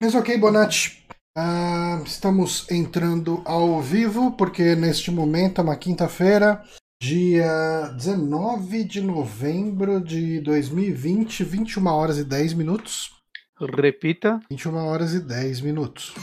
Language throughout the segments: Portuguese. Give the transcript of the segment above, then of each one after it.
Mas ok, Bonatti. Ah, estamos entrando ao vivo, porque neste momento é uma quinta-feira, dia 19 de novembro de 2020, 21 horas e 10 minutos. Repita. 21 horas e 10 minutos.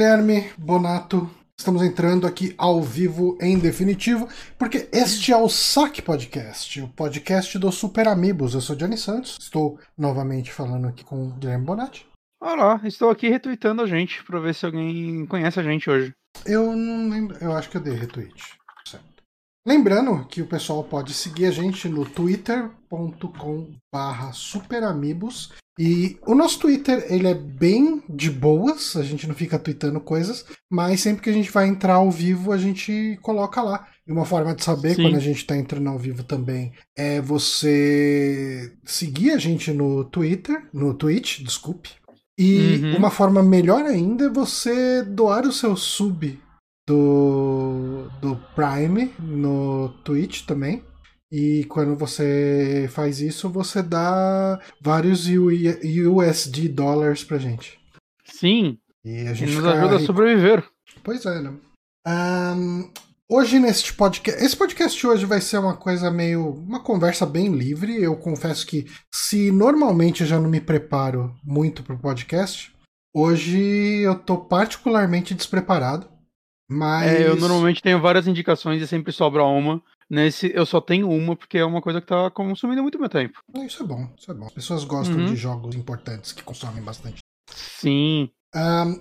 Guilherme Bonato, estamos entrando aqui ao vivo em definitivo, porque este é o Saque Podcast, o podcast do Super Amigos. Eu sou Johnny Santos, estou novamente falando aqui com o Guilherme Bonatti. Olá, estou aqui retweetando a gente pra ver se alguém conhece a gente hoje. Eu não lembro, eu acho que eu dei retweet. Certo. Lembrando que o pessoal pode seguir a gente no twitter.com/barra superamigos e o nosso Twitter, ele é bem de boas, a gente não fica tweetando coisas, mas sempre que a gente vai entrar ao vivo, a gente coloca lá. E uma forma de saber Sim. quando a gente está entrando ao vivo também é você seguir a gente no Twitter, no Twitch, desculpe. E Uhum. uma forma melhor ainda é você doar o seu sub do, do Prime no Twitch também. E quando você faz isso, você dá vários USD dólares pra gente. Sim, E a gente nos ajuda a rico. sobreviver. Pois é, né? Ahn, hoje neste podcast. Esse podcast hoje vai ser uma coisa meio. uma conversa bem livre. Eu confesso que se normalmente eu já não me preparo muito pro podcast, hoje eu tô particularmente despreparado. Mas. É, eu normalmente tenho várias indicações e sempre sobra uma. Nesse eu só tenho uma porque é uma coisa que tá consumindo muito meu tempo. Ah, Isso é bom, isso é bom. As pessoas gostam Uhum. de jogos importantes que consomem bastante. Sim.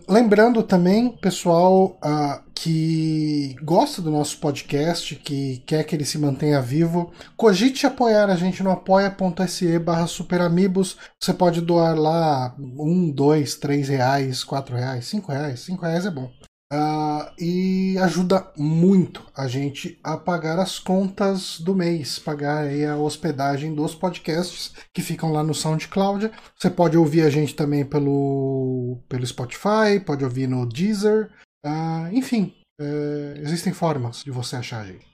Lembrando também, pessoal, ah, que gosta do nosso podcast, que quer que ele se mantenha vivo, cogite apoiar a gente no apoia.se barra superamigos. Você pode doar lá um, dois, três reais, quatro reais, cinco reais. Cinco reais é bom. Ah, e ajuda muito a gente a pagar as contas do mês, pagar a hospedagem dos podcasts que ficam lá no SoundCloud. Você pode ouvir a gente também pelo, pelo Spotify, pode ouvir no Deezer, ah, enfim, eh, existem formas de você achar a gente.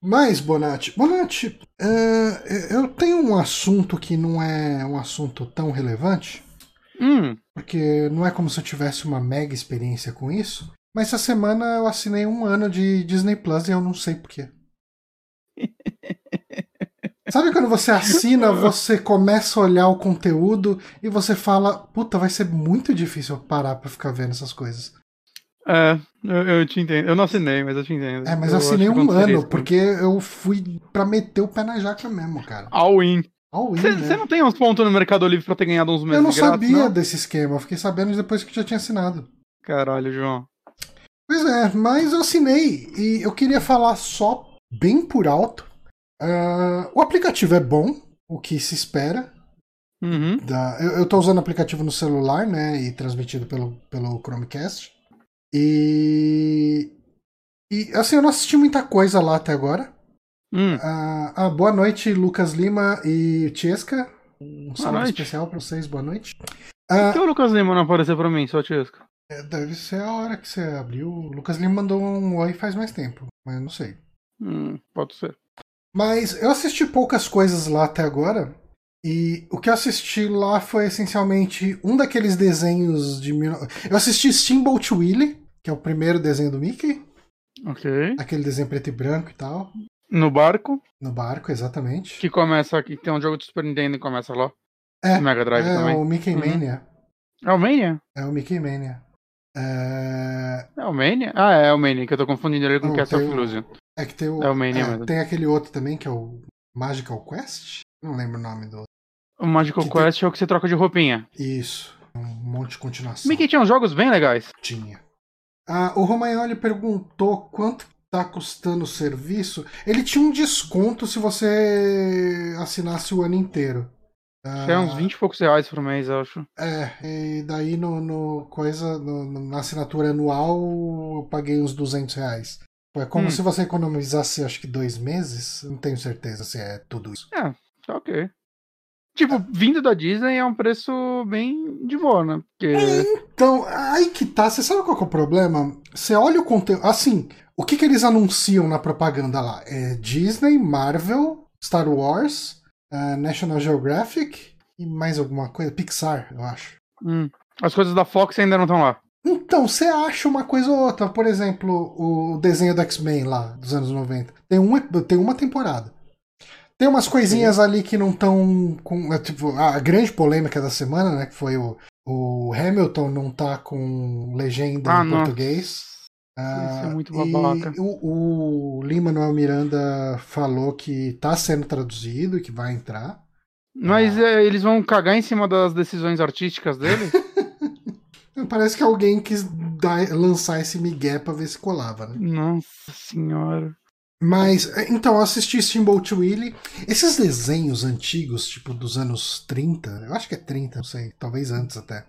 Mas, Bonatti, Bonatti, eh, eu tenho um assunto que não é um assunto tão relevante, Hum, porque não é como se eu tivesse uma mega experiência com isso. Mas essa semana eu assinei um ano de Disney Plus e eu não sei porquê. Sabe quando você assina, você começa a olhar o conteúdo e você fala, puta, vai ser muito difícil parar pra ficar vendo essas coisas. é, eu, eu te entendo. Eu não assinei, mas eu te entendo. É, mas eu assinei um ano, porque eu fui pra meter o pé na jaca mesmo, cara. comigo. All in. All in, Você né? não tem uns pontos no Mercado Livre pra ter ganhado uns meses Eu não grátis, sabia não? desse esquema, eu fiquei sabendo depois que já tinha assinado. Caralho, João. Pois é, mas eu assinei e eu queria falar só bem por alto. Ah, o aplicativo é bom, o que se espera. Uhum. Da... Eu, tô usando o aplicativo no celular, né? E transmitido pelo, pelo Chromecast. E. E assim, eu não assisti muita coisa lá até agora. Hum. Ah, ah, boa noite, Lucas Lima e Tiesca. Um saludo noite. especial pra vocês, boa noite. Por Ah, que o Lucas Lima não apareceu pra mim, só Tiesca? É, deve ser a hora que você abriu. O Lucas Lima mandou um oi faz mais tempo, mas eu não sei. Hum, pode ser. Mas eu assisti poucas coisas lá até agora. E o que eu assisti lá foi essencialmente um daqueles desenhos de. Eu assisti Steamboat Willie, que é o primeiro desenho do Mickey. Ok. Aquele desenho preto e branco e tal. No barco, No barco, exatamente. que começa aqui, tem um jogo de Super Nintendo e começa lá. É, Mega Drive é também. o Mickey Uhum. Mania. É o Mania? É o Mickey Mania. É, É o Mania? Ah, é o Mania, que eu tô confundindo ele com Não, Castle tem of o- Illusion. é que tem o. É o Mania é, mesmo. tem aquele outro também que é o Magical Quest? Não lembro o nome do. O Magical Que tem- Quest é o que você troca de roupinha. Isso. Um monte de continuação. Mickey tinha uns jogos bem legais. Tinha. Ah, o Romagnoli perguntou quanto tá custando o serviço. Ele tinha um desconto se você assinasse o ano inteiro. É uns 20 e poucos reais por mês, eu acho. É, e daí no, no coisa, no, na assinatura anual, eu paguei uns 200 reais. É como hum. se você economizasse, acho que dois meses. Não tenho certeza se é tudo isso. É, tá ok. Tipo, é. vindo da Disney é um preço bem de boa, né? Porque... Então, aí que tá. Você sabe qual é o problema? Você olha o conteúdo. Assim, o que, que eles anunciam na propaganda lá? É Disney, Marvel, Star Wars, uh, National Geographic e mais alguma coisa. Pixar, eu acho. Hum. As coisas da Fox ainda não estão lá. Então, você acha uma coisa ou outra. Por exemplo, o desenho do X-Men lá, dos anos 90. Tem uma, tem uma temporada. Tem umas coisinhas Sim. ali que não estão com. É, tipo, a grande polêmica da semana, né? Que foi o, o Hamilton não tá com legenda ah, em nossa. português. Ah, Isso é muito babaca. E o, o Lima Manuel Miranda falou que tá sendo traduzido e que vai entrar. Mas ah. é, eles vão cagar em cima das decisões artísticas dele? Parece que alguém quis dar, lançar esse migué pra ver se colava, né? Nossa senhora. Mas, é, então, eu assisti Steamboat Willie. Esses desenhos antigos, tipo dos anos 30, eu acho que é 30, não sei, talvez antes até.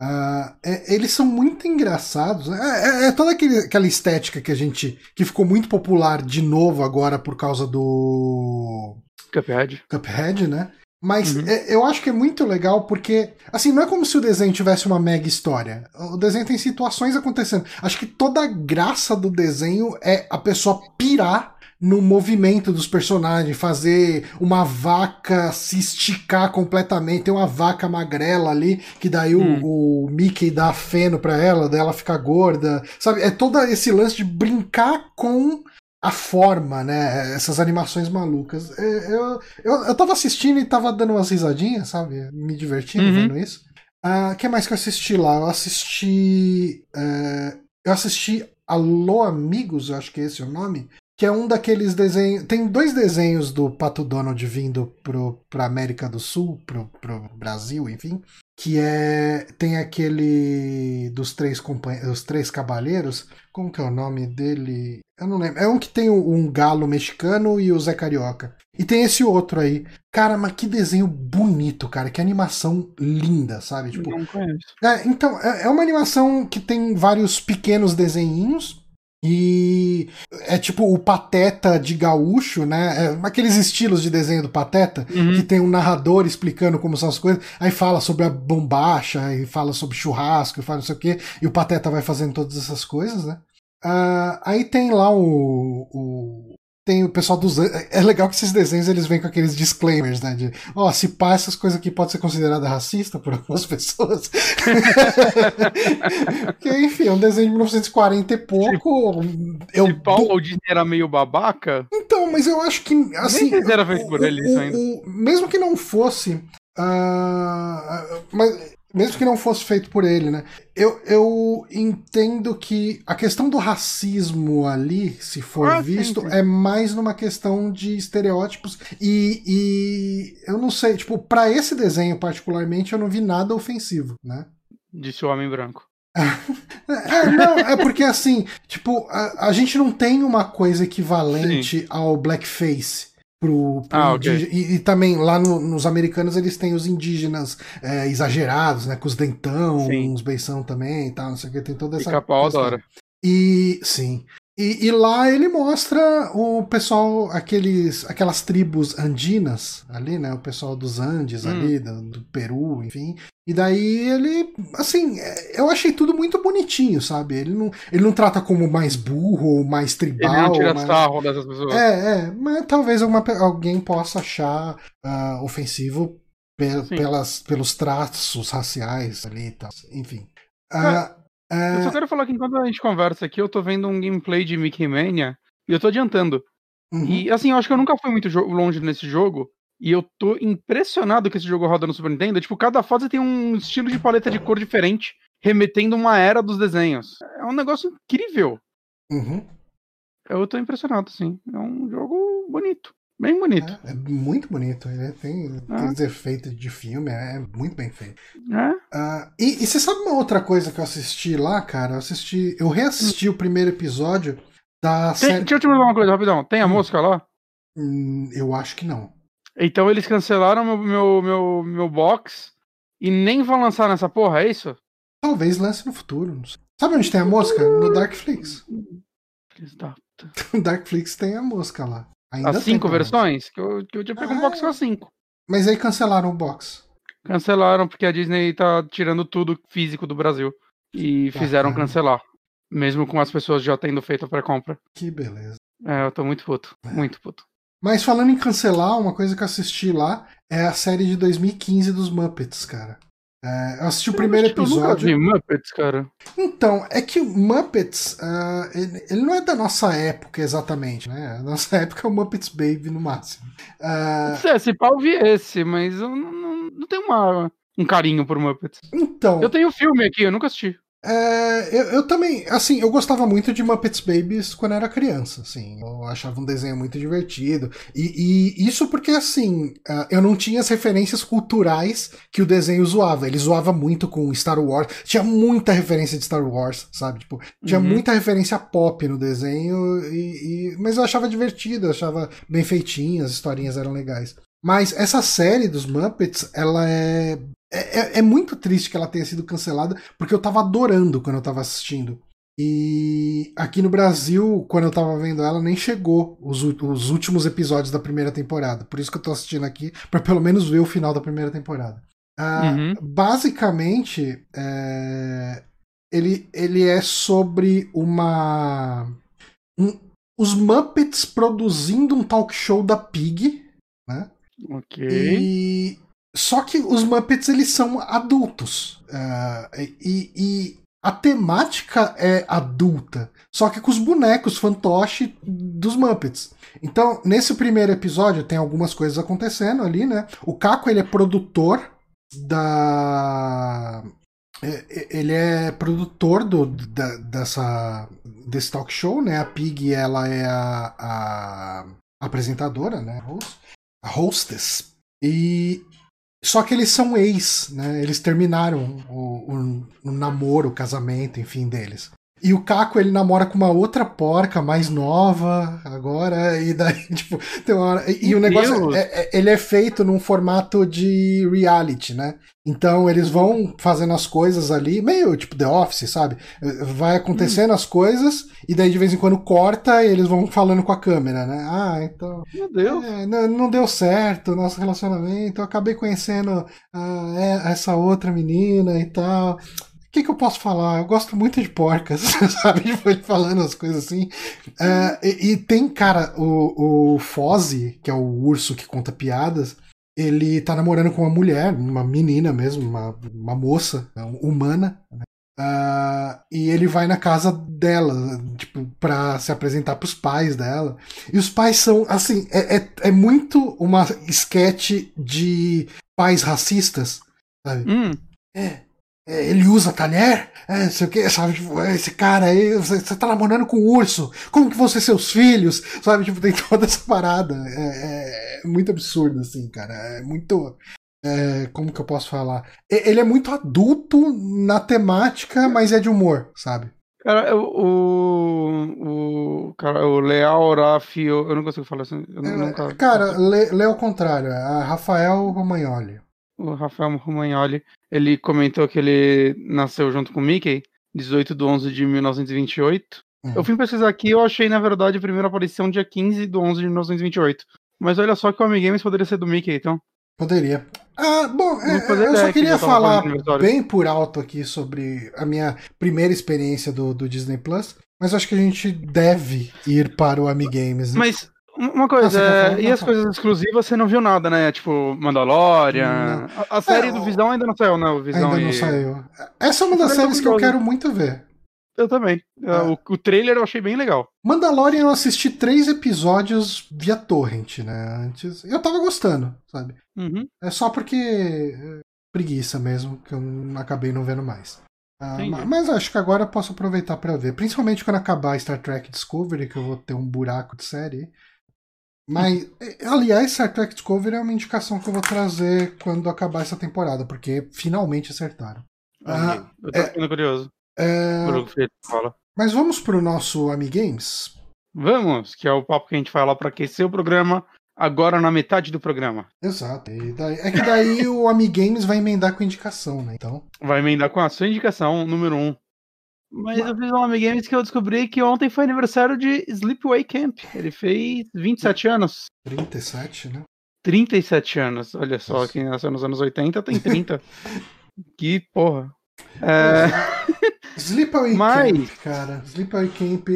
Uh, é, eles são muito engraçados. É, é, é toda aquele, aquela estética que a gente. que ficou muito popular de novo agora por causa do. Cuphead. Cuphead, né? Mas uhum. é, eu acho que é muito legal porque, assim, não é como se o desenho tivesse uma mega história. O desenho tem situações acontecendo. Acho que toda a graça do desenho é a pessoa pirar no movimento dos personagens, fazer uma vaca se esticar completamente. Tem uma vaca magrela ali, que daí hum. o, o, Mickey dá feno pra ela, daí ela fica gorda. Sabe? É todo esse lance de brincar com a forma, né? Essas animações malucas. É, eu, eu, eu tava assistindo e tava dando umas risadinhas, sabe? Me divertindo uhum. vendo isso. O uh, ah, que mais que eu assisti lá? Eu assisti. Uh, eu assisti Alô Amigos, eu acho que esse é o nome que é um daqueles desenhos. Tem dois desenhos do Pato Donald vindo pro, pra América do Sul, pro, pro Brasil, enfim. Que é. Tem aquele dos três companheiros, os três cavaleiros. Como que é o nome dele? Eu não lembro. É um que tem um galo mexicano e o Zé Carioca. E tem esse outro aí. Cara, mas que desenho bonito, cara. Que animação linda, sabe? Tipo, não conheço. É, então, é, é uma animação que tem vários pequenos desenhinhos e é tipo o Pateta de gaúcho, né? É aqueles estilos de desenho do Pateta, uhum. que tem um narrador explicando como são as coisas, aí fala sobre a bombacha, e fala sobre churrasco, e fala não sei o quê, e o Pateta vai fazendo todas essas coisas, né? Uh, aí tem lá o, o, tem o pessoal dos. É legal que esses desenhos eles vêm com aqueles disclaimers, né? De, ó, oh, se pá, essas coisas aqui pode ser considerada racista por algumas pessoas. que, enfim, é um desenho de 1940 e pouco. eu, se Paulo do... Disney era meio babaca? Então, mas eu acho que. Assim, Nem era feito por ele isso ainda. O, mesmo que não fosse. Uh, mas mesmo que não fosse feito por ele, né? Eu, eu entendo que a questão do racismo ali, se for ah, visto, sim, sim. é mais numa questão de estereótipos e, e eu não sei, tipo, para esse desenho particularmente eu não vi nada ofensivo, né? Disse o homem branco. é, não, é porque assim, tipo, a, a gente não tem uma coisa equivalente sim. ao blackface pro, pro ah, okay. e, e, também lá no, nos americanos eles têm os indígenas é, exagerados, né? Com os dentão, sim. uns beição também e tal, não sei o que, tem toda essa. Pica-pau adora. E sim. E, e, lá ele mostra o pessoal, aqueles, aquelas tribos andinas ali, né? O pessoal dos Andes hum. ali, do, do, Peru, enfim. E daí ele, assim, é, eu achei tudo muito bonitinho, sabe? Ele não, ele não trata como mais burro ou mais tribal. Ele não tira mais... sarro dessas pessoas. É, é, mas talvez alguma, alguém possa achar uh, ofensivo pe pelas, pelos traços raciais ali e tal. Enfim. Uh, é... Eu só quero falar que enquanto a gente conversa aqui, eu tô vendo um gameplay de Mickey Mania e eu tô adiantando. Uhum. E assim, eu acho que eu nunca fui muito longe nesse jogo. E eu tô impressionado que esse jogo roda no Super Nintendo. Tipo, cada fase tem um estilo de paleta de cor diferente, remetendo uma era dos desenhos. É um negócio incrível. Uhum. Eu tô impressionado, sim. É um jogo bonito. Bem bonito. É, é muito bonito. Ele tem ah. aqueles efeitos de filme, é muito bem feito. É? Uh, e, e, você sabe uma outra coisa que eu assisti lá, cara? Eu assisti. Eu reassisti hum. o primeiro episódio da tem, série. Deixa eu te perguntar uma coisa, rapidão. Tem a hum. música lá? Hum, eu acho que não. Então eles cancelaram meu, meu, meu, meu box e nem vão lançar nessa porra, é isso? Talvez lance no futuro. Sabe onde tem a mosca? No Darkflix. No Darkflix tem a mosca lá. Ainda As cinco versões? Que eu, que eu tinha pego ah, um box com as cinco. Mas aí cancelaram o box. Cancelaram porque a Disney tá tirando tudo físico do Brasil. E fizeram cancelar. Mesmo com as pessoas já tendo feito a pré-compra. Que beleza. É, eu tô muito puto. É. Muito puto. Mas falando em cancelar, uma coisa que eu assisti lá é a série de 2015 dos Muppets, cara. É, eu assisti o primeiro episódio. Eu nunca vi Muppets, cara. Então, é que o Muppets, uh, ele, ele, não é da nossa época exatamente, né? A nossa época é o Muppets Baby no máximo. Uh... É, se pau vi esse, mas eu não, não, não tenho uma, um carinho por Muppets. Então. Eu tenho o filme aqui, eu nunca assisti. É, eu, eu, também, assim, eu gostava muito de Muppets Babies quando era criança, assim, eu achava um desenho muito divertido, e, e isso porque, assim, uh, eu não tinha as referências culturais que o desenho zoava, ele zoava muito com Star Wars, tinha muita referência de Star Wars, sabe, tipo, tinha uhum. muita referência pop no desenho, e, e, mas eu achava divertido, eu achava bem feitinho, as historinhas eram legais. Mas essa série dos Muppets, ela é é, é, é, muito triste que ela tenha sido cancelada, porque eu tava adorando quando eu tava assistindo. E aqui no Brasil, quando eu tava vendo ela, nem chegou os, os últimos episódios da primeira temporada. Por isso que eu tô assistindo aqui, para pelo menos ver o final da primeira temporada. Uh, uhum. Basicamente, é, ele, ele é sobre uma. Um, os Muppets produzindo um talk show da Pig, né? Ok. E só que os Muppets eles são adultos. Uh, e, e, a temática é adulta. Só que com os bonecos fantoche dos Muppets. Então, nesse primeiro episódio, tem algumas coisas acontecendo ali, né? O Caco ele é produtor da. É, é, ele é produtor do, da, dessa, desse talk show, né? A Pig ela é a, a apresentadora, né? A hostess. E só que eles são ex, né? Eles terminaram o, o, o, namoro, o casamento, enfim, deles. E o Caco, ele namora com uma outra porca mais nova agora, e daí, tipo, tem uma hora. E, e o negócio, é, é, ele é feito num formato de reality, né? Então eles vão fazendo as coisas ali, meio tipo The Office, sabe? Vai acontecendo hum. as coisas, e daí de vez em quando corta e eles vão falando com a câmera, né? Ah, então. Meu Deus! É, não, não, deu certo o nosso relacionamento, eu acabei conhecendo ah, é, essa outra menina e tal. O que, que eu posso falar? Eu gosto muito de porcas, sabe? Foi falando as coisas assim. Uh, e, e, tem, cara, o, o Fozzie, que é o urso que conta piadas, ele tá namorando com uma mulher, uma menina mesmo, uma, uma moça humana, né? Uh, e ele vai na casa dela, tipo, pra se apresentar pros pais dela. E os pais são, assim, é, é, é muito uma sketch de pais racistas, sabe? Hum. É, é, ele usa talher? É, não sei o que, sabe? Tipo, esse cara aí, você, você tá namorando com um urso, como que vão ser seus filhos? Sabe? Tipo, tem toda essa parada. É, é muito absurdo, assim, cara. É muito. É, como que eu posso falar? Ele é muito adulto na temática, mas é de humor, sabe? Cara, o. O. Cara, o Leal Rafio. Eu não consigo falar assim. Eu é, nunca... Cara, lê, lê ao contrário. É Rafael Romagnoli o Rafael Romagnoli, ele comentou que ele nasceu junto com Mickey, 18 de 11 de 1928. Uhum. Eu fui pesquisar aqui eu achei, na verdade, a primeira aparição dia 15 de 11 de 1928. Mas olha só que o Amigames poderia ser do Mickey, então. Poderia. Ah, bom, é, eu só queria que falar bem por alto aqui sobre a minha primeira experiência do, do Disney Plus, mas acho que a gente deve ir para o Amigames. Né? Mas uma coisa, é, e as coisas exclusivas você não viu nada, né? Tipo, Mandalorian. A, a, série é, do Visão ainda não saiu, né? O Visão ainda e... não saiu. Essa é uma das séries que eu quero muito ver. Eu também. É. O, o trailer eu achei bem legal. Mandalorian eu assisti três episódios via torrent, né? Antes. Eu tava gostando, sabe? Uhum. É só porque. É, preguiça mesmo, que eu acabei não vendo mais. Ah, mas acho que agora eu posso aproveitar para ver. Principalmente quando acabar Star Trek Discovery, que eu vou ter um buraco de série. Mas, eh, aliás, Star Trek Discovery é uma indicação que eu vou trazer quando acabar essa temporada, porque finalmente acertaram. Ah, eu tô é, ficando curioso. É... Mas vamos pro nosso Amigames? Vamos, que é o papo que a gente fala para aquecer o programa agora na metade do programa. Exato. Daí, é que daí o Amigames vai emendar com indicação, né? Então. Vai emendar com a sua indicação número 1. Um. Mas eu fiz um Amigames que eu descobri que ontem foi aniversário de Sleepaway Camp. Ele fez 27 anos. 37, né? 37 anos. Olha só, Nossa. quem nasceu nos anos 80 tem 30. que porra. É... Sleepaway Mas... Camp, cara. Sleepaway Camp.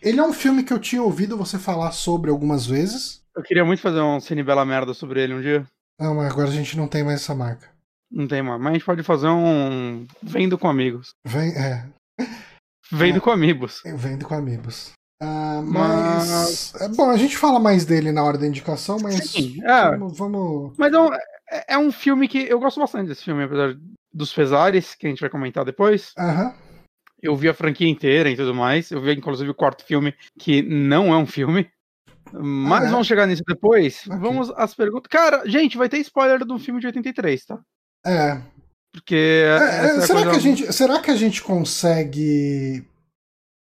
Ele é um filme que eu tinha ouvido você falar sobre algumas vezes. Eu queria muito fazer um Cine Bela Merda sobre ele um dia. Não, mas agora a gente não tem mais essa marca. Não tem mais. Mas a gente pode fazer um Vendo com Amigos. Vem, é. Vendo é. com Amigos. Vendo com Amigos. Uh, mas. mas... É, bom, a gente fala mais dele na hora da indicação, mas. Sim, é. vamos, vamos. Mas é um, é, é um filme que. Eu gosto bastante desse filme, apesar dos pesares, que a gente vai comentar depois. Aham. Eu vi a franquia inteira e tudo mais. Eu vi, inclusive, o quarto filme, que não é um filme. Mas ah, é? vamos chegar nisso depois. Okay. Vamos às perguntas. Cara, gente, vai ter spoiler do filme de 83, tá? É. Porque. É, é, será, que a gente, será que a gente consegue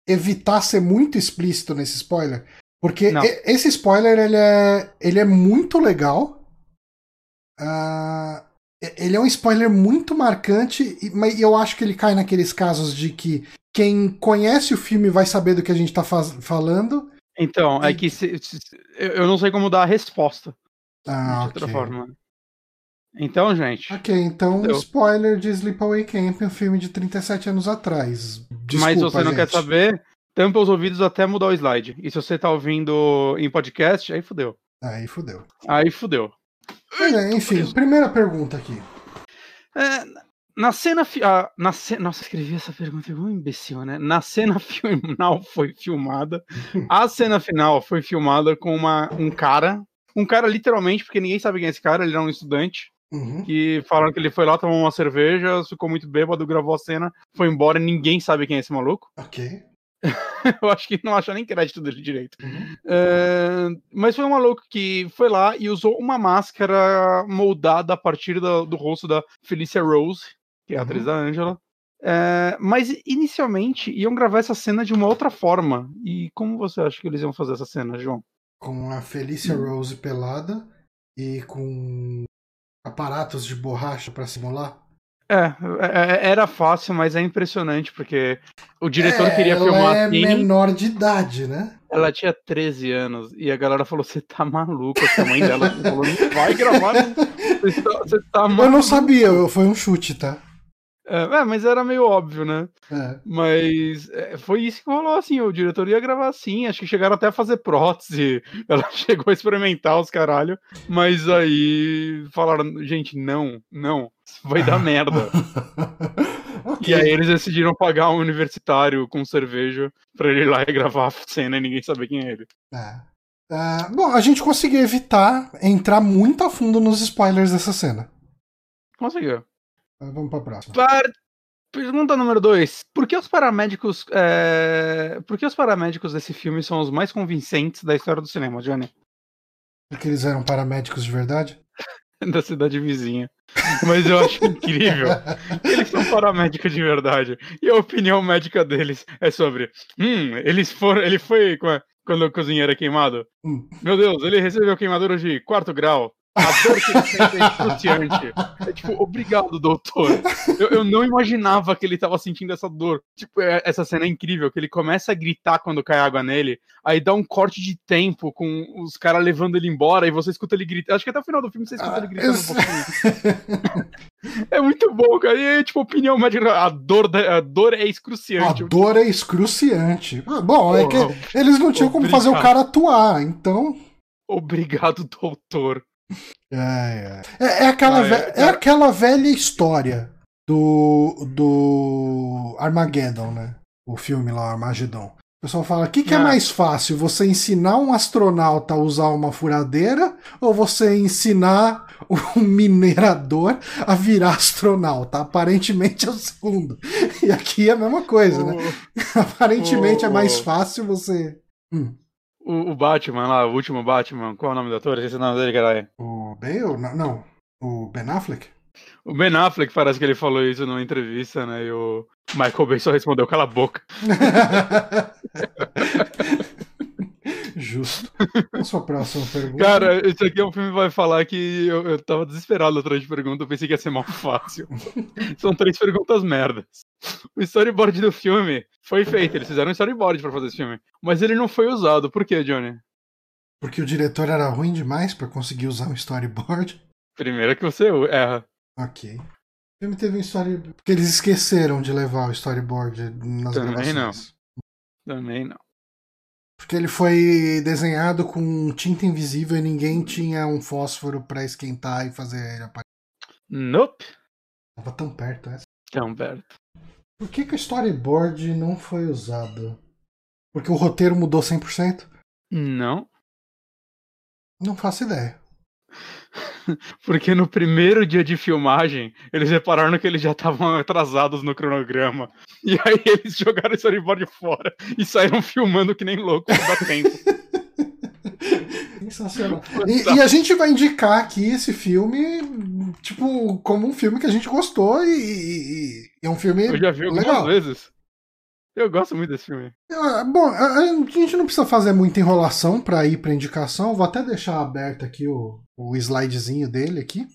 evitar ser muito explícito nesse spoiler? Porque Não. esse spoiler ele é, ele é muito legal. Uh, ele é um spoiler muito marcante, mas eu acho que ele cai naqueles casos de que quem conhece o filme vai saber do que a gente tá falando. Então, é e... é que se, se, eu não sei como dar a resposta. Ah, de outra okay. forma. Então, gente. Ok, então entendeu? spoiler de Sleepaway Camp, um filme de 37 anos atrás. Desculpa, Mas se você não gente. quer saber, tampa os ouvidos até mudar o slide. E se você tá ouvindo em podcast, aí fudeu. Aí fudeu. Aí fudeu. É, enfim, primeira pergunta aqui. É, na cena. Ah, na ce... Nossa, escrevi essa pergunta, um imbecil, né? Na cena final foi filmada. A cena final foi filmada com uma, um cara. Um cara, literalmente, porque ninguém sabe quem é esse cara, ele era um estudante. Uhum. Que falaram que ele foi lá, tomou uma cerveja, ficou muito bêbado, gravou a cena, foi embora, ninguém sabe quem é esse maluco. Ok. eu acho que não acha nem crédito dele direito. Uhum. É, mas foi um maluco que foi lá e usou uma máscara moldada a partir do, do rosto da Felicia Rose, que é a uhum. atriz da Angela. É, mas inicialmente iam gravar essa cena de uma outra forma. E como você acha que eles iam fazer essa cena, João? Com a Felicia Rose pelada e com aparatos de borracha para simular? É, é, é, era fácil, mas é impressionante, porque o diretor é, queria filmar é assim. menor de idade, né? Ela tinha 13 anos e a galera falou: Você tá maluco? A mãe dela falou: Não vai gravar. Você tá, tá maluco. Eu não sabia, foi um chute, tá? É, é, mas era meio óbvio, né? É. Mas é, foi isso que rolou, assim. O diretor ia gravar assim. Acho que chegaram até a fazer prótese. Ela chegou a experimentar os caralho. Mas aí falaram, gente, não, não. Vai dar merda. okay. E aí eles decidiram pagar um universitário com cerveja pra ele ir lá e gravar a cena e ninguém saber quem é ele. É. Uh, bom, a gente conseguiu evitar entrar muito a fundo nos spoilers dessa cena. Conseguiu. Vamos para a próxima. Par... Pergunta número 2. Por que os paramédicos. É... Por que os paramédicos desse filme são os mais convincentes da história do cinema, Johnny? Porque eles eram paramédicos de verdade? da cidade vizinha. Mas eu acho incrível. Eles são paramédicos de verdade. E a opinião médica deles é sobre. Hum, eles foram. Ele foi quando o cozinheiro é queimado. Hum. Meu Deus, ele recebeu queimadura de quarto grau. A dor que ele sente é excruciante. É tipo, obrigado, doutor. Eu, eu, não imaginava que ele tava sentindo essa dor. Tipo, é, essa cena é incrível, que ele começa a gritar quando cai água nele, aí dá um corte de tempo com os caras levando ele embora, e você escuta ele gritar. Acho que até o final do filme você escuta ah, ele gritando um pouquinho. é muito bom, cara. E aí, tipo, opinião médica, a dor, a dor é excruciante. A dor é excruciante. Ah, bom, é que eles não tinham como fazer o cara atuar, então... Obrigado, doutor. É, é. é, é aquela, ah, é, é, aquela velha história do, do Armageddon, né? O filme lá, Armagedon. O pessoal fala: o que, que é ah. mais fácil? Você ensinar um astronauta a usar uma furadeira ou você ensinar um minerador a virar astronauta? Aparentemente é o segundo. E aqui é a mesma coisa, né? Aparentemente é mais fácil você. Hum. O, o, Batman lá, o último Batman, qual é o nome do ator? Esse é o nome dele, caralho. O Bale? Não, não. O Ben Affleck? O Ben Affleck parece que ele falou isso numa entrevista, né? E o Michael Bay só respondeu, cala a boca. Justo. Qual a sua próxima pergunta? Cara, esse aqui é um filme que vai falar que eu, eu tava desesperado atrás de pergunta, eu pensei que ia ser mal fácil. São três perguntas merdas. O storyboard do filme foi feito, eles fizeram um storyboard pra fazer esse filme. Mas ele não foi usado. Por quê, Johnny? Porque o diretor era ruim demais pra conseguir usar um storyboard? Primeiro que você erra. Ok. O filme teve um storyboard. Porque eles esqueceram de levar o storyboard nas Também gravações. não. Também não. Porque ele foi desenhado com tinta invisível e ninguém tinha um fósforo pra esquentar e fazer ele aparecer. Nope. Tava tão perto essa. Tão perto. Por que, que o storyboard não foi usado? Porque o roteiro mudou 100%? Não. Não faço ideia. Porque no primeiro dia de filmagem, eles repararam que eles já estavam atrasados no cronograma. E aí eles jogaram o storyboard fora e saíram filmando que nem louco dar tempo. Sensacional. E, e a gente vai indicar aqui esse filme, tipo, como um filme que a gente gostou e, e- e é um filme Eu já vi algumas legal. vezes. Eu gosto muito desse filme. Ah, Bom, a, a gente não precisa fazer muita enrolação pra ir pra indicação. Vou até deixar aberto aqui o, o slidezinho dele aqui.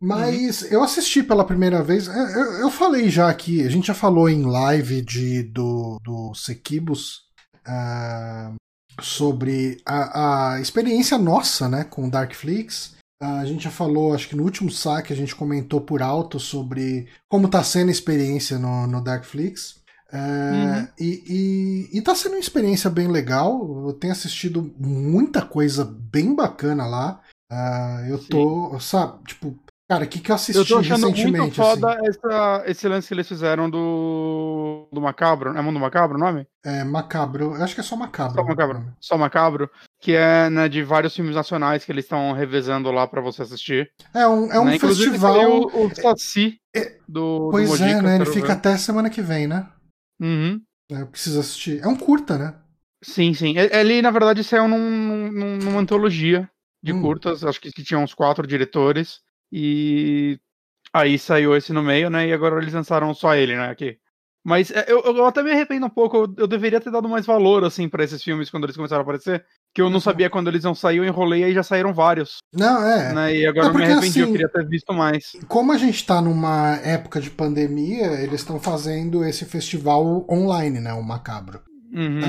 Mas eu assisti pela primeira vez. Eu, eu- eu falei já aqui, a gente já falou em live de, do, do Sequibus ah, sobre a, a experiência nossa né, com Darkflix. Ah, a gente já falou, acho que no último saque a gente comentou por alto sobre como tá sendo a experiência no, no Darkflix. É, Uhum. e, e, e tá sendo uma experiência bem legal. Eu tenho assistido muita coisa bem bacana lá. Ah, eu tô, sabe, tipo, cara, o que, que eu assisti Eu tô achando recentemente? muito foda assim? essa, esse lance que eles fizeram do. do Macabro. É Mundo Macabro o nome? É macabro, eu acho que é só macabro. Só Macabro. Só Macabro. Que é né, de vários filmes nacionais que eles estão revezando lá pra você assistir. É um, é um né? Festival. O, o Saci É, do. Pois do Mojica, é, né? Ele fica ver. até semana que vem, né? Uhum. Eu preciso assistir. É um curta, né? Sim, sim. E- Ele, na verdade, saiu num, num- numa antologia de Hum. curtas, acho que, que tinha uns quatro diretores, e aí saiu esse no meio, né? E agora eles lançaram só ele, né? Aqui. Mas é, eu, eu até me arrependo um pouco, eu, eu deveria ter dado mais valor, assim, pra esses filmes quando eles começaram a aparecer, que eu não Uhum. sabia quando eles iam sair, eu enrolei e aí já saíram vários, Não, é. né? E agora É eu me porque, arrependi, eu assim, queria ter visto mais. Como a gente tá numa época de pandemia, eles estão fazendo esse festival online, né? O Macabro. Uhum.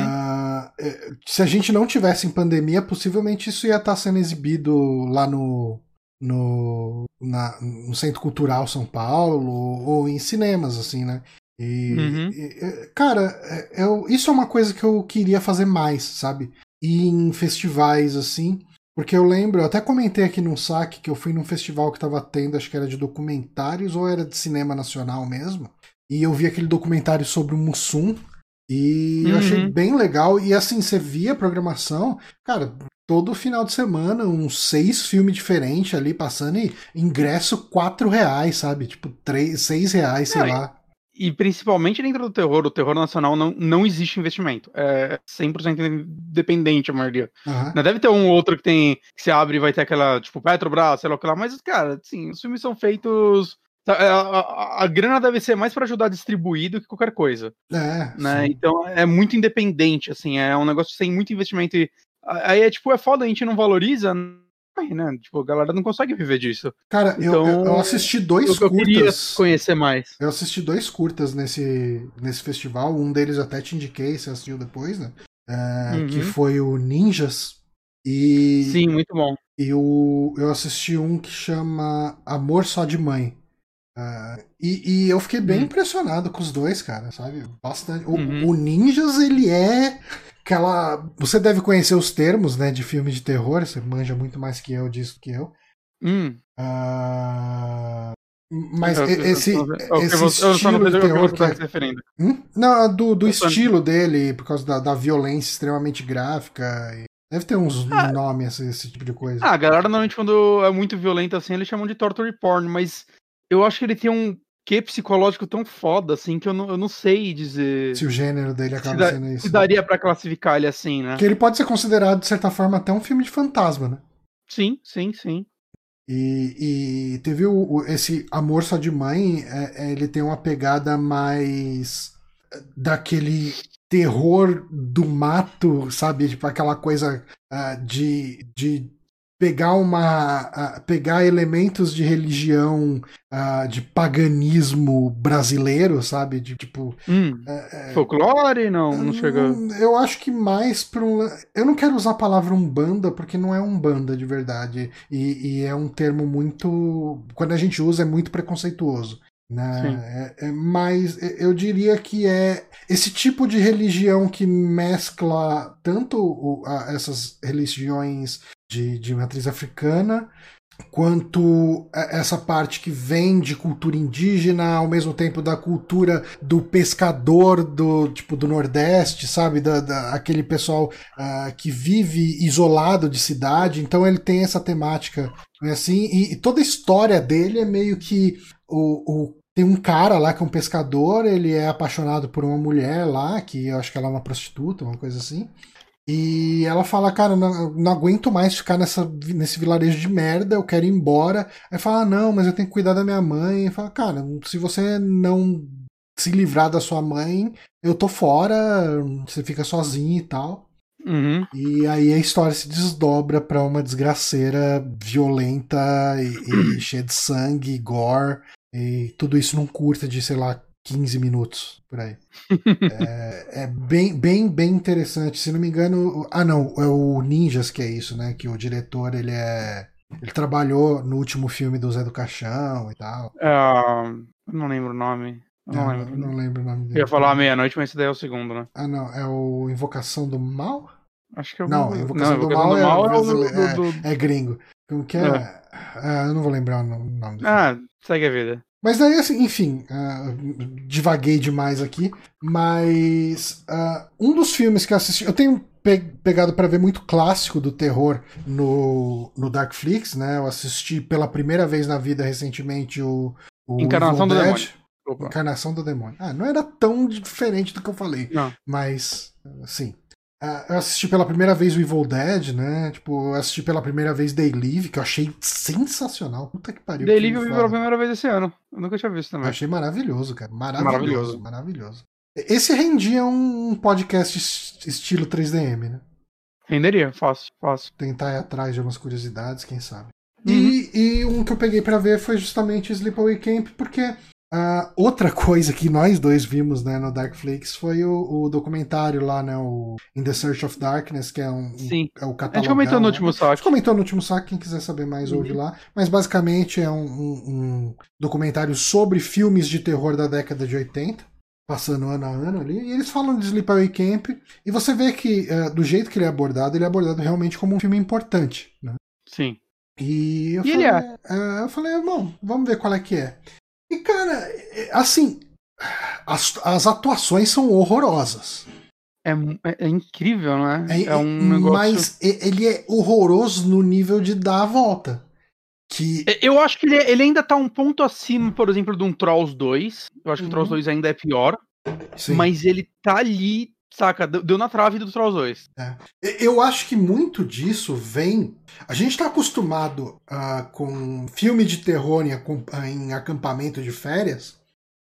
É, se a gente não tivesse em pandemia, possivelmente isso ia estar sendo exibido lá no, no, na- no Centro Cultural São Paulo ou em cinemas, assim, né? E, Uhum. e- e- cara, é- eu, isso é uma coisa que eu queria fazer mais, sabe? Ir em festivais assim. Porque eu lembro, eu até comentei aqui num saque que eu fui num festival que tava tendo, acho que era de documentários ou era de cinema nacional mesmo. E eu vi aquele documentário sobre o Mussum. E eu Uhum. achei bem legal. E assim, você via a programação, cara, todo final de semana, uns seis filmes diferentes ali passando e ingresso quatro reais, sabe? Tipo, três, seis reais, sei Não, e- lá. E principalmente dentro do terror, o terror nacional não, não existe investimento. É 100% independente a maioria. Aham. Né, Deve ter um ou outro que tem que se abre e vai ter aquela, tipo, Petrobras, sei lá o que lá, mas, cara, assim, os filmes são feitos. Tá, é, A, a- a grana deve ser mais pra ajudar a distribuir do que qualquer coisa, É, né? sim. Então é muito independente, assim, é um negócio sem muito investimento. E, aí é tipo, é foda, a gente não valoriza, né? Tipo, a galera não consegue viver disso. Cara, eu- eu, Então, eu assisti dois Eu, eu queria curtas. conhecer mais. Eu assisti dois curtas nesse, nesse festival. Um deles eu até te indiquei, você assistiu depois, né? É, Uhum. Que foi o Ninjas. E, Sim, muito bom. e o, eu assisti um que chama Amor Só de Mãe. É, e, e eu fiquei bem Hum. impressionado com os dois, cara, sabe? Bastante. O, Uhum. o Ninjas, ele é aquela. Você deve conhecer os termos, né, de filme de terror. Você manja muito mais que eu disso que eu. Hum. Ah, mas Eu- esse, eu- eu- esse estilo de terror que tá é se referindo. Hum? Não, do, do estilo dele, por causa da, da violência extremamente gráfica. e- Deve ter uns nomes, esse, esse tipo de coisa. Ah, a galera normalmente quando é muito violenta assim, eles chamam de torture porn, mas eu acho que ele tem um quê psicológico tão foda assim que eu não, eu não sei dizer se o gênero dele se, acaba dá- sendo isso. se daria pra classificar ele assim, né? Porque ele pode ser considerado, de certa forma, até um filme de fantasma, né? Sim, sim, sim. E, e teve o, o- esse Amor Só de Mãe, é- é, ele tem uma pegada mais daquele terror do mato, sabe? Tipo aquela coisa uh, de, de pegar uma pegar elementos de religião uh, de paganismo brasileiro sabe? De tipo hum, é, folclore? Não não chega. Hum, eu acho que mais para um eu não quero usar a palavra umbanda porque não é umbanda de verdade e, e é um termo muito quando a gente usa é muito preconceituoso né? É, é, mas eu diria que é esse tipo de religião que mescla tanto o, a, essas religiões de, de matriz africana quanto essa parte que vem de cultura indígena ao mesmo tempo da cultura do pescador do tipo do Nordeste, sabe, da, da aquele pessoal uh, que vive isolado de cidade. Então ele tem essa temática assim e, e toda a história dele é meio que o, o tem um cara lá que é um pescador, ele é apaixonado por uma mulher lá, que eu acho que ela é uma prostituta, uma coisa assim. E ela fala, cara, não, não aguento mais ficar nessa, nesse vilarejo de merda, eu quero ir embora. Aí fala, ah, não, mas eu tenho que cuidar da minha mãe. E fala, cara, se você não se livrar da sua mãe, eu tô fora, você fica sozinho e tal. Uhum. E aí a história se desdobra pra uma desgraceira violenta e, e cheia de sangue, gore. E tudo isso num curta de, sei lá, 15 minutos por aí. é, é, bem, bem, bem interessante. Se não me engano. Ah, não, é o Ninjas que é isso, né? Que o diretor ele é. Ele trabalhou no último filme do Zé do Caixão e tal. Uh, não lembro o nome. Não, é, lembro. não lembro o nome dele. Eu ia falar meia-noite, mas esse daí é o segundo, né? Ah, não. É o Invocação do Mal? Acho que é o Não, Invocação, não, do, Invocação do, Mal, do Mal é, é, do, do... é, gringo. Como que é? é. Ah, eu não vou lembrar o nome dele. Ah, segue a vida. Mas daí, assim, enfim, uh, divaguei demais aqui. Mas uh, um dos filmes que eu assisti. Eu tenho pe pegado para ver muito clássico do terror no, no Darkflix, né? Eu assisti pela primeira vez na vida recentemente o. o Encarnação do Demônio. Opa. Encarnação do Demônio. Ah, não era tão diferente do que eu falei. Não. Mas, sim. Uh, eu assisti pela primeira vez o Evil Dead, né? Tipo, eu assisti pela primeira vez Day Live, que eu achei sensacional. Puta que pariu. Day Live eu vi pela primeira vez esse ano. Eu nunca tinha visto também. Eu achei maravilhoso, cara. Maravilhoso. Maravilhoso. maravilhoso. Esse rendia um podcast estilo 3DM, né? Renderia, fácil, fácil. Tentar ir atrás de algumas curiosidades, quem sabe. Uhum. E, e um que eu peguei para ver foi justamente Sleepaway Camp, porque Uh, outra coisa que nós dois vimos né, no Darkflix foi o, o, documentário lá, né? O In the Search of Darkness, que é um, Sim. é o catálogo. A gente comentou no né? último saco. A gente comentou no último saco, quem quiser saber mais, uhum. ouve lá. Mas basicamente é um, um, um, documentário sobre filmes de terror da década de 80, passando ano a ano ali. E eles falam de Sleepaway Camp, e você vê que, uh, do jeito que ele é abordado, ele é abordado realmente como um filme importante. Né? Sim. E eu e falei, é? uh, eu falei, bom, vamos ver qual é que é. E, cara, é, assim, as, as atuações são horrorosas. É, é, é incrível, né? É, é um negócio... Mas ele é horroroso no nível de dar a volta. Que... Eu acho que ele, ele ainda tá um ponto acima, por exemplo, de um Trolls 2. Eu acho que o Trolls 2 uhum. ainda é pior. Sim. Mas ele tá ali Saca, deu na trave do Trolls 2. É. Eu acho que muito disso vem. A gente está acostumado uh, com filme de terror em, em acampamento de férias.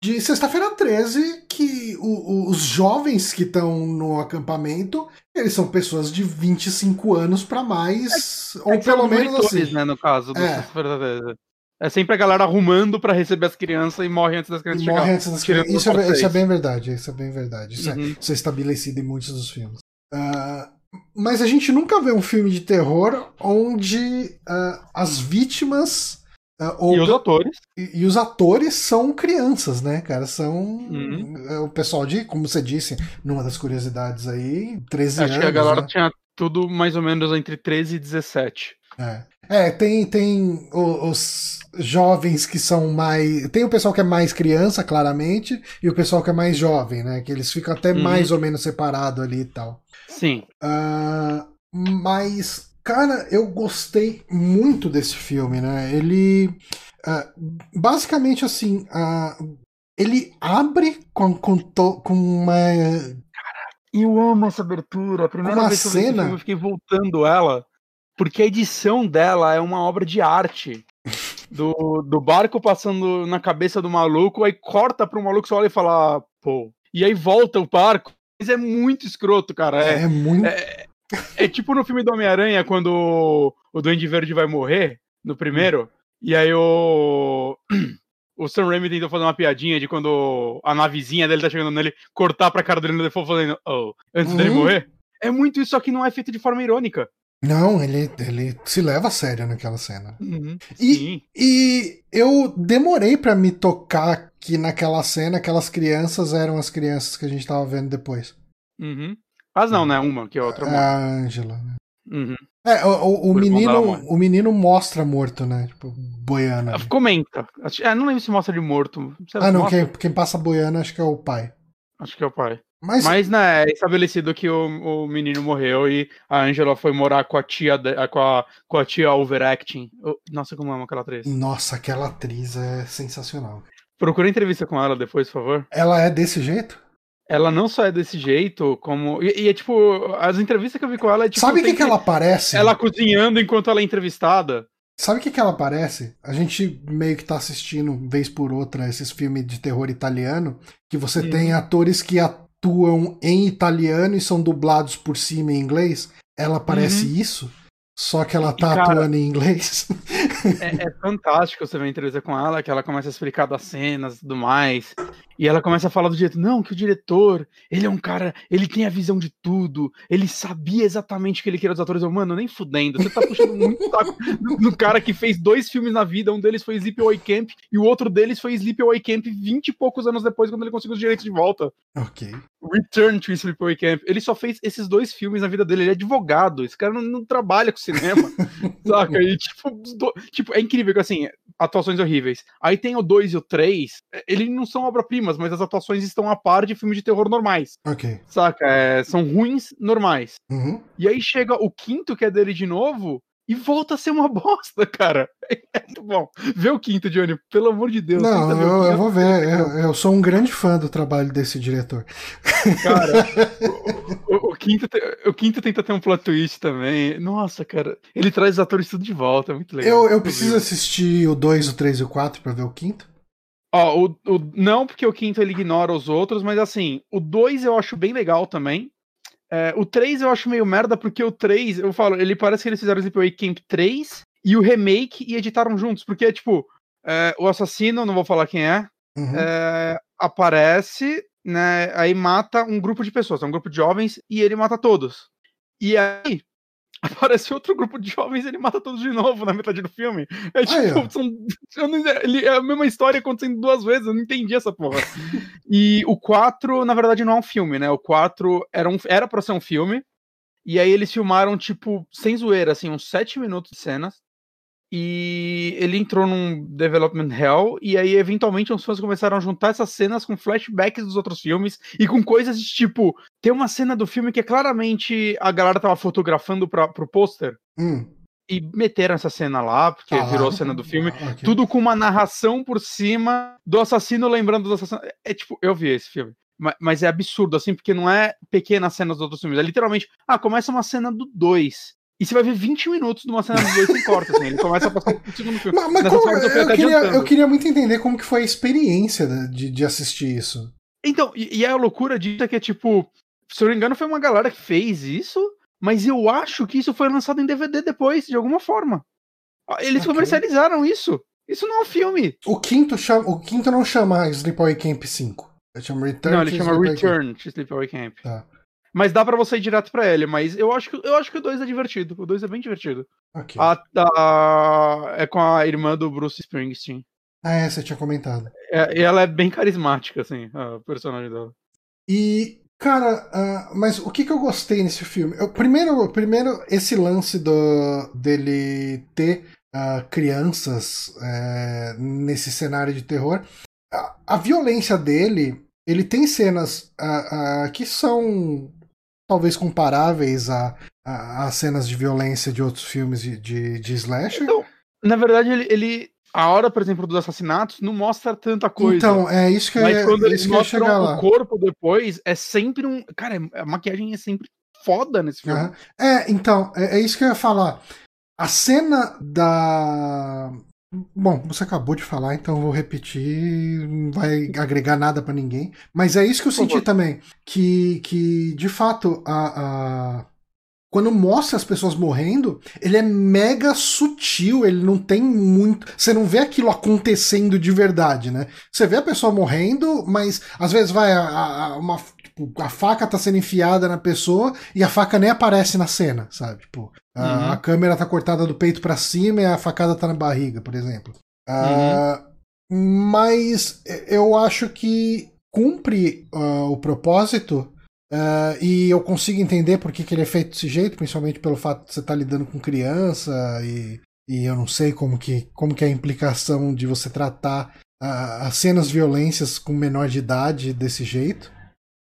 De sexta-feira 13, que o, o, os jovens que estão no acampamento, eles são pessoas de 25 anos para mais, é, ou é pelo menos assim. né, no caso do é. sexta-feira 13. É sempre a galera arrumando para receber as crianças e morre antes das crianças morre chegar. Antes das crianças. Isso, é, isso é, bem verdade, isso é bem verdade. Isso, é, uhum. é, isso é, estabelecido em muitos dos filmes. Uh, mas a gente nunca vê um filme de terror onde uh, as vítimas. Uh, ou, e os atores. E, e, os atores são crianças, né, cara? São uhum. o pessoal de, como você disse, numa das curiosidades aí, 13 Acho anos. Acho que a galera né? tinha tudo mais ou menos entre 13 e 17. É. É, tem, tem os jovens que são mais. Tem o pessoal que é mais criança, claramente, e o pessoal que é mais jovem, né? Que eles ficam até uhum. mais ou menos separados ali e tal. Sim. Uh, mas, cara, eu gostei muito desse filme, né? Ele. Uh, basicamente, assim. Uh, ele abre com, com, to, com uma. Eu amo essa abertura. A primeira uma vez que eu cena... eu fiquei voltando ela porque a edição dela é uma obra de arte. Do, do barco passando na cabeça do maluco, aí corta pro maluco só olha e fala, pô. E aí volta o barco. Mas é muito escroto, cara. É, é muito. É, É tipo no filme do Homem-Aranha, quando o, o Duende Verde vai morrer, no primeiro, e aí o. O Sam Raimi tentou fazer uma piadinha de quando a navezinha dele tá chegando nele, cortar pra cara dele no default falando, oh, antes uhum. dele morrer. É muito isso, só que não é feito de forma irônica. Não, ele, ele se leva a sério naquela cena. Uhum, e, e eu demorei para me tocar que naquela cena aquelas crianças eram as crianças que a gente tava vendo depois. Uhum. Mas não, né? Uma, que é outra. É a Angela, né? Uhum. É, o, o, o menino, o menino mostra morto, né? Tipo, boiana. Ali. Comenta. Ah, não lembro se mostra de morto. ah, não, quem, quem, passa boiana acho que é o pai. Acho que é o pai. Mas, Mas né, é estabelecido que o, o menino morreu e a Angela foi morar com a tia com a, com a tia overacting. Nossa, como amo aquela atriz. Nossa, aquela atriz é sensacional. Procura entrevista com ela depois, por favor. Ela é desse jeito? ela não só é desse jeito, como. E, e é tipo, as entrevistas que eu vi com ela é tipo. Sabe o que, que ela parece? Ela cozinhando enquanto ela é entrevistada. Sabe o que, que ela parece? A gente meio que tá assistindo, vez por outra, esses filmes de terror italiano, que você uhum. tem atores que atuam em italiano e são dublados por cima em inglês. Ela parece uhum. isso. Só que ela tá e, cara, atuando em inglês. É, é, fantástico você ver a entrevista com ela, que ela começa a explicar das cenas e tudo mais. E ela começa a falar do jeito, não, que o diretor, ele é um cara, ele tem a visão de tudo, ele sabia exatamente o que ele queria dos atores. Eu, mano, nem fudendo, você tá puxando muito taco no cara que fez dois filmes na vida, um deles foi Sleepaway Camp e o outro deles foi Sleepaway Camp 20 e poucos anos depois, quando ele conseguiu os direitos de volta. Ok. Return to Sleepaway Camp. Ele só fez esses dois filmes na vida dele, ele é advogado, esse cara não, não trabalha com cinema, saca? E, tipo, do... tipo, é incrível que, assim, atuações horríveis. Aí tem o 2 e o 3, eles não são obra-prima, mas as atuações estão a par de filmes de terror normais. Ok. Saca? É, são ruins normais. Uhum. E aí chega o quinto, que é dele de novo, e volta a ser uma bosta, cara. É muito bom. Vê o quinto, Johnny, pelo amor de Deus. Não, eu, eu, vou ver. Eu, eu, sou um grande fã do trabalho desse diretor. Cara, o, o, o, quinto, o quinto tenta ter um plot twist também. Nossa, cara. Ele traz os atores tudo de volta, é muito legal. Eu, eu preciso assistir o 2, o 3 e o 4 pra ver o quinto. Ó, o, o, não porque o quinto ele ignora os outros, mas assim, o 2 eu acho bem legal também. É, o 3 eu acho meio merda, porque o 3, eu falo, ele parece que eles fizeram o Sleepaway Camp 3 e o remake e editaram juntos, porque é tipo, é, o assassino, não vou falar quem é, uhum. é, aparece, né, aí mata um grupo de pessoas, é um grupo de jovens, e ele mata todos. E aí, aparece outro grupo de jovens e ele mata todos de novo na metade do filme. É tipo, ah, são, não, é a mesma história acontecendo duas vezes, eu não entendi essa porra. e o 4, na verdade, não é um filme, né? O 4 era, um, era pra ser um filme, e aí eles filmaram, tipo, sem zoeira, assim, uns 7 minutos de cenas, e ele entrou num development hell e aí eventualmente os fãs começaram a juntar essas cenas com flashbacks dos outros filmes e com coisas de tipo tem uma cena do filme que é claramente a galera tava fotografando para pro pôster hum. e meteram essa cena lá porque ah, virou a cena do filme ah, okay. tudo com uma narração por cima do assassino lembrando do assassino é tipo eu vi esse filme mas é absurdo, assim, porque não é pequenas cenas dos outros filmes. É literalmente, ah, começa uma cena do 2. E você vai ver 20 minutos de uma cena dois sem corta, assim. Ele começa a passar o segundo filme. Mas, mas como, eu, eu, queria, eu, queria, muito entender como que foi a experiência de, de assistir isso. Então, e, e a loucura disso é que é tipo, se eu não me engano, foi uma galera que fez isso, mas eu acho que isso foi lançado em DVD depois, de alguma forma. Eles okay. comercializaram isso. Isso não é um filme. O quinto, chama, o quinto não chama Sleepaway Camp 5. Ele chama Return Não, ele chama Return to Sleepaway Camp. Tá. Mas dá para você ir direto para ele, mas eu acho que eu acho que o 2 é divertido. O 2 é bem divertido. Okay. A, a, é com a irmã do Bruce Springsteen. Ah, é, você tinha comentado. É, e ela é bem carismática, assim, a personagem dela. E, cara, uh, mas o que, que eu gostei nesse filme? Eu, primeiro, primeiro, esse lance do, dele ter uh, crianças uh, nesse cenário de terror. A, a, violência dele, ele tem cenas ah, que são talvez comparáveis a, a, a, cenas de violência de outros filmes de, de, de slasher. Então, na verdade, ele, ele, A hora, por exemplo, dos assassinatos não mostra tanta coisa. Então, é isso que Mas eu, quando eles mostram o corpo depois, é sempre um. Cara, a maquiagem é sempre foda nesse filme. Uhum. É, então, é, é isso que eu ia falar. A cena da. Bom, você acabou de falar, então vou repetir, não vai agregar nada para ninguém. Mas é isso que eu senti também, que, que de fato a, a, quando mostra as pessoas morrendo, ele é mega sutil, ele não tem muito. Você não vê aquilo acontecendo de verdade, né? Você vê a pessoa morrendo, mas às vezes vai a, a uma. Tipo, a faca tá sendo enfiada na pessoa e a faca nem aparece na cena, sabe? Tipo, a, uhum. a câmera tá cortada do peito para cima e a facada tá na barriga, por exemplo. Uh, mas eu acho que cumpre uh, o propósito Uh, e eu consigo entender por que, que ele é feito desse jeito, principalmente pelo fato de você estar tá lidando com criança e, e eu não sei como que, como que é a implicação de você tratar uh, as cenas violências com menor de idade desse jeito.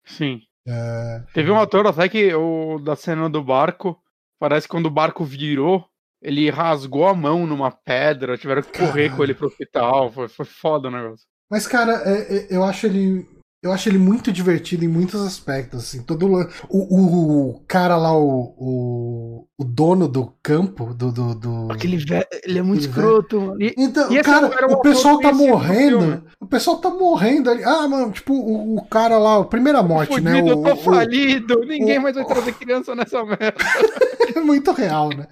Sim. Uh, Teve um ator até que o da cena do barco, parece que quando o barco virou, ele rasgou a mão numa pedra, tiveram que correr Caralho. com ele pro hospital, foi, foi foda o negócio. Mas, cara, é, é, eu acho ele eu acho ele muito divertido em muitos aspectos, assim, todo o, o cara lá, o, o, o, dono do campo, do... do, do Aquele velho, ele é muito escroto. E, então, e cara, o pessoal tá morrendo, o pessoal tá morrendo ali, ah, mano, tipo, o, o cara lá, a primeira morte, né? O, eu tô falido, ninguém mais vai trazer criança nessa merda. é muito real, né?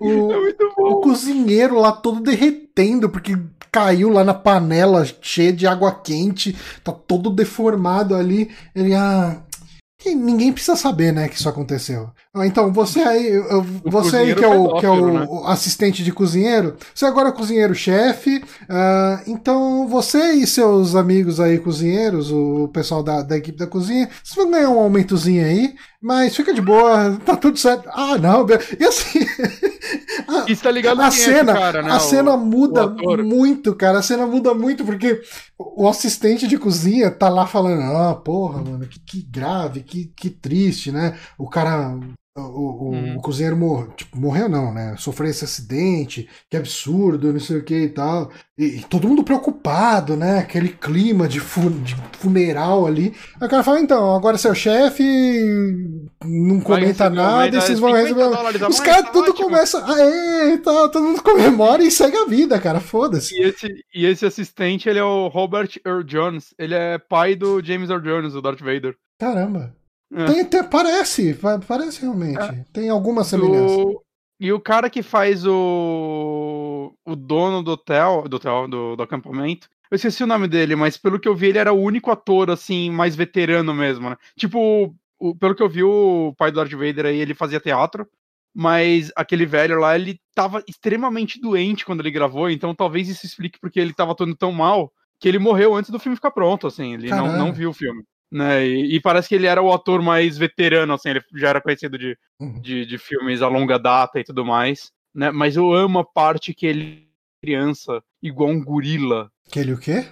O, é muito o cozinheiro lá todo derretendo, porque caiu lá na panela cheia de água quente, tá todo deformado ali. Ele, ah, ninguém precisa saber, né, que isso aconteceu. Ah, então, você aí, você aí que é, o, que é o, né? assistente de cozinheiro, você agora é cozinheiro-chefe, uh, então você e seus amigos aí cozinheiros, o pessoal da, da equipe da cozinha, vocês vão ganhar um aumentozinho aí, mas fica de boa, tá tudo certo. Ah, não, e assim... a, Isso tá ligado a cena, cara, né? A cena o, muda o muito, cara, a cena muda muito, porque o assistente de cozinha tá lá falando, ah, porra, mano, que, que grave, que, que triste, né? O cara o, o, uhum. o, cozinheiro mor tipo, morreu, não, né? Sofreu esse acidente, que absurdo, não sei o que e tal. E, e, todo mundo preocupado, né? Aquele clima de, fu de funeral ali. Aí o cara fala: então, agora seu chefe não comenta nada e vocês vão receber. Os caras tudo começa. Aê, tá, todo mundo comemora e segue a vida, cara. Foda-se. E esse, e esse assistente, ele é o Robert Earl Jones. Ele é pai do James Earl Jones, o Darth Vader. Caramba. É. Tem, tem, parece, parece realmente. É. Tem alguma semelhança. O, e o cara que faz o, o dono do hotel, do hotel, do, do acampamento, eu esqueci o nome dele, mas pelo que eu vi, ele era o único ator, assim, mais veterano mesmo, né? Tipo, o, pelo que eu vi, o pai do Darth Vader aí, ele fazia teatro, mas aquele velho lá, ele tava extremamente doente quando ele gravou, então talvez isso explique porque ele tava atuando tão mal que ele morreu antes do filme ficar pronto, assim, ele não, não viu o filme né? E, e, parece que ele era o ator mais veterano, assim, ele já era conhecido de, uhum. de, de, filmes a longa data e tudo mais, né? Mas eu amo a parte que ele criança igual um gorila. Que ele o quê?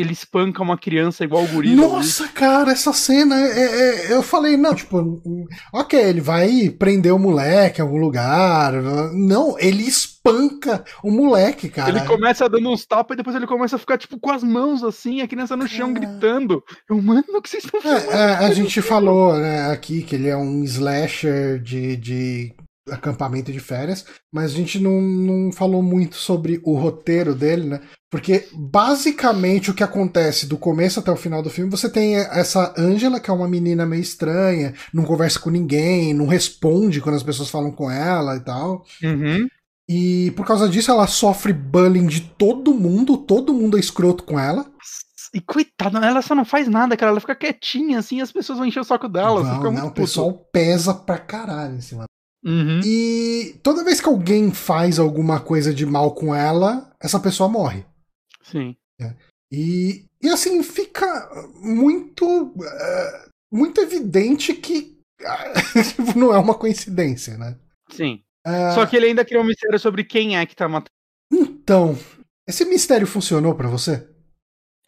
Ele espanca uma criança igual o gorila. Nossa, cara, essa cena, é, é, eu falei, não, tipo, ok, ele vai prender o moleque em algum lugar. Não, ele espanca o moleque, cara. Ele começa dando uns tapas e depois ele começa a ficar, tipo, com as mãos assim, a criança no chão gritando. Eu, mano, o que vocês estão fazendo? É, é, a gente falou né, aqui que ele é um slasher de, de acampamento de férias, mas a gente não, não falou muito sobre o roteiro dele, né? Porque basicamente o que acontece do começo até o final do filme, você tem essa Angela, que é uma menina meio estranha, não conversa com ninguém, não responde quando as pessoas falam com ela e tal. Uhum. E por causa disso ela sofre bullying de todo mundo, todo mundo é escroto com ela. E coitada, ela só não faz nada, cara. Ela fica quietinha assim, as pessoas vão encher o saco dela. Não, não, o pessoal pesa pra caralho em cima Uhum. E toda vez que alguém faz alguma coisa de mal com ela, essa pessoa morre. Sim. É. E, e assim, fica muito. Uh, muito evidente que uh, não é uma coincidência, né? Sim. Uh, Só que ele ainda criou um mistério sobre quem é que tá matando. Então, esse mistério funcionou para você?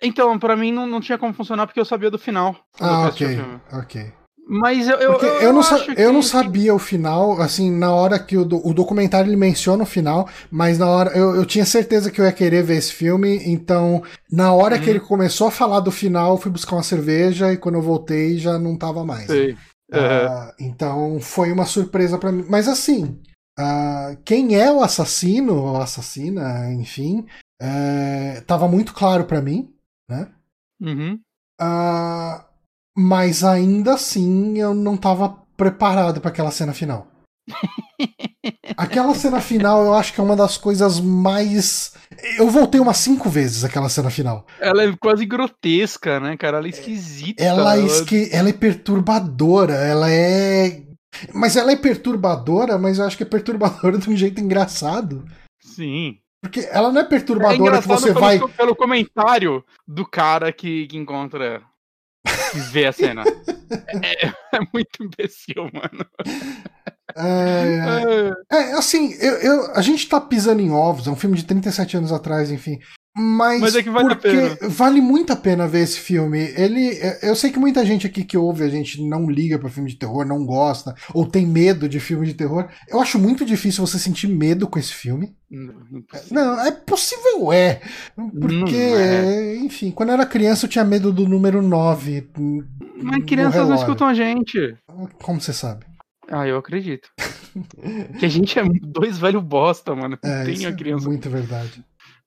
Então, para mim não, não tinha como funcionar porque eu sabia do final. Ah, ok. Ok. Mas eu, eu, eu, eu, não, eu não sabia o final, assim, na hora que o, o documentário ele menciona o final, mas na hora eu, eu tinha certeza que eu ia querer ver esse filme, então na hora que uhum. ele começou a falar do final, eu fui buscar uma cerveja e quando eu voltei já não tava mais. Sei. Uh, então foi uma surpresa para mim. Mas assim, uh, quem é o assassino ou assassina, enfim, uh, tava muito claro para mim, né? Uhum. Uh, mas ainda assim eu não estava preparado para aquela cena final. Aquela cena final eu acho que é uma das coisas mais. Eu voltei umas cinco vezes aquela cena final. Ela é quase grotesca, né, cara? Ela é esquisita. Ela, é esque... ela é perturbadora, ela é. Mas ela é perturbadora, mas eu acho que é perturbadora de um jeito engraçado. Sim. Porque ela não é perturbadora é que você pelo, vai. Pelo comentário do cara que, que encontra. Que vê a cena. é, é, muito imbecil, mano. É, é, é assim, eu, eu, a gente tá pisando em ovos, é um filme de 37 anos atrás, enfim. Mas, Mas é que vale a pena. vale muito a pena ver esse filme. Ele, eu sei que muita gente aqui que ouve a gente não liga para filme de terror, não gosta ou tem medo de filme de terror. Eu acho muito difícil você sentir medo com esse filme. Não, não é possível, é. Porque, é. enfim, quando eu era criança eu tinha medo do número 9. Mas crianças não escutam a gente. Como você sabe? Ah, eu acredito. que a gente é dois velho bosta, mano. É, Tem a é criança. muito verdade.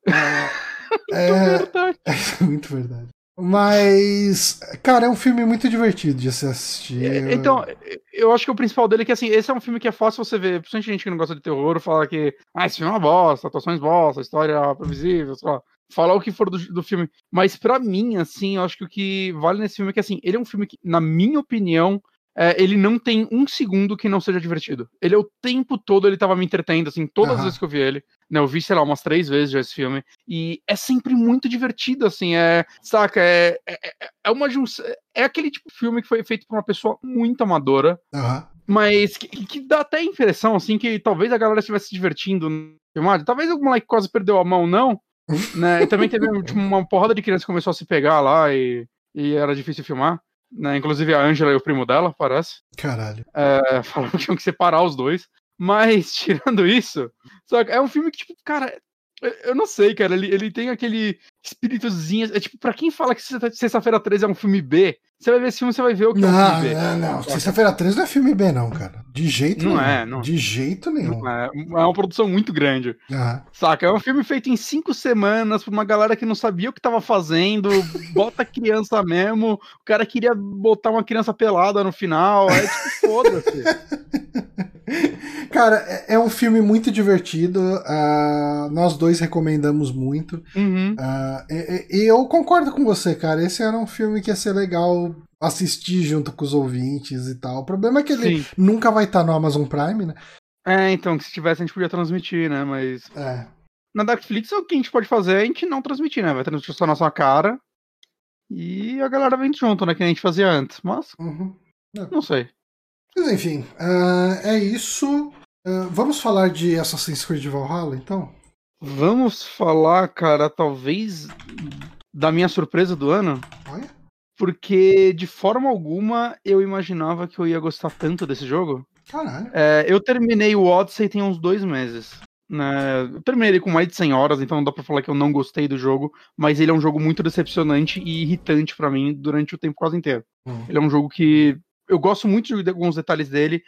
É, verdade. é muito verdade. Mas, cara, é um filme muito divertido de se assistir. É, então, eu acho que o principal dele é que, assim, esse é um filme que é fácil você ver, principalmente gente que não gosta de terror, falar que, ah, esse filme é uma bosta, atuações bosta, história previsível, sei lá. Falar o que for do, do filme. Mas para mim, assim, eu acho que o que vale nesse filme é que, assim, ele é um filme que, na minha opinião, é, ele não tem um segundo que não seja divertido. Ele o tempo todo, ele tava me entretendo, assim, todas uhum. as vezes que eu vi ele. Né, eu vi, sei lá, umas três vezes já esse filme. E é sempre muito divertido, assim, é. Saca? É, é, é, é uma junção. É aquele tipo de filme que foi feito por uma pessoa muito amadora. Uhum. Mas que, que, dá até a impressão, assim, que talvez a galera estivesse se divertindo no filmado. Talvez o moleque quase perdeu a mão, não. né? E também teve tipo, uma porrada de criança que começou a se pegar lá e, e era difícil filmar. Né? Inclusive a Angela e o primo dela, parece. Caralho. É, falaram que tinham que separar os dois. Mas, tirando isso, só é um filme que, tipo, cara, eu não sei, cara. Ele, ele tem aquele espíritozinho. É tipo, pra quem fala que Sexta-feira 13 é um filme B, você vai ver esse filme você vai ver o que não, é um filme B. Não, não. Sexta-feira 13 não é filme B, não, cara. De jeito não nenhum. É, não De jeito nenhum. Não é. é uma produção muito grande. Saca? É um filme feito em cinco semanas por uma galera que não sabia o que tava fazendo. Bota criança mesmo. O cara queria botar uma criança pelada no final. É tipo, foda-se. Cara, é, é um filme muito divertido. Uh, nós dois recomendamos muito. Uhum. Uh, e, e, eu concordo com você, cara. Esse era um filme que ia ser legal assistir junto com os ouvintes e tal. O problema é que ele Sim. nunca vai estar no Amazon Prime, né? É, então, se tivesse a gente podia transmitir, né? Mas. É. Na Darkflix o que a gente pode fazer é a gente não transmitir, né? Vai transmitir só na sua cara. E a galera vem junto, né? Que a gente fazia antes. Mas. Uhum. É. Não sei. Mas enfim, uh, é isso. Uh, vamos falar de Assassin's Creed Valhalla, então? Vamos falar, cara, talvez da minha surpresa do ano. Olha. Porque de forma alguma eu imaginava que eu ia gostar tanto desse jogo. Caralho. É, eu terminei o Odyssey tem uns dois meses. Né? Eu terminei ele com mais de 100 horas, então não dá pra falar que eu não gostei do jogo, mas ele é um jogo muito decepcionante e irritante para mim durante o tempo quase inteiro. Hum. Ele é um jogo que eu gosto muito de alguns detalhes dele,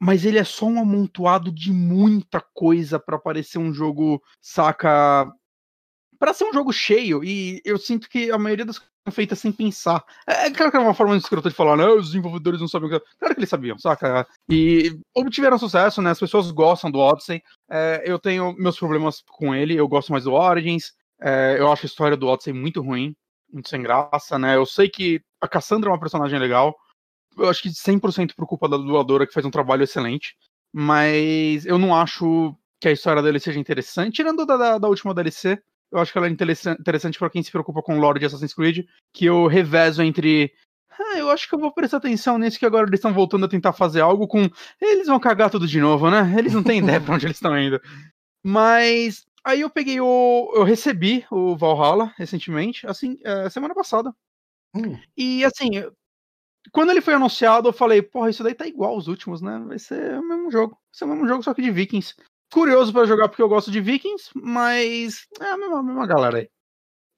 mas ele é só um amontoado de muita coisa para parecer um jogo, saca? Para ser um jogo cheio, e eu sinto que a maioria das coisas são feitas sem pensar. É, é claro que é uma forma escrota de falar, né? Os desenvolvedores não sabem o que. Claro que eles sabiam, saca? E obtiveram sucesso, né? As pessoas gostam do Odyssey. É, eu tenho meus problemas com ele, eu gosto mais do Origins. É, eu acho a história do Odyssey muito ruim, muito sem graça, né? Eu sei que a Cassandra é uma personagem legal, eu acho que 100% por culpa da dubladora, que faz um trabalho excelente. Mas eu não acho que a história dele seja interessante. Tirando da, da, da última DLC, eu acho que ela é interessante para quem se preocupa com o lore de Assassin's Creed, que eu revezo entre. Ah, eu acho que eu vou prestar atenção nisso, que agora eles estão voltando a tentar fazer algo com. Eles vão cagar tudo de novo, né? Eles não têm ideia pra onde eles estão indo. Mas. Aí eu peguei o. Eu recebi o Valhalla recentemente, assim, é, semana passada. Hum. E assim, quando ele foi anunciado, eu falei, porra, isso daí tá igual aos últimos, né? Vai ser o mesmo jogo. Vai ser o mesmo jogo, só que de Vikings. Curioso para jogar porque eu gosto de Vikings, mas é a mesma, a mesma galera aí.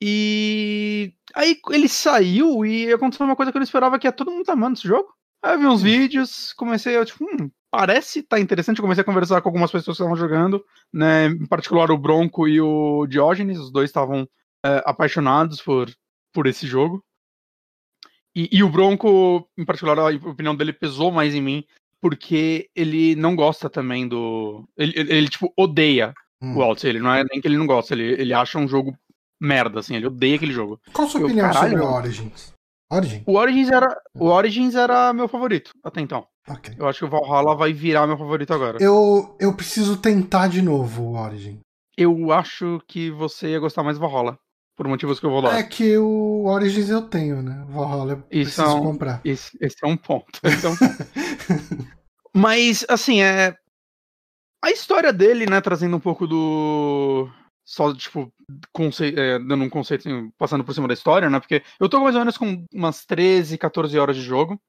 E aí ele saiu e aconteceu uma coisa que eu não esperava, que é todo mundo tá amando esse jogo. Aí eu vi uns vídeos, comecei a, tipo, hum, parece tá interessante. Eu comecei a conversar com algumas pessoas que estavam jogando, né? Em particular o Bronco e o Diógenes, os dois estavam é, apaixonados por, por esse jogo. E, e, o Bronco, em particular, a opinião dele pesou mais em mim porque ele não gosta também do. Ele, ele, ele tipo, odeia hum. o Odyssey. Ele não é nem que ele não gosta, ele, ele acha um jogo merda, assim, ele odeia aquele jogo. Qual a sua opinião caralho, sobre o Origins? Origins? O Origins era, o Origins era meu favorito até então. Okay. Eu acho que o Valhalla vai virar meu favorito agora. Eu, eu preciso tentar de novo o Origin. Eu acho que você ia gostar mais do Valhalla. Por motivos que eu vou lá. É que o Origins eu tenho, né? Valhalla eu isso preciso é um, comprar. Esse, esse, é um ponto. Ponto. Mas, assim, é. A história dele, né, trazendo um pouco do. Só, tipo, conce... É, dando um conceito, passando por cima da história, né? Porque eu tô mais ou menos com umas 13, 14 horas de jogo,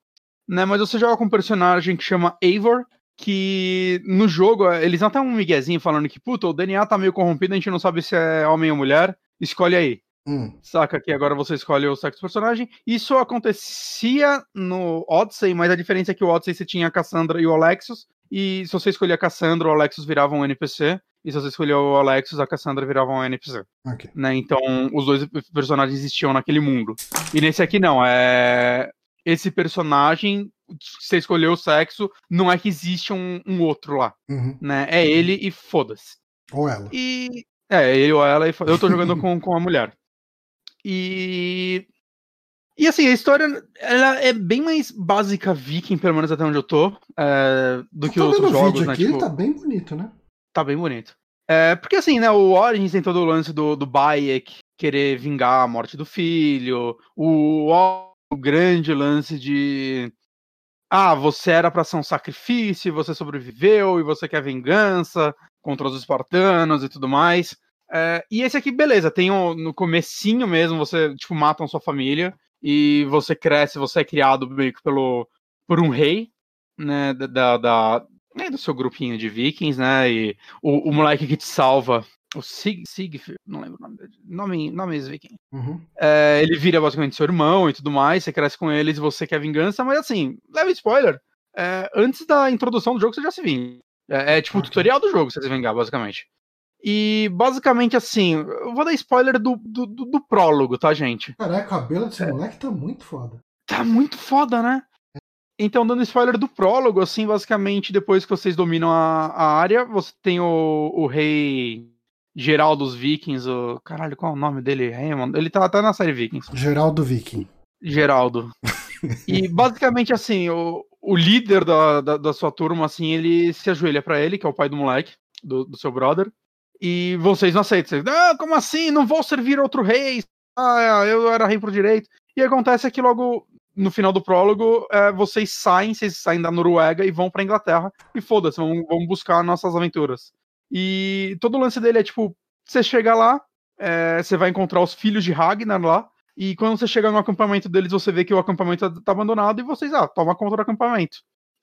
né? Mas você joga com um personagem que chama Eivor, que no jogo, eles até um miguezinho falando que, puta, o DNA tá meio corrompido, a gente não sabe se é homem ou mulher escolhe aí. Hum. Saca que agora você escolhe o sexo do personagem. Isso acontecia no Odyssey, mas a diferença é que o Odyssey você tinha a Cassandra e o Alexis. E se você escolhia a Cassandra, o Alexis virava um NPC. E se você escolhia o Alexis, a Cassandra virava um NPC. Okay. Né? Então, os dois personagens existiam naquele mundo. E nesse aqui não, é. Esse personagem, você escolheu o sexo, não é que existe um, um outro lá. Uhum. Né? É ele e foda-se. Ou ela. E é, ele ou ela, eu tô jogando com, com a mulher. E. E assim, a história ela é bem mais básica viking, pelo menos até onde eu tô, é, do eu que outros jogos, né? Aqui, tipo... Tá bem bonito, né? Tá bem bonito. É, porque assim, né, o Origins tem todo o lance do, do Bayek querer vingar a morte do filho, o, o grande lance de ah, você era para ser um sacrifício, você sobreviveu e você quer vingança contra os espartanos e tudo mais. É, e esse aqui, beleza, tem um, no comecinho mesmo, você, tipo, matam sua família e você cresce, você é criado meio que pelo, por um rei, né, da, da, né, do seu grupinho de vikings, né, e o, o moleque que te salva o Sig, Sigfrid, não lembro o nome dele, nome, nome viking. Uhum. É, ele vira basicamente seu irmão e tudo mais, você cresce com eles e você quer vingança, mas assim, leve spoiler, é, antes da introdução do jogo você já se vinga. É, é tipo okay. o tutorial do jogo você se vingar, basicamente. E basicamente assim, eu vou dar spoiler do, do, do, do prólogo, tá, gente? Caraca, o cabelo desse é. moleque tá muito foda. Tá muito foda, né? Então, dando spoiler do prólogo, assim, basicamente, depois que vocês dominam a, a área, você tem o, o rei Geraldo dos Vikings, o. Caralho, qual é o nome dele? Raymond. Ele tá até na série Vikings. Geraldo Viking. Geraldo. e basicamente assim, o, o líder da, da, da, sua turma, assim, ele se ajoelha para ele, que é o pai do moleque, do, do seu brother. E vocês não aceitam. Vocês, ah, como assim? Não vou servir outro rei. Ah, eu era rei por direito. E acontece que logo no final do prólogo, é, vocês saem, vocês saem da Noruega e vão pra Inglaterra. E foda-se, vão, vão buscar nossas aventuras. E todo o lance dele é tipo: você chega lá, é, você vai encontrar os filhos de Ragnar lá. E quando você chega no acampamento deles, você vê que o acampamento tá abandonado e vocês, ah, toma conta do acampamento.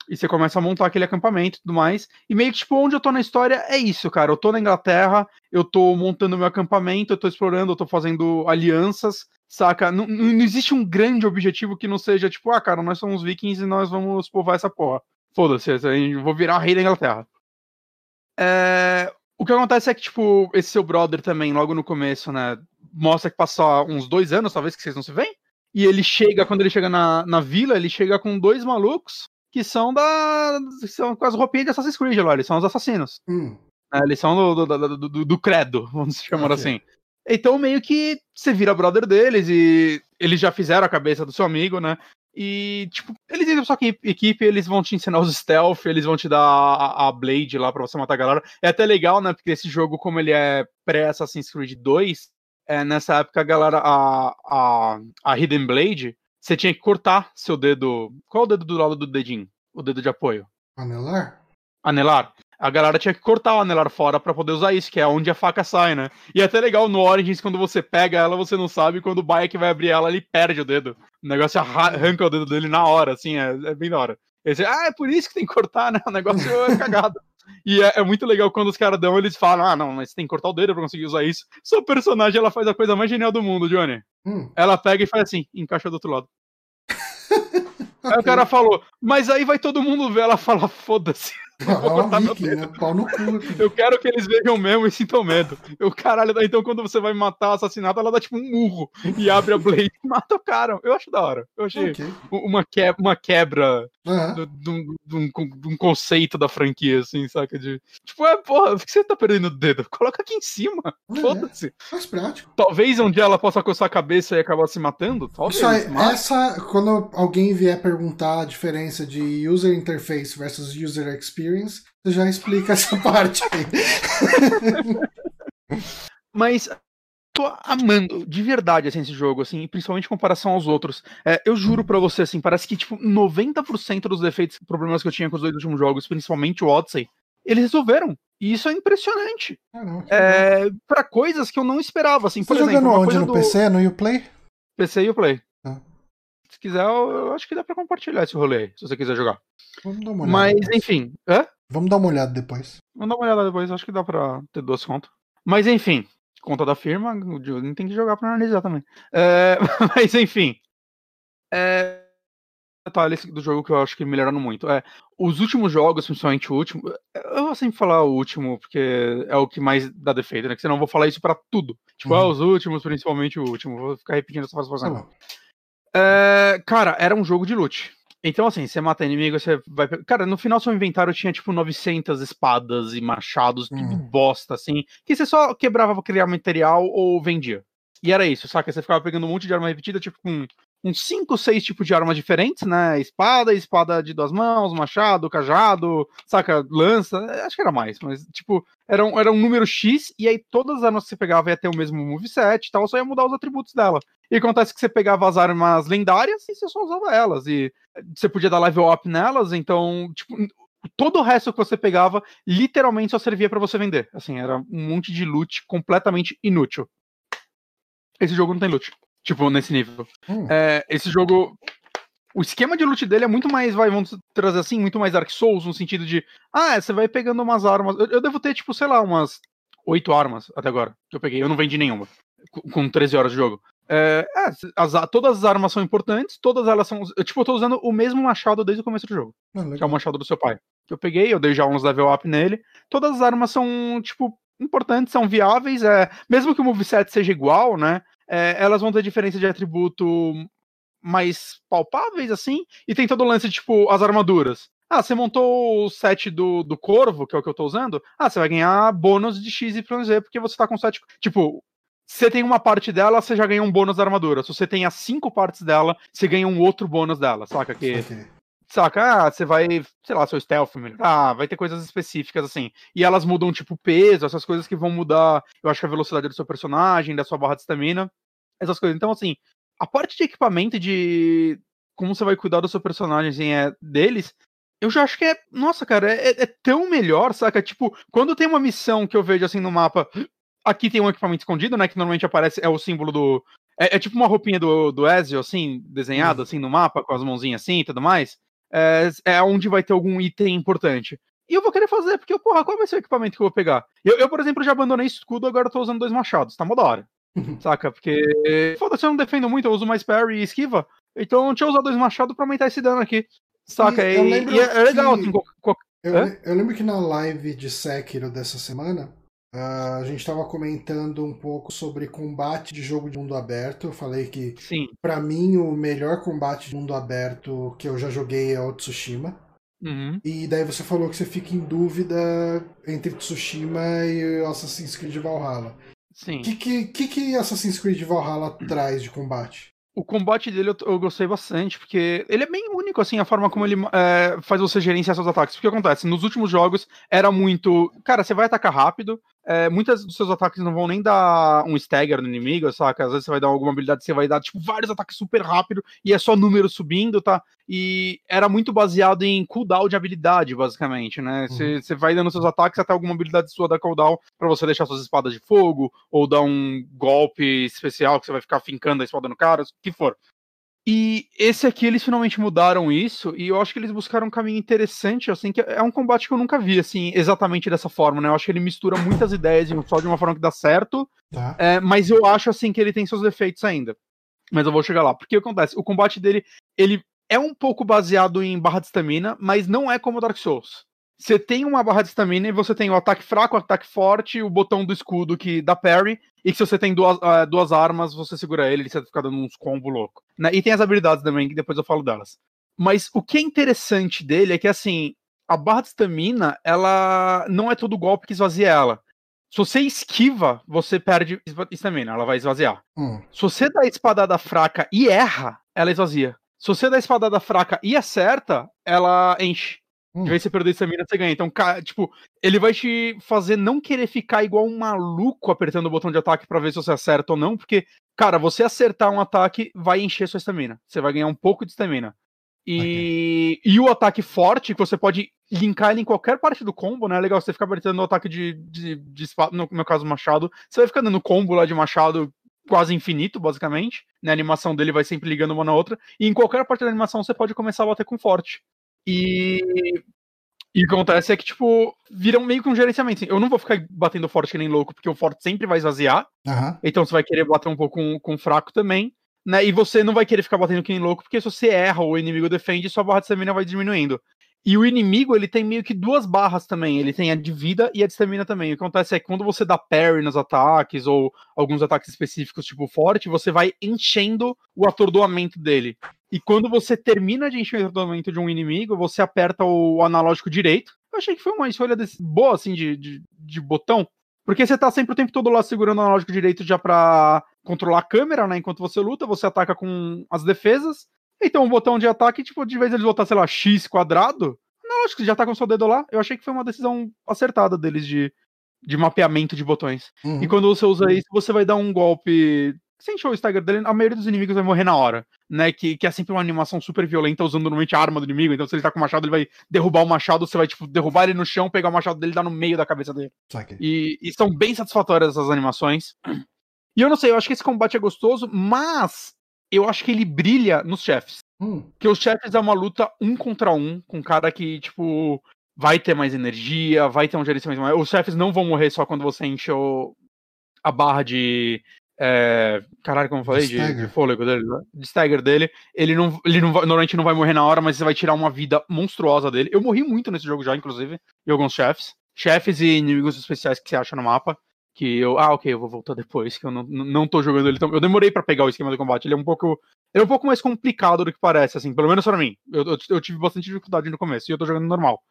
E você começa a montar aquele acampamento e tudo mais. E meio que, tipo, onde eu tô na história é isso, cara. Eu tô na Inglaterra, eu tô montando meu acampamento, eu tô explorando, eu tô fazendo alianças, saca? Não, não existe um grande objetivo que não seja, tipo, ah, cara, nós somos vikings e nós vamos povoar essa porra. Foda-se, eu vou virar rei da Inglaterra. É, o que acontece é que, tipo, esse seu brother também, logo no começo, né, mostra que passou uns dois anos, talvez, que vocês não se veem. E ele chega, quando ele chega na, na vila, ele chega com dois malucos que são da. são com as roupinhas de Assassin's Creed lá, eles são os assassinos. Hum. É, eles são do, do, do, do, credo, vamos chamar okay. assim. Então, meio que você vira brother deles e eles já fizeram a cabeça do seu amigo, né? E, tipo, eles entram sua equipe, eles vão te ensinar os stealth, eles vão te dar a, a, Blade lá pra você matar a galera. É até legal, né? Porque esse jogo, como ele é pré-Assassin's Creed 2, é, nessa época a galera, a, a, a Hidden Blade, você tinha que cortar seu dedo. Qual é o dedo do lado do dedinho? O dedo de apoio? Anelar? Anelar a galera tinha que cortar o anelar fora para poder usar isso, que é onde a faca sai, né? E é até legal no Origins, quando você pega ela, você não sabe, quando o Bayek vai abrir ela, ele perde o dedo. O negócio arranca o dedo dele na hora, assim, é, é bem da hora. Você, ah, é por isso que tem que cortar, né? O negócio é cagado. E é, é, muito legal quando os caras dão, eles falam, ah, não, mas tem que cortar o dedo pra conseguir usar isso. Sua personagem, ela faz a coisa mais genial do mundo, Johnny. Hum. Ela pega e faz assim, encaixa do outro lado. Aí o cara falou, mas aí vai todo mundo ver ela falar, foda-se. Ah, Mickey, né? Pau no cu. Eu quero que eles vejam mesmo e sintam medo. Eu, caralho, então quando você vai matar o assassinato, ela dá tipo um murro e abre a blade e mata o cara. Eu acho da hora. Eu achei okay. uma, que, uma quebra uhum. do, do, um conceito da franquia, assim, saca? De, tipo, é, porra, por que você tá perdendo o dedo? Coloca aqui em cima. É, Foda-se. Faz prático. Talvez um dia ela possa coçar a cabeça e acabar se matando. Talvez. Isso aí, mas... essa, quando alguém vier perguntar a diferença de user interface versus user experience, você já explica essa parte aí. Mas tô amando de verdade assim, esse jogo, assim, principalmente em comparação aos outros. É, eu juro para você, assim, parece que tipo 90% dos defeitos, problemas que eu tinha com os dois últimos jogos, principalmente o Odyssey, eles resolveram. E isso é impressionante. É, para coisas que eu não esperava, assim, Você por tá exemplo, jogando onde no do... PC, no Uplay? PC e Uplay. Ah. Se quiser, eu, eu, acho que dá para compartilhar esse rolê aí, se você quiser jogar. Vamos dar uma olhada. Mas, depois. enfim. Hã? Vamos dar uma olhada depois. Vamos dar uma olhada depois, acho que dá pra ter duas contas. Mas, enfim. Conta da firma, o Diogo tem que jogar pra analisar também. É, mas, enfim. É, detalhes do jogo que eu acho que melhoraram muito. É, os últimos jogos, principalmente o último, eu vou sempre falar o último, porque é o que mais dá defeito, né? Que senão eu vou falar isso pra tudo. Tipo, uhum. ah, os últimos, principalmente o último. Vou ficar repetindo essa frase. Tá é, cara, era um jogo de loot. Então, assim, você mata inimigo, você vai. Cara, no final seu inventário tinha tipo 900 espadas e machados, tudo hum. bosta, assim, que você só quebrava pra criar material ou vendia. E era isso, saca? Você ficava pegando um monte de arma repetida, tipo com uns 5, 6 tipos de armas diferentes, né? Espada, espada de duas mãos, machado, cajado, saca? Lança, acho que era mais, mas tipo, era um, era um número X, e aí todas as armas que você pegava ia ter o mesmo moveset e tal, só ia mudar os atributos dela. E acontece que você pegava as armas lendárias e você só usava elas. E você podia dar level up nelas, então, tipo, todo o resto que você pegava literalmente só servia para você vender. Assim, era um monte de loot completamente inútil. Esse jogo não tem loot. Tipo, nesse nível. Hum. É, esse jogo. O esquema de loot dele é muito mais, vai, vamos trazer assim, muito mais Dark Souls, no sentido de. Ah, você vai pegando umas armas. Eu, eu devo ter, tipo, sei lá, umas oito armas até agora que eu peguei. Eu não vendi nenhuma. Com 13 horas de jogo. É, é, as, todas as armas são importantes, todas elas são. Eu, tipo, eu tô usando o mesmo machado desde o começo do jogo. Ah, que é o machado do seu pai. Que eu peguei, eu dei já uns level up nele. Todas as armas são, tipo, importantes, são viáveis. É, mesmo que o moveset seja igual, né? É, elas vão ter diferença de atributo mais palpáveis, assim. E tem todo o lance, tipo, as armaduras. Ah, você montou o set do, do Corvo, que é o que eu tô usando. Ah, você vai ganhar bônus de X, Y, Z, porque você tá com set. Tipo, você tem uma parte dela, você já ganha um bônus da armadura. Se você tem as cinco partes dela, você ganha um outro bônus dela, saca? Que. Okay. Saca? Ah, você vai, sei lá, seu stealth melhorar, ah, vai ter coisas específicas assim. E elas mudam, tipo, peso, essas coisas que vão mudar, eu acho que a velocidade do seu personagem, da sua barra de estamina, essas coisas. Então, assim, a parte de equipamento de como você vai cuidar do seu personagem, assim, é deles, eu já acho que é, nossa, cara, é, é, tão melhor, saca? Tipo, quando tem uma missão que eu vejo assim no mapa, Aqui tem um equipamento escondido, né? Que normalmente aparece, é o símbolo do. É, é tipo uma roupinha do, do Ezio, assim, desenhado, uhum. assim, no mapa, com as mãozinhas assim e tudo mais. É, é onde vai ter algum item importante. E eu vou querer fazer, porque, porra, qual vai ser o equipamento que eu vou pegar? Eu, eu por exemplo, já abandonei escudo, agora eu tô usando dois machados, tá mó da hora. Saca? Porque. Foda-se, eu não defendo muito, eu uso mais parry e esquiva. Então deixa eu usar dois machados pra aumentar esse dano aqui. Saca? E, e, e é, é, legal, assim. Eu, eu, lembro que na live de Sekiro dessa semana, Uh, a gente estava comentando um pouco sobre combate de jogo de mundo aberto. Eu falei que, para mim, o melhor combate de mundo aberto que eu já joguei é o Tsushima. Uhum. E daí você falou que você fica em dúvida entre Tsushima e Assassin's Creed Valhalla. Sim. O que, que, que, Assassin's Creed Valhalla traz de combate? O combate dele eu, eu, gostei bastante, porque ele é bem único, assim, a forma como ele é, faz você gerenciar seus ataques. O que acontece? Nos últimos jogos era muito. Cara, você vai atacar rápido, é, muitas dos seus ataques não vão nem dar um stagger no inimigo, saca? Às vezes você vai dar alguma habilidade, você vai dar, tipo, vários ataques super rápido e é só número subindo, tá? E era muito baseado em cooldown de habilidade, basicamente, né? Você uhum. vai dando seus ataques até alguma habilidade sua dar cooldown pra você deixar suas espadas de fogo, ou dar um golpe especial que você vai ficar fincando a espada no cara, o que for. E esse aqui eles finalmente mudaram isso, e eu acho que eles buscaram um caminho interessante, assim, que é um combate que eu nunca vi, assim, exatamente dessa forma, né? Eu acho que ele mistura muitas ideias só de uma forma que dá certo, tá. é, mas eu acho, assim, que ele tem seus defeitos ainda. Mas eu vou chegar lá. Porque o que acontece? O combate dele, ele é um pouco baseado em barra de estamina, mas não é como Dark Souls. Você tem uma barra de estamina e você tem o ataque fraco, o ataque forte, o botão do escudo que dá parry, e que se você tem duas, uh, duas armas, você segura ele e você fica dando uns combos loucos. Né? E tem as habilidades também, que depois eu falo delas. Mas o que é interessante dele é que, assim, a barra de estamina, ela não é todo golpe que esvazia ela. Se você esquiva, você perde estamina, ela vai esvaziar. Hum. Se você dá a espadada fraca e erra, ela esvazia. Se você dá a espadada fraca e acerta, ela enche. Hum. Vez você perder estamina, você ganha. Então, tipo, ele vai te fazer não querer ficar igual um maluco apertando o botão de ataque para ver se você acerta ou não, porque, cara, você acertar um ataque vai encher sua estamina. Você vai ganhar um pouco de estamina. E, okay. e o ataque forte, que você pode linkar ele em qualquer parte do combo, né? É legal você ficar apertando o ataque de, de, de espada, no meu caso, machado. Você vai ficar dando combo lá de machado quase infinito, basicamente. Né? A animação dele vai sempre ligando uma na outra. E em qualquer parte da animação você pode começar a bater com forte. E. E o que acontece é que, tipo, viram meio que um gerenciamento. Assim, eu não vou ficar batendo forte que nem louco, porque o forte sempre vai esvaziar. Uhum. Então você vai querer bater um pouco com, com fraco também né? E você não vai querer ficar batendo que nem louco, porque se você erra ou o inimigo defende, sua barra de stamina vai diminuindo. E o inimigo, ele tem meio que duas barras também. Ele tem a de vida e a de stamina também. O que acontece é que quando você dá parry nos ataques, ou alguns ataques específicos, tipo forte, você vai enchendo o atordoamento dele. E quando você termina de encher o atordoamento de um inimigo, você aperta o analógico direito. Eu achei que foi uma escolha desse, boa, assim, de, de, de botão. Porque você tá sempre o tempo todo lá segurando o analógico direito já pra controlar a câmera, né? Enquanto você luta, você ataca com as defesas. Então o botão de ataque, tipo, de vez eles botar, sei lá, X quadrado, que já tá com o seu dedo lá. Eu achei que foi uma decisão acertada deles de, de mapeamento de botões. Uhum. E quando você usa isso, você vai dar um golpe sem show o stagger dele, a maioria dos inimigos vai morrer na hora, né? Que, que é sempre uma animação super violenta usando normalmente a arma do inimigo. Então, se ele tá com o machado, ele vai derrubar o machado, você vai, tipo, derrubar ele no chão, pegar o machado dele e dar no meio da cabeça dele. E, e são bem satisfatórias essas animações. E eu não sei, eu acho que esse combate é gostoso, mas eu acho que ele brilha nos chefes. Hum. Que os chefes é uma luta um contra um, com um cara que, tipo, vai ter mais energia, vai ter um gerenciamento maior. Os chefes não vão morrer só quando você enche o, a barra de é, caralho, como eu falei, de, de, fôlego dele, né? de stagger dele, ele não, ele não vai, normalmente não vai morrer na hora, mas você vai tirar uma vida monstruosa dele. Eu morri muito nesse jogo já, inclusive, e alguns chefes. Chefes e inimigos especiais que você acha no mapa. Que eu, ah, ok, eu vou voltar depois, que eu não, não tô jogando ele tão. Eu demorei para pegar o esquema do combate, ele é um pouco. Ele é um pouco mais complicado do que parece, assim, pelo menos para mim. Eu, eu, eu tive bastante dificuldade no começo, e eu tô jogando normal.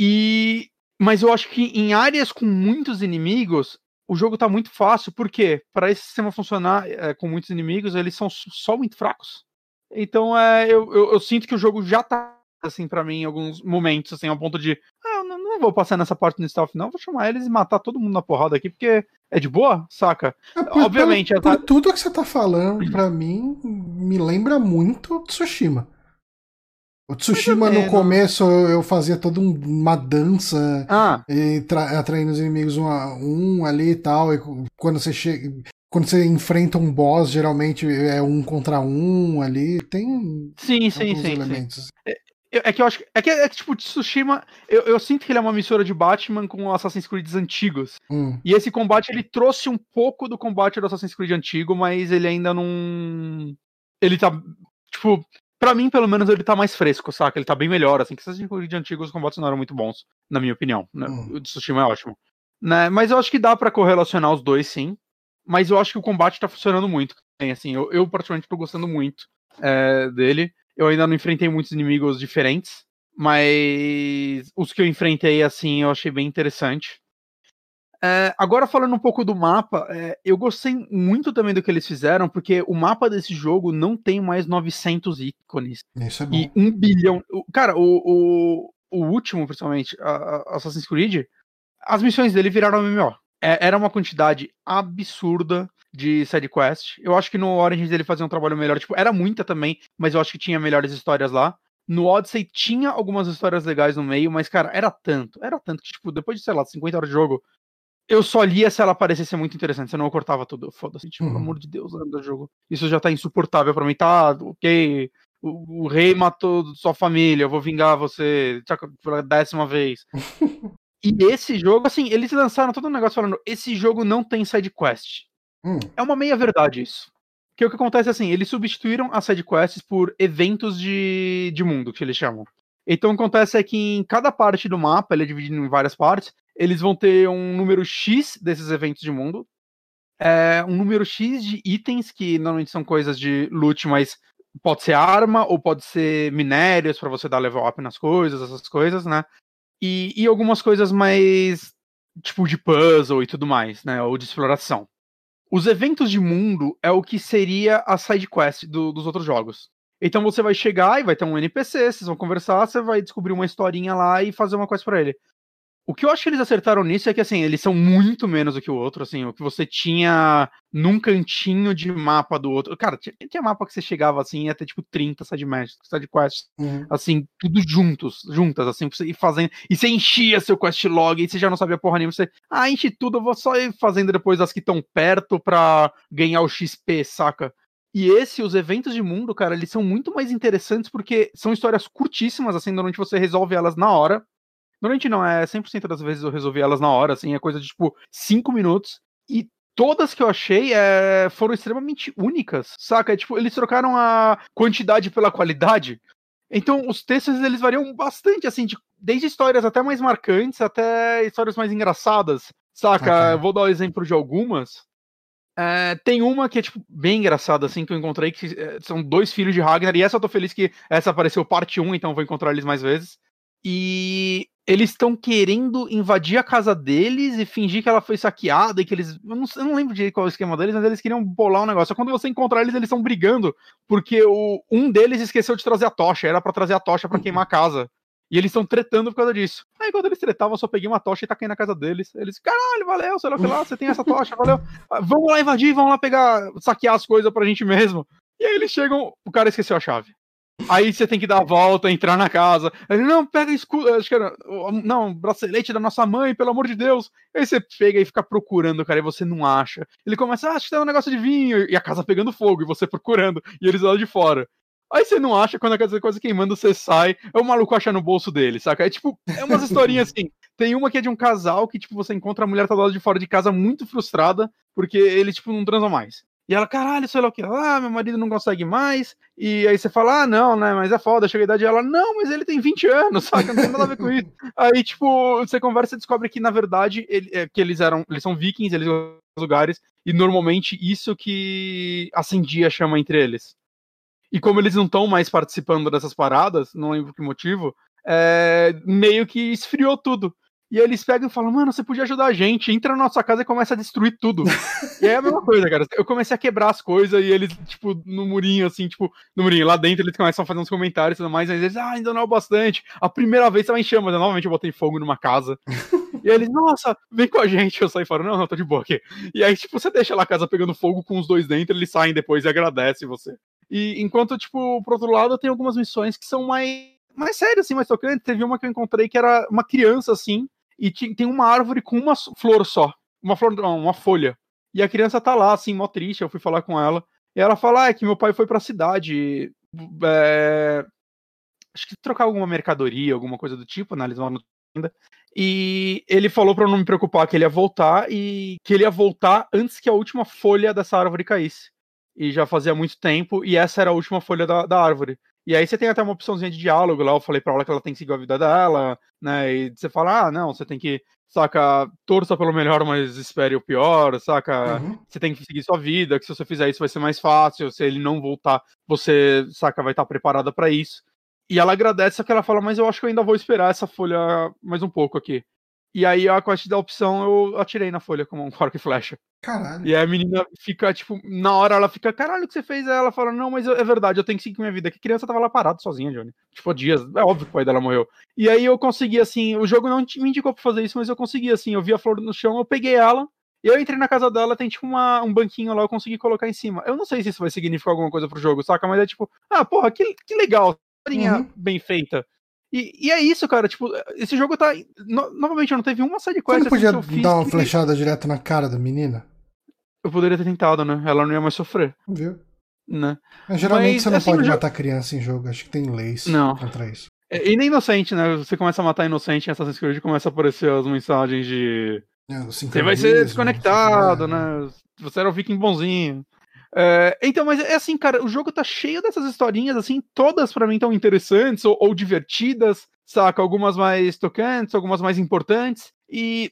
E. Mas eu acho que em áreas com muitos inimigos, o jogo tá muito fácil, porque para esse sistema funcionar é, com muitos inimigos, eles são só muito fracos. Então é, eu, eu, eu sinto que o jogo já tá assim para mim em alguns momentos, assim, ao ponto de ah, não, não, vou passar nessa parte no stealth, não, vou chamar eles e matar todo mundo na porrada aqui, porque é de boa, saca? É, por, Obviamente. Por, por tudo que você tá falando, para mim, me lembra muito Tsushima. O Tsushima no começo eu fazia toda uma dança ah. e atraindo os inimigos um a um ali e tal. E quando você chega. Quando você enfrenta um boss, geralmente é um contra um ali. Tem. Sim, sim, sim. Elementos. sim. É, é, que eu acho. É que, é que tipo, Tsushima. Eu, eu sinto que ele é uma mistura de Batman com Assassin's Creed antigos. Hum. E esse combate ele trouxe um pouco do combate do Assassin's Creed antigo, mas ele ainda não. Ele tá. Tipo, Pra mim, pelo menos, ele tá mais fresco, saca? Ele tá bem melhor, assim, que Assassin's Creed antigos os combates não eram muito bons, na minha opinião. Né? Hum. O de Tsushima é ótimo. Né? Mas eu acho que dá para correlacionar os dois, sim. Mas eu acho que o combate tá funcionando muito. Assim, eu, eu praticamente tô gostando muito é, dele. Eu ainda não enfrentei muitos inimigos diferentes, mas os que eu enfrentei, assim, eu achei bem interessante. É, agora falando um pouco do mapa, é, eu gostei muito também do que eles fizeram, porque o mapa desse jogo não tem mais 900 ícones. Isso é bom. E um bilhão. Cara, o, o, o último, principalmente, a, a Assassin's Creed, as missões dele viraram MMO. É, era uma quantidade absurda de side quest. Eu acho que no Origins ele fazia um trabalho melhor. Tipo, era muita também, mas eu acho que tinha melhores histórias lá. No Odyssey tinha algumas histórias legais no meio, mas, cara, era tanto, era tanto que, tipo, depois de, sei lá, 50 horas de jogo, eu só lia se ela parecesse muito interessante, senão eu cortava tudo. Foda-se, tipo, pelo uhum. amor de Deus, do jogo. Isso já tá insuportável para mim. Tá, ok. O, o, rei matou sua família, eu vou vingar você pela décima vez. e esse jogo, assim, eles lançaram todo um negócio falando: esse jogo não tem side quest. Hum. É uma meia verdade isso. Porque o que acontece é assim, eles substituíram as side quests por eventos de, de mundo, que eles chamam. Então o que acontece é que em cada parte do mapa, ele é dividido em várias partes, eles vão ter um número X desses eventos de mundo, é, um número X de itens, que normalmente são coisas de loot, mas pode ser arma ou pode ser minérios para você dar level up nas coisas, essas coisas, né? E, e algumas coisas mais tipo de puzzle e tudo mais, né? Ou de exploração. Os eventos de mundo é o que seria a side quest do, dos outros jogos. Então você vai chegar e vai ter um NPC, vocês vão conversar, você vai descobrir uma historinha lá e fazer uma coisa para ele. O que eu acho que eles acertaram nisso é que, assim, eles são muito menos do que o outro, assim, o que você tinha num cantinho de mapa do outro. Cara, tinha, tinha mapa que você chegava, assim, ia ter, tipo, 30 side matches, side quests, uhum. assim, tudo juntos, juntas, assim, pra você ir fazendo. E você enchia seu quest log, e você já não sabia porra nenhuma, você, ah, enche tudo, eu vou só ir fazendo depois as que estão perto pra ganhar o XP, saca? E esse, os eventos de mundo, cara, eles são muito mais interessantes porque são histórias curtíssimas, assim, normalmente você resolve elas na hora. Normalmente não, é 100% das vezes eu resolvi elas na hora, assim, é coisa de tipo 5 minutos. E todas que eu achei é, foram extremamente únicas, saca? É, tipo, eles trocaram a quantidade pela qualidade. Então, os textos eles variam bastante, assim, de, desde histórias até mais marcantes até histórias mais engraçadas, saca? Okay. Vou dar o um exemplo de algumas. É, tem uma que é, tipo, bem engraçada, assim, que eu encontrei, que é, são dois filhos de Ragnar, e essa eu tô feliz que essa apareceu parte 1, então vou encontrar eles mais vezes. E eles estão querendo invadir a casa deles e fingir que ela foi saqueada e que eles. Eu não, eu não lembro de qual é o esquema deles, mas eles queriam bolar um negócio. Só quando você encontrar eles, eles estão brigando, porque o, um deles esqueceu de trazer a tocha, era para trazer a tocha para queimar a casa. E eles estão tretando por causa disso. Aí quando eles tretavam, eu só peguei uma tocha e taquei na casa deles. Eles, caralho, valeu, sei lá que lá, você tem essa tocha, valeu. Vamos lá invadir, vamos lá pegar, saquear as coisas pra gente mesmo. E aí eles chegam, o cara esqueceu a chave. Aí você tem que dar a volta, entrar na casa. Ele, não, pega escudo. Acho que era. Não, bracelete da nossa mãe, pelo amor de Deus. Aí você pega e fica procurando, cara, e você não acha. Ele começa, ah, acho que tem um negócio de vinho. E a casa pegando fogo, e você procurando. E eles lá de fora. Aí você não acha, quando a casa quase queimando, você sai. É o maluco achar no bolso dele, saca? É tipo, é umas historinhas assim. Tem uma que é de um casal que, tipo, você encontra a mulher tá do lado de fora de casa muito frustrada, porque ele, tipo, não transa mais. E ela, caralho, sei lá o que, ah, meu marido não consegue mais. E aí você fala, ah, não, né, mas é foda, chega a idade. E ela, não, mas ele tem 20 anos, saca? Não tem nada a ver com isso. Aí, tipo, você conversa e descobre que, na verdade, ele, é, que eles eram, eles são vikings, eles lugares, e normalmente isso que acendia a chama entre eles. E como eles não estão mais participando dessas paradas, não lembro que motivo, é, meio que esfriou tudo. E eles pegam e falam, mano, você podia ajudar a gente, entra na nossa casa e começa a destruir tudo. e é a mesma coisa, cara. Eu comecei a quebrar as coisas e eles, tipo, no murinho, assim, tipo, no murinho, lá dentro eles começam a fazer uns comentários e tudo mais, mas eles, ah, ainda não é o bastante. A primeira vez tava em chamas, novamente eu botei fogo numa casa. e eles, nossa, vem com a gente. Eu saí fora, não, não, tô de boa aqui. E aí, tipo, você deixa lá a casa pegando fogo com os dois dentro, eles saem depois e agradecem você. E enquanto, tipo, pro outro lado, tem algumas missões que são mais, mais sérias, assim, mais tocantes. Teve uma que eu encontrei que era uma criança, assim, e tem uma árvore com uma flor só. Uma flor, não, uma folha. E a criança tá lá, assim, mó triste. Eu fui falar com ela. E ela fala: ah, é que meu pai foi pra cidade. É... Acho que trocar alguma mercadoria, alguma coisa do tipo? Eles vão ainda. E ele falou para não me preocupar que ele ia voltar e que ele ia voltar antes que a última folha dessa árvore caísse. E já fazia muito tempo, e essa era a última folha da, da árvore. E aí você tem até uma opçãozinha de diálogo lá, eu falei pra ela que ela tem que seguir a vida dela, né? E você fala, ah, não, você tem que, saca, torça pelo melhor, mas espere o pior, saca? Uhum. Você tem que seguir sua vida, que se você fizer isso vai ser mais fácil, se ele não voltar, você, saca, vai estar preparada para isso. E ela agradece, que ela fala, mas eu acho que eu ainda vou esperar essa folha mais um pouco aqui. E aí a quest da opção eu atirei na folha com um arco e flecha. Caralho. E aí a menina fica, tipo, na hora ela fica, caralho, o que você fez? Aí ela fala, não, mas é verdade, eu tenho que seguir minha vida. Que criança tava lá parada sozinha, Johnny. Tipo, dias. É óbvio que o pai dela morreu. E aí eu consegui, assim, o jogo não me indicou pra fazer isso, mas eu consegui, assim, eu vi a flor no chão, eu peguei ela, eu entrei na casa dela, tem tipo uma, um banquinho lá, eu consegui colocar em cima. Eu não sei se isso vai significar alguma coisa pro jogo, saca? Mas é tipo, ah, porra, que, que legal, uhum. bem feita. E, e, é isso, cara. Tipo, esse jogo tá. No, novamente, não teve uma sidequest. Você não assim podia dar uma que... flechada direto na cara da menina? Eu poderia ter tentado, né? Ela não ia mais sofrer. Viu? Né? Mas, geralmente Mas, você não assim, pode matar criança em jogo. Acho que tem leis não. contra isso. É, e nem inocente, né? Você começa a matar inocente em Assassin's Creed começa a aparecer as mensagens de. É, você vai ser desconectado, né? Você era o viking bonzinho. É, então, mas é assim, cara, o jogo tá cheio dessas historinhas, assim, todas para mim tão interessantes ou, ou, divertidas, saca? Algumas mais tocantes, algumas mais importantes. E,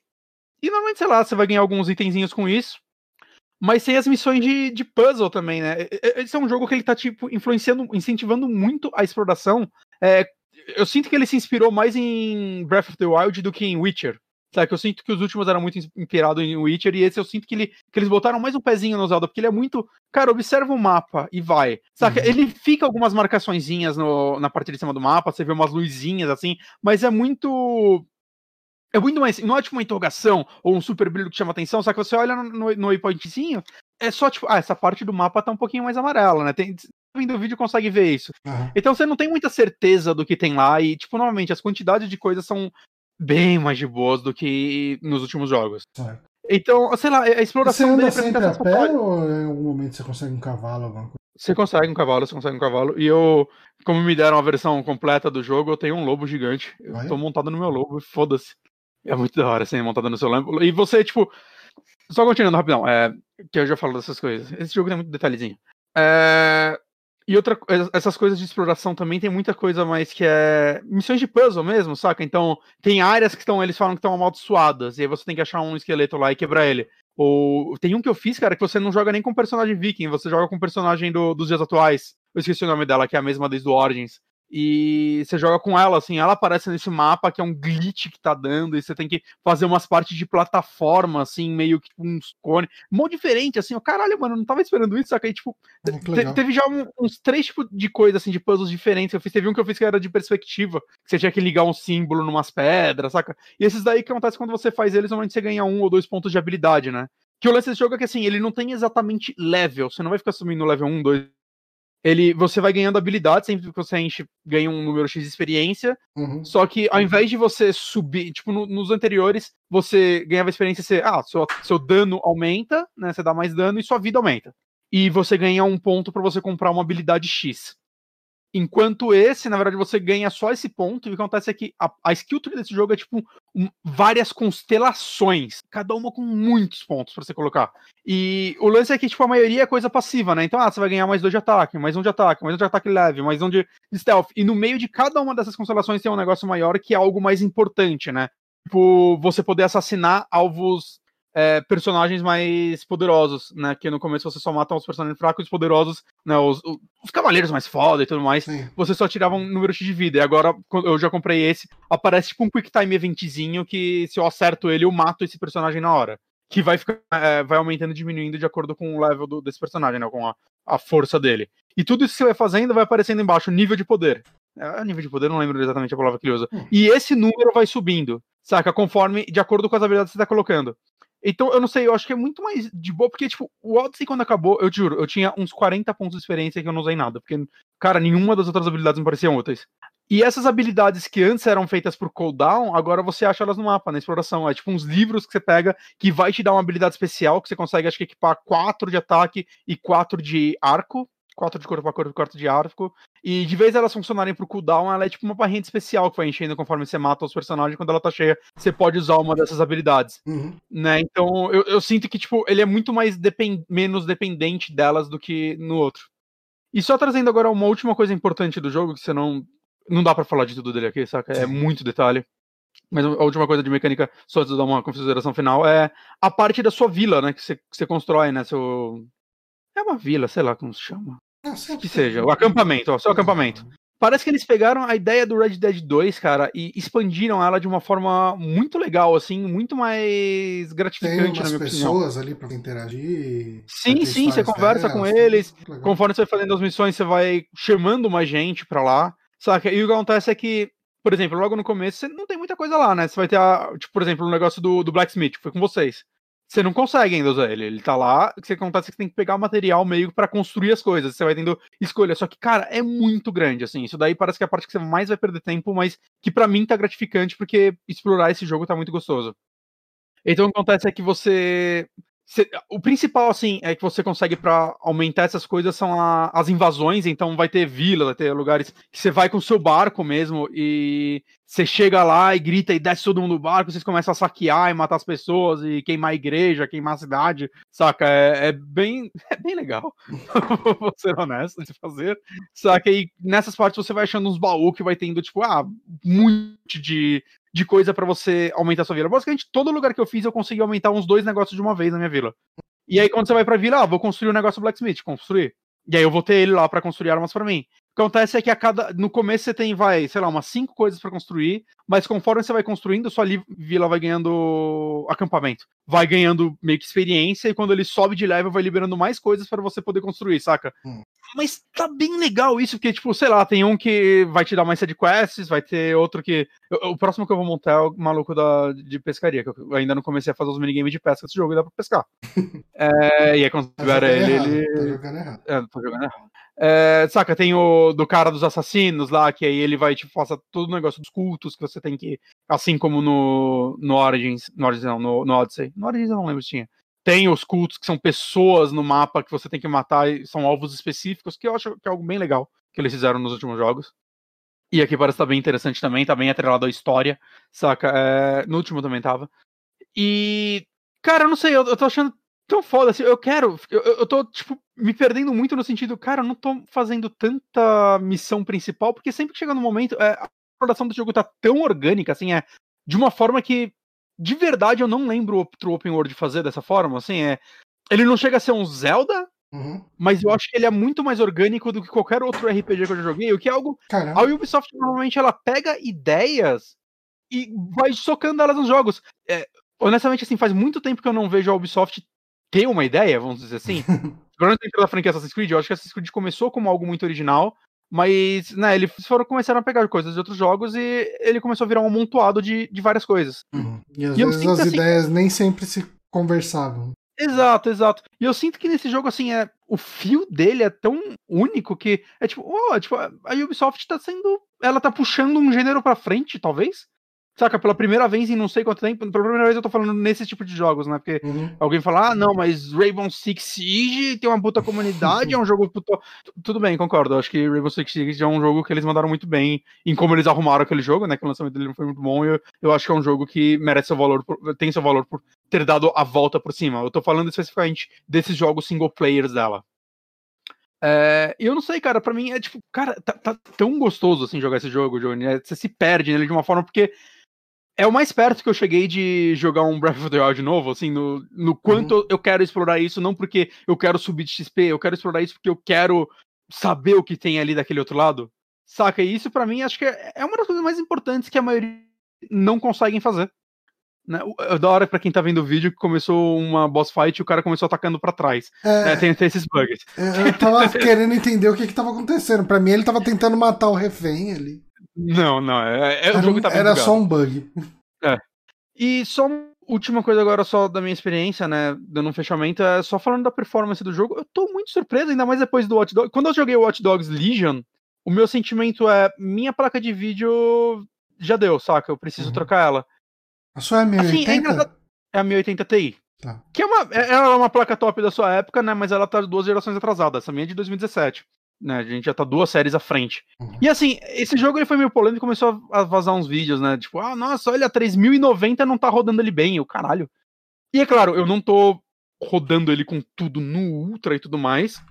e normalmente, sei lá, você vai ganhar alguns itenzinhos com isso. Mas tem as missões de, de puzzle também, né? Esse é um jogo que ele tá, tipo, influenciando, incentivando muito a exploração. É, eu sinto que ele se inspirou mais em Breath of the Wild do que em Witcher. Sabe, que eu sinto que os últimos eram muito inspirados em Witcher e esse eu sinto que, ele, que eles botaram mais um pezinho no Zelda, porque ele é muito. Cara, observa o mapa e vai. Saca? Uhum. Ele fica algumas marcaçõezinhas no, na parte de cima do mapa, você vê umas luzinhas assim, mas é muito. É muito mais. Não é tipo uma interrogação ou um super brilho que chama atenção, só que você olha no, no, no waypointzinho, é só tipo, ah, essa parte do mapa tá um pouquinho mais amarela, né? Tem, vindo o vídeo consegue ver isso. Uhum. Então você não tem muita certeza do que tem lá e, tipo, normalmente as quantidades de coisas são bem mais de boas do que nos últimos jogos. Certo. Então, sei lá, a exploração você anda sempre a pé ou em algum momento você consegue um cavalo, alguma coisa? Você consegue um cavalo, você consegue um cavalo. E eu, como me deram a versão completa do jogo, eu tenho um lobo gigante. Eu Vai? tô montado no meu lobo, foda-se. É muito da hora, assim, montado no seu lobo. E você, tipo. Só continuando rapidão, é, que eu já falo dessas coisas. Esse jogo tem muito detalhezinho. É, e outra, essas coisas de exploração também tem muita coisa mais que é missões de puzzle mesmo, saca? Então, tem áreas que estão, eles falam que estão amaldiçoadas, e aí você tem que achar um esqueleto lá e quebrar ele. Ou tem um que eu fiz, cara, que você não joga nem com personagem viking, você joga com personagem do, dos dias atuais. Eu esqueci o nome dela, que é a mesma desde o Origins e você joga com ela, assim, ela aparece nesse mapa que é um glitch que tá dando, e você tem que fazer umas partes de plataforma, assim, meio que uns cones, mó diferente, assim, ó, caralho, mano, não tava esperando isso, só que aí, tipo, te, teve já um, uns três tipos de coisas, assim, de puzzles diferentes, eu fiz, teve um que eu fiz que era de perspectiva, que você tinha que ligar um símbolo numas pedras, saca? E esses daí que acontece quando você faz eles, normalmente você ganha um ou dois pontos de habilidade, né? Que o lance desse jogo é que, assim, ele não tem exatamente level, você não vai ficar subindo level 1, 2, ele você vai ganhando habilidade sempre que você enche, ganha um número X de experiência. Uhum. Só que ao invés de você subir, tipo, no, nos anteriores, você ganhava experiência, você, ah, seu, seu dano aumenta, né? Você dá mais dano e sua vida aumenta. E você ganha um ponto para você comprar uma habilidade X. Enquanto esse, na verdade, você ganha só esse ponto, e o que acontece é que a, a skill tree desse jogo é tipo um, várias constelações, cada uma com muitos pontos para você colocar. E o lance é que, tipo, a maioria é coisa passiva, né? Então, ah, você vai ganhar mais dois de ataque, mais um de ataque, mais um de ataque leve, mais um de stealth. E no meio de cada uma dessas constelações tem um negócio maior que é algo mais importante, né? Tipo, você poder assassinar alvos é, personagens mais poderosos, né? Que no começo você só mata os personagens fracos e os poderosos, né? Os, os cavaleiros mais foda e tudo mais. Sim. Você só tirava um número de vida. E agora, eu já comprei esse, aparece tipo um quick time eventzinho que se eu acerto ele, eu mato esse personagem na hora. Que vai ficar, é, vai aumentando e diminuindo de acordo com o level do, desse personagem, né? Com a, a força dele. E tudo isso que você vai fazendo vai aparecendo embaixo, nível de poder. É, nível de poder, não lembro exatamente a palavra que ele usa. Hum. E esse número vai subindo, saca? Conforme, de acordo com as habilidades que você tá colocando. Então, eu não sei, eu acho que é muito mais de boa, porque, tipo, o Odyssey, quando acabou, eu te juro, eu tinha uns 40 pontos de experiência que eu não usei nada, porque, cara, nenhuma das outras habilidades me pareciam úteis. E essas habilidades que antes eram feitas por cooldown, agora você acha elas no mapa, na exploração. É tipo uns livros que você pega que vai te dar uma habilidade especial, que você consegue, acho que, equipar 4 de ataque e 4 de arco, 4 de corpo a corpo e 4 de arco. E de vez elas funcionarem pro cooldown, ela é tipo uma barrinha especial que vai enchendo conforme você mata os personagens. Quando ela tá cheia, você pode usar uma dessas habilidades. Uhum. Né? Então eu, eu, sinto que, tipo, ele é muito mais depend menos dependente delas do que no outro. E só trazendo agora uma última coisa importante do jogo, que você não. Não dá para falar de tudo dele aqui, saca? É muito detalhe. Mas a última coisa de mecânica, só de dar uma consideração final, é a parte da sua vila, né? Que você, que você constrói, né? Seu. É uma vila, sei lá como se chama. Ah, que seja, o acampamento, ó, seu acampamento. Parece que eles pegaram a ideia do Red Dead 2, cara, e expandiram ela de uma forma muito legal, assim, muito mais gratificante, Tem umas pessoas opinião. ali pra interagir. Sim, sim, você conversa com eles. Conforme você vai fazendo as missões, você vai chamando mais gente pra lá, saca? E o que acontece é que, por exemplo, logo no começo, você não tem muita coisa lá, né? Você vai ter, a, tipo, por exemplo, o um negócio do, do Blacksmith, que foi com vocês você não consegue ainda usar ele. Ele tá lá, o que acontece é que você tem que pegar o material meio para construir as coisas. Você vai tendo escolha. Só que, cara, é muito grande, assim. Isso daí parece que é a parte que você mais vai perder tempo, mas que para mim tá gratificante, porque explorar esse jogo tá muito gostoso. Então o que acontece é que você. O principal, assim, é que você consegue para aumentar essas coisas são a, as invasões, então vai ter vila, vai ter lugares que você vai com o seu barco mesmo e você chega lá e grita e desce todo mundo do barco, vocês começam a saquear e matar as pessoas e queimar a igreja, queimar a cidade, saca? É, é bem, é bem legal, vou ser honesto de fazer. Saca? E nessas partes você vai achando uns baús que vai tendo, tipo, ah, muito de de coisa para você aumentar sua vila. Basicamente, todo lugar que eu fiz, eu consegui aumentar uns dois negócios de uma vez na minha vila. E aí, quando você vai pra vila, ah, vou construir um negócio Blacksmith, construir. E aí eu vou ter ele lá para construir armas para mim. Acontece é que a cada. No começo você tem, vai, sei lá, umas cinco coisas para construir, mas conforme você vai construindo, sua vila vai ganhando acampamento. Vai ganhando meio que experiência, e quando ele sobe de level, vai liberando mais coisas para você poder construir, saca? Hum. Mas tá bem legal isso, porque, tipo, sei lá, tem um que vai te dar mais side quests, vai ter outro que. O próximo que eu vou montar é o maluco da, de pescaria, que eu ainda não comecei a fazer os minigames de pesca desse jogo e dá pra pescar. é, e aí quando tiver ele. Errado, ele... Tá jogando errado. É, tô jogando errado. É, saca, tem o do cara dos assassinos lá, que aí ele vai, tipo, faça todo o negócio dos cultos que você tem que. Assim como no, no Origins. No Origins não, no, no Odyssey. No Origins eu não lembro se tinha. Tem os cultos que são pessoas no mapa que você tem que matar e são alvos específicos, que eu acho que é algo bem legal que eles fizeram nos últimos jogos. E aqui parece estar tá bem interessante também, tá bem atrelado à história, saca? É, no último também tava. E. Cara, eu não sei, eu, eu tô achando tão foda assim. Eu quero. Eu, eu tô, tipo, me perdendo muito no sentido, cara, eu não tô fazendo tanta missão principal, porque sempre que chega no momento. É, a produção do jogo tá tão orgânica, assim, é. De uma forma que de verdade eu não lembro outro open world fazer dessa forma, assim, é ele não chega a ser um Zelda, uhum. mas eu acho que ele é muito mais orgânico do que qualquer outro RPG que eu já joguei, o que é algo Caramba. a Ubisoft normalmente ela pega ideias e vai socando elas nos jogos. É, honestamente assim, faz muito tempo que eu não vejo a Ubisoft ter uma ideia, vamos dizer assim. Agora dentro da franquia Assassin's Creed, eu acho que Assassin's Creed começou como algo muito original, mas, né, eles foram começaram a pegar coisas de outros jogos e ele começou a virar um amontoado de, de várias coisas. Uhum. E às e vezes as assim, ideias nem sempre se conversavam. Exato, exato. E eu sinto que nesse jogo, assim, é, o fio dele é tão único que é tipo, oh, tipo, a Ubisoft tá sendo. Ela tá puxando um gênero pra frente, talvez. Saca, pela primeira vez em não sei quanto tempo, pela primeira vez eu tô falando nesse tipo de jogos, né? Porque uhum. alguém fala, ah, não, mas Rainbow Six Siege tem uma puta comunidade, é um jogo puta... Tudo bem, concordo. Acho que Rainbow Six Siege é um jogo que eles mandaram muito bem em como eles arrumaram aquele jogo, né? Que o lançamento dele foi muito bom e eu, eu acho que é um jogo que merece seu valor, por, tem seu valor por ter dado a volta por cima. Eu tô falando especificamente desses jogos single players dela. É, eu não sei, cara, para mim é tipo, cara, tá, tá, tão gostoso assim jogar esse jogo, Johnny. É, você se perde nele de uma forma porque é o mais perto que eu cheguei de jogar um Breath of the Wild novo, assim, no, no quanto uhum. eu quero explorar isso, não porque eu quero subir de XP, eu quero explorar isso porque eu quero saber o que tem ali daquele outro lado. Saca? E isso para mim acho que é, é uma das coisas mais importantes que a maioria não conseguem fazer. Né? É da hora pra quem tá vendo o vídeo que começou uma boss fight e o cara começou atacando para trás. É, né? tem, tem, esses bugs. Eu tava querendo entender o que que tava acontecendo. Para mim ele tava tentando matar o refém ali. Não, não. É, é, era, o jogo tá Era só um bug. É. E só última coisa agora só da minha experiência, né, dando um fechamento, é só falando da performance do jogo, eu tô muito surpreso, ainda mais depois do Watch Dogs. Quando eu joguei Watch Dogs Legion, o meu sentimento é, minha placa de vídeo já deu, saca? Eu preciso uhum. trocar ela. A sua é a 1080? Assim, é, é a 1080 Ti. Tá. Que é uma, é, ela é uma placa top da sua época, né, mas ela tá duas gerações atrasada. Essa minha é de 2017 né? A gente já tá duas séries à frente. Uhum. E assim, esse jogo ele foi meio polêmico e começou a vazar uns vídeos, né? Tipo, ah, nossa, olha, 3090 não tá rodando ele bem, o caralho. E é claro, eu não tô rodando ele com tudo no Ultra e tudo mais.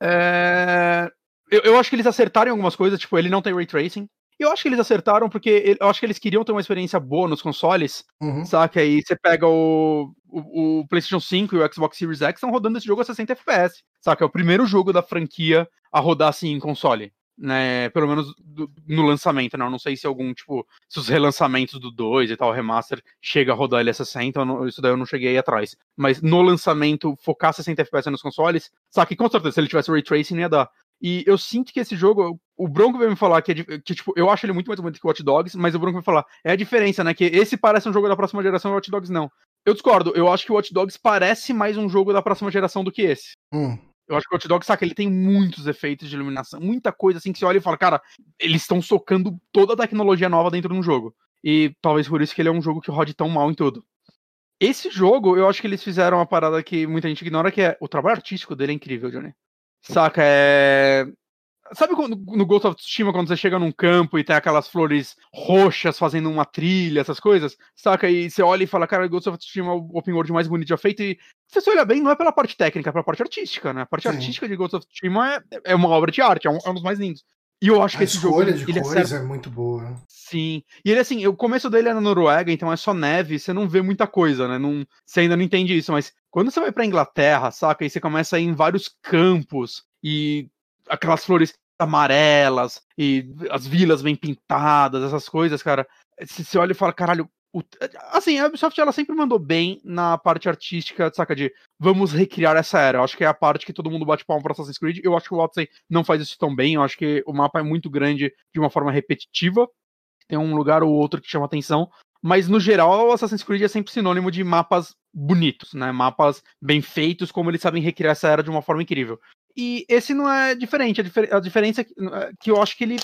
É... Eu, eu acho que eles acertaram algumas coisas, tipo, ele não tem ray tracing. Eu acho que eles acertaram porque eu acho que eles queriam ter uma experiência boa nos consoles, uhum. saca? Aí você pega o, o, o, PlayStation 5 e o Xbox Series X estão rodando esse jogo a 60 FPS, saca? É o primeiro jogo da franquia a rodar assim em console. Né, pelo menos do, no lançamento, não, né? não sei se algum, tipo, se os relançamentos do 2 e tal, remaster, chega a rodar ele a 60, não, isso daí eu não cheguei aí atrás. Mas no lançamento, focar 60 FPS nos consoles, saca? E com certeza, se ele tivesse Ray Tracing, ia dar. E eu sinto que esse jogo, o Bronco veio me falar que, é, que, tipo, eu acho ele muito mais bonito que o Watch Dogs, mas o Bronco vai falar, é a diferença, né? Que esse parece um jogo da próxima geração e o Watch Dogs não. Eu discordo, eu acho que o Watch Dogs parece mais um jogo da próxima geração do que esse. Hum. Eu acho que o Watch Dogs, saca, ele tem muitos efeitos de iluminação, muita coisa assim que você olha e fala, cara, eles estão socando toda a tecnologia nova dentro de um jogo. E talvez por isso que ele é um jogo que rode tão mal em tudo. esse jogo, eu acho que eles fizeram uma parada que muita gente ignora, que é o trabalho artístico dele é incrível, Johnny. Saca? É. Sabe quando, no Ghost of Tsushima, quando você chega num campo e tem aquelas flores roxas fazendo uma trilha, essas coisas? Saca? E você olha e fala, cara, Ghost of Tsushima é o open world mais bonito já feito. E se você olha bem, não é pela parte técnica, é pela parte artística, né? A parte Sim. artística de Ghost of Tsushima é, é uma obra de arte, é um, é um dos mais lindos. E eu acho a que esse jogo. A escolha de ele cores é, é, muito boa. Sim. E ele, assim, o começo dele é na Noruega, então é só neve, você não vê muita coisa, né? Não, você ainda não entende isso, mas quando você vai pra Inglaterra, saca? E você começa a ir em vários campos e aquelas flores amarelas e as vilas bem pintadas, essas coisas, cara. Você olha e fala, caralho, o, assim, a Ubisoft ela sempre mandou bem na parte artística, saca? De vamos recriar essa era. Eu acho que é a parte que todo mundo bate palma para Assassin's Creed. Eu acho que o Odyssey não faz isso tão bem. Eu acho que o mapa é muito grande de uma forma repetitiva. Tem um lugar ou outro que chama atenção. Mas no geral, o Assassin's Creed é sempre sinônimo de mapas bonitos, né? Mapas bem feitos, como eles sabem recriar essa era de uma forma incrível. E esse não é diferente. A, difer a diferença é que, é eu acho que ele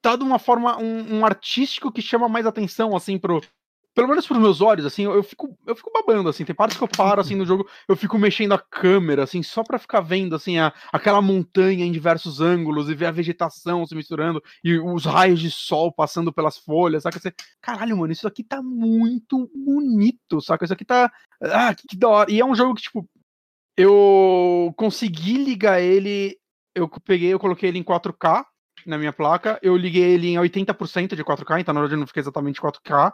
tá de uma forma, um, um, artístico que chama mais atenção, assim, pro. Pelo menos pros meus olhos, assim, eu, eu, fico, eu fico babando, assim, tem partes que eu paro, assim, no jogo, eu fico mexendo a câmera, assim, só pra ficar vendo, assim, a, aquela montanha em diversos ângulos e ver a vegetação se misturando e os raios de sol passando pelas folhas, saca? Você, caralho, mano, isso aqui tá muito bonito, saca? Isso aqui tá, ah, que, que da hora. E é um jogo que, tipo, eu consegui ligar ele, eu peguei, eu coloquei ele em 4K, na minha placa, eu liguei ele em 80% de 4K, então na verdade não fica exatamente 4K.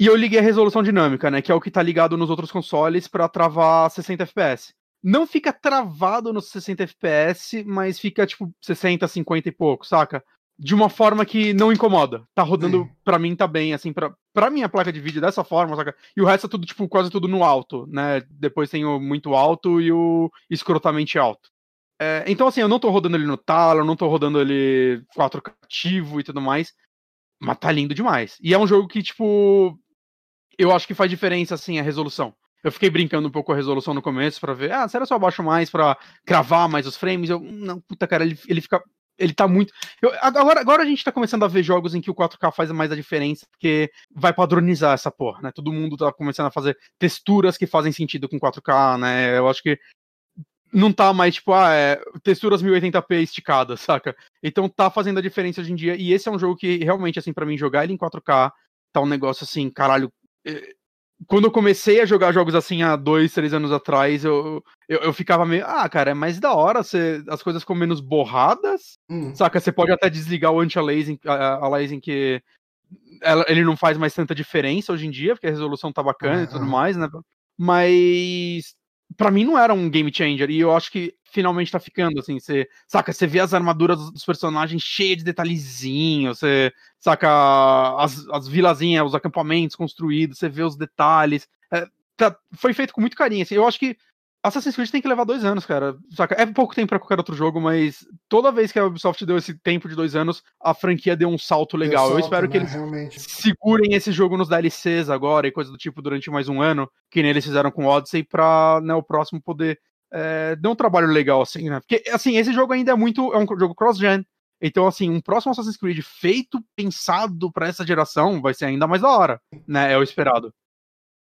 E eu liguei a resolução dinâmica, né, que é o que tá ligado nos outros consoles para travar 60 FPS. Não fica travado nos 60 FPS, mas fica tipo 60, 50 e pouco, saca? De uma forma que não incomoda. Tá rodando, Sim. pra mim tá bem, assim, pra, pra minha placa de vídeo dessa forma, saca? E o resto é tudo, tipo, quase tudo no alto, né? Depois tem o muito alto e o escrotamente alto. É, então, assim, eu não tô rodando ele no talo, eu não tô rodando ele 4K ativo e tudo mais. Mas tá lindo demais. E é um jogo que, tipo. Eu acho que faz diferença, assim, a resolução. Eu fiquei brincando um pouco com a resolução no começo para ver, ah, será que eu abaixo mais para cravar mais os frames? Eu, não, puta, cara, ele, ele fica. Ele tá muito. Eu, agora, agora a gente tá começando a ver jogos em que o 4K faz mais a diferença, porque vai padronizar essa porra, né? Todo mundo tá começando a fazer texturas que fazem sentido com 4K, né? Eu acho que não tá mais, tipo, ah, é, texturas 1080p esticadas, saca? Então tá fazendo a diferença hoje em dia. E esse é um jogo que realmente, assim, para mim, jogar ele em 4K tá um negócio assim, caralho. É... Quando eu comecei a jogar jogos assim há dois, três anos atrás, eu, eu, eu ficava meio, ah, cara, é mais da hora, as coisas ficam menos borradas, hum. saca? Você pode até desligar o anti-aliasing, aliasing que ela, ele não faz mais tanta diferença hoje em dia, porque a resolução tá bacana uhum. e tudo mais, né? Mas para mim não era um game changer, e eu acho que finalmente tá ficando, assim, você, saca, você vê as armaduras dos personagens cheias de detalhezinhos, você, saca, as, as vilazinhas, os acampamentos construídos, você vê os detalhes, é, tá, foi feito com muito carinho, assim, eu acho que Assassin's Creed tem que levar dois anos, cara. Saca? É pouco tempo para qualquer outro jogo, mas toda vez que a Ubisoft deu esse tempo de dois anos, a franquia deu um salto legal. Salto, eu espero né? que eles Realmente. segurem esse jogo nos DLCs agora e coisa do tipo durante mais um ano, que nem eles fizeram com Odyssey, pra né, o próximo poder é, dar um trabalho legal, assim, né? Porque, assim, esse jogo ainda é muito. É um jogo cross-gen. Então, assim, um próximo Assassin's Creed feito, pensado para essa geração, vai ser ainda mais da hora, né? É o esperado.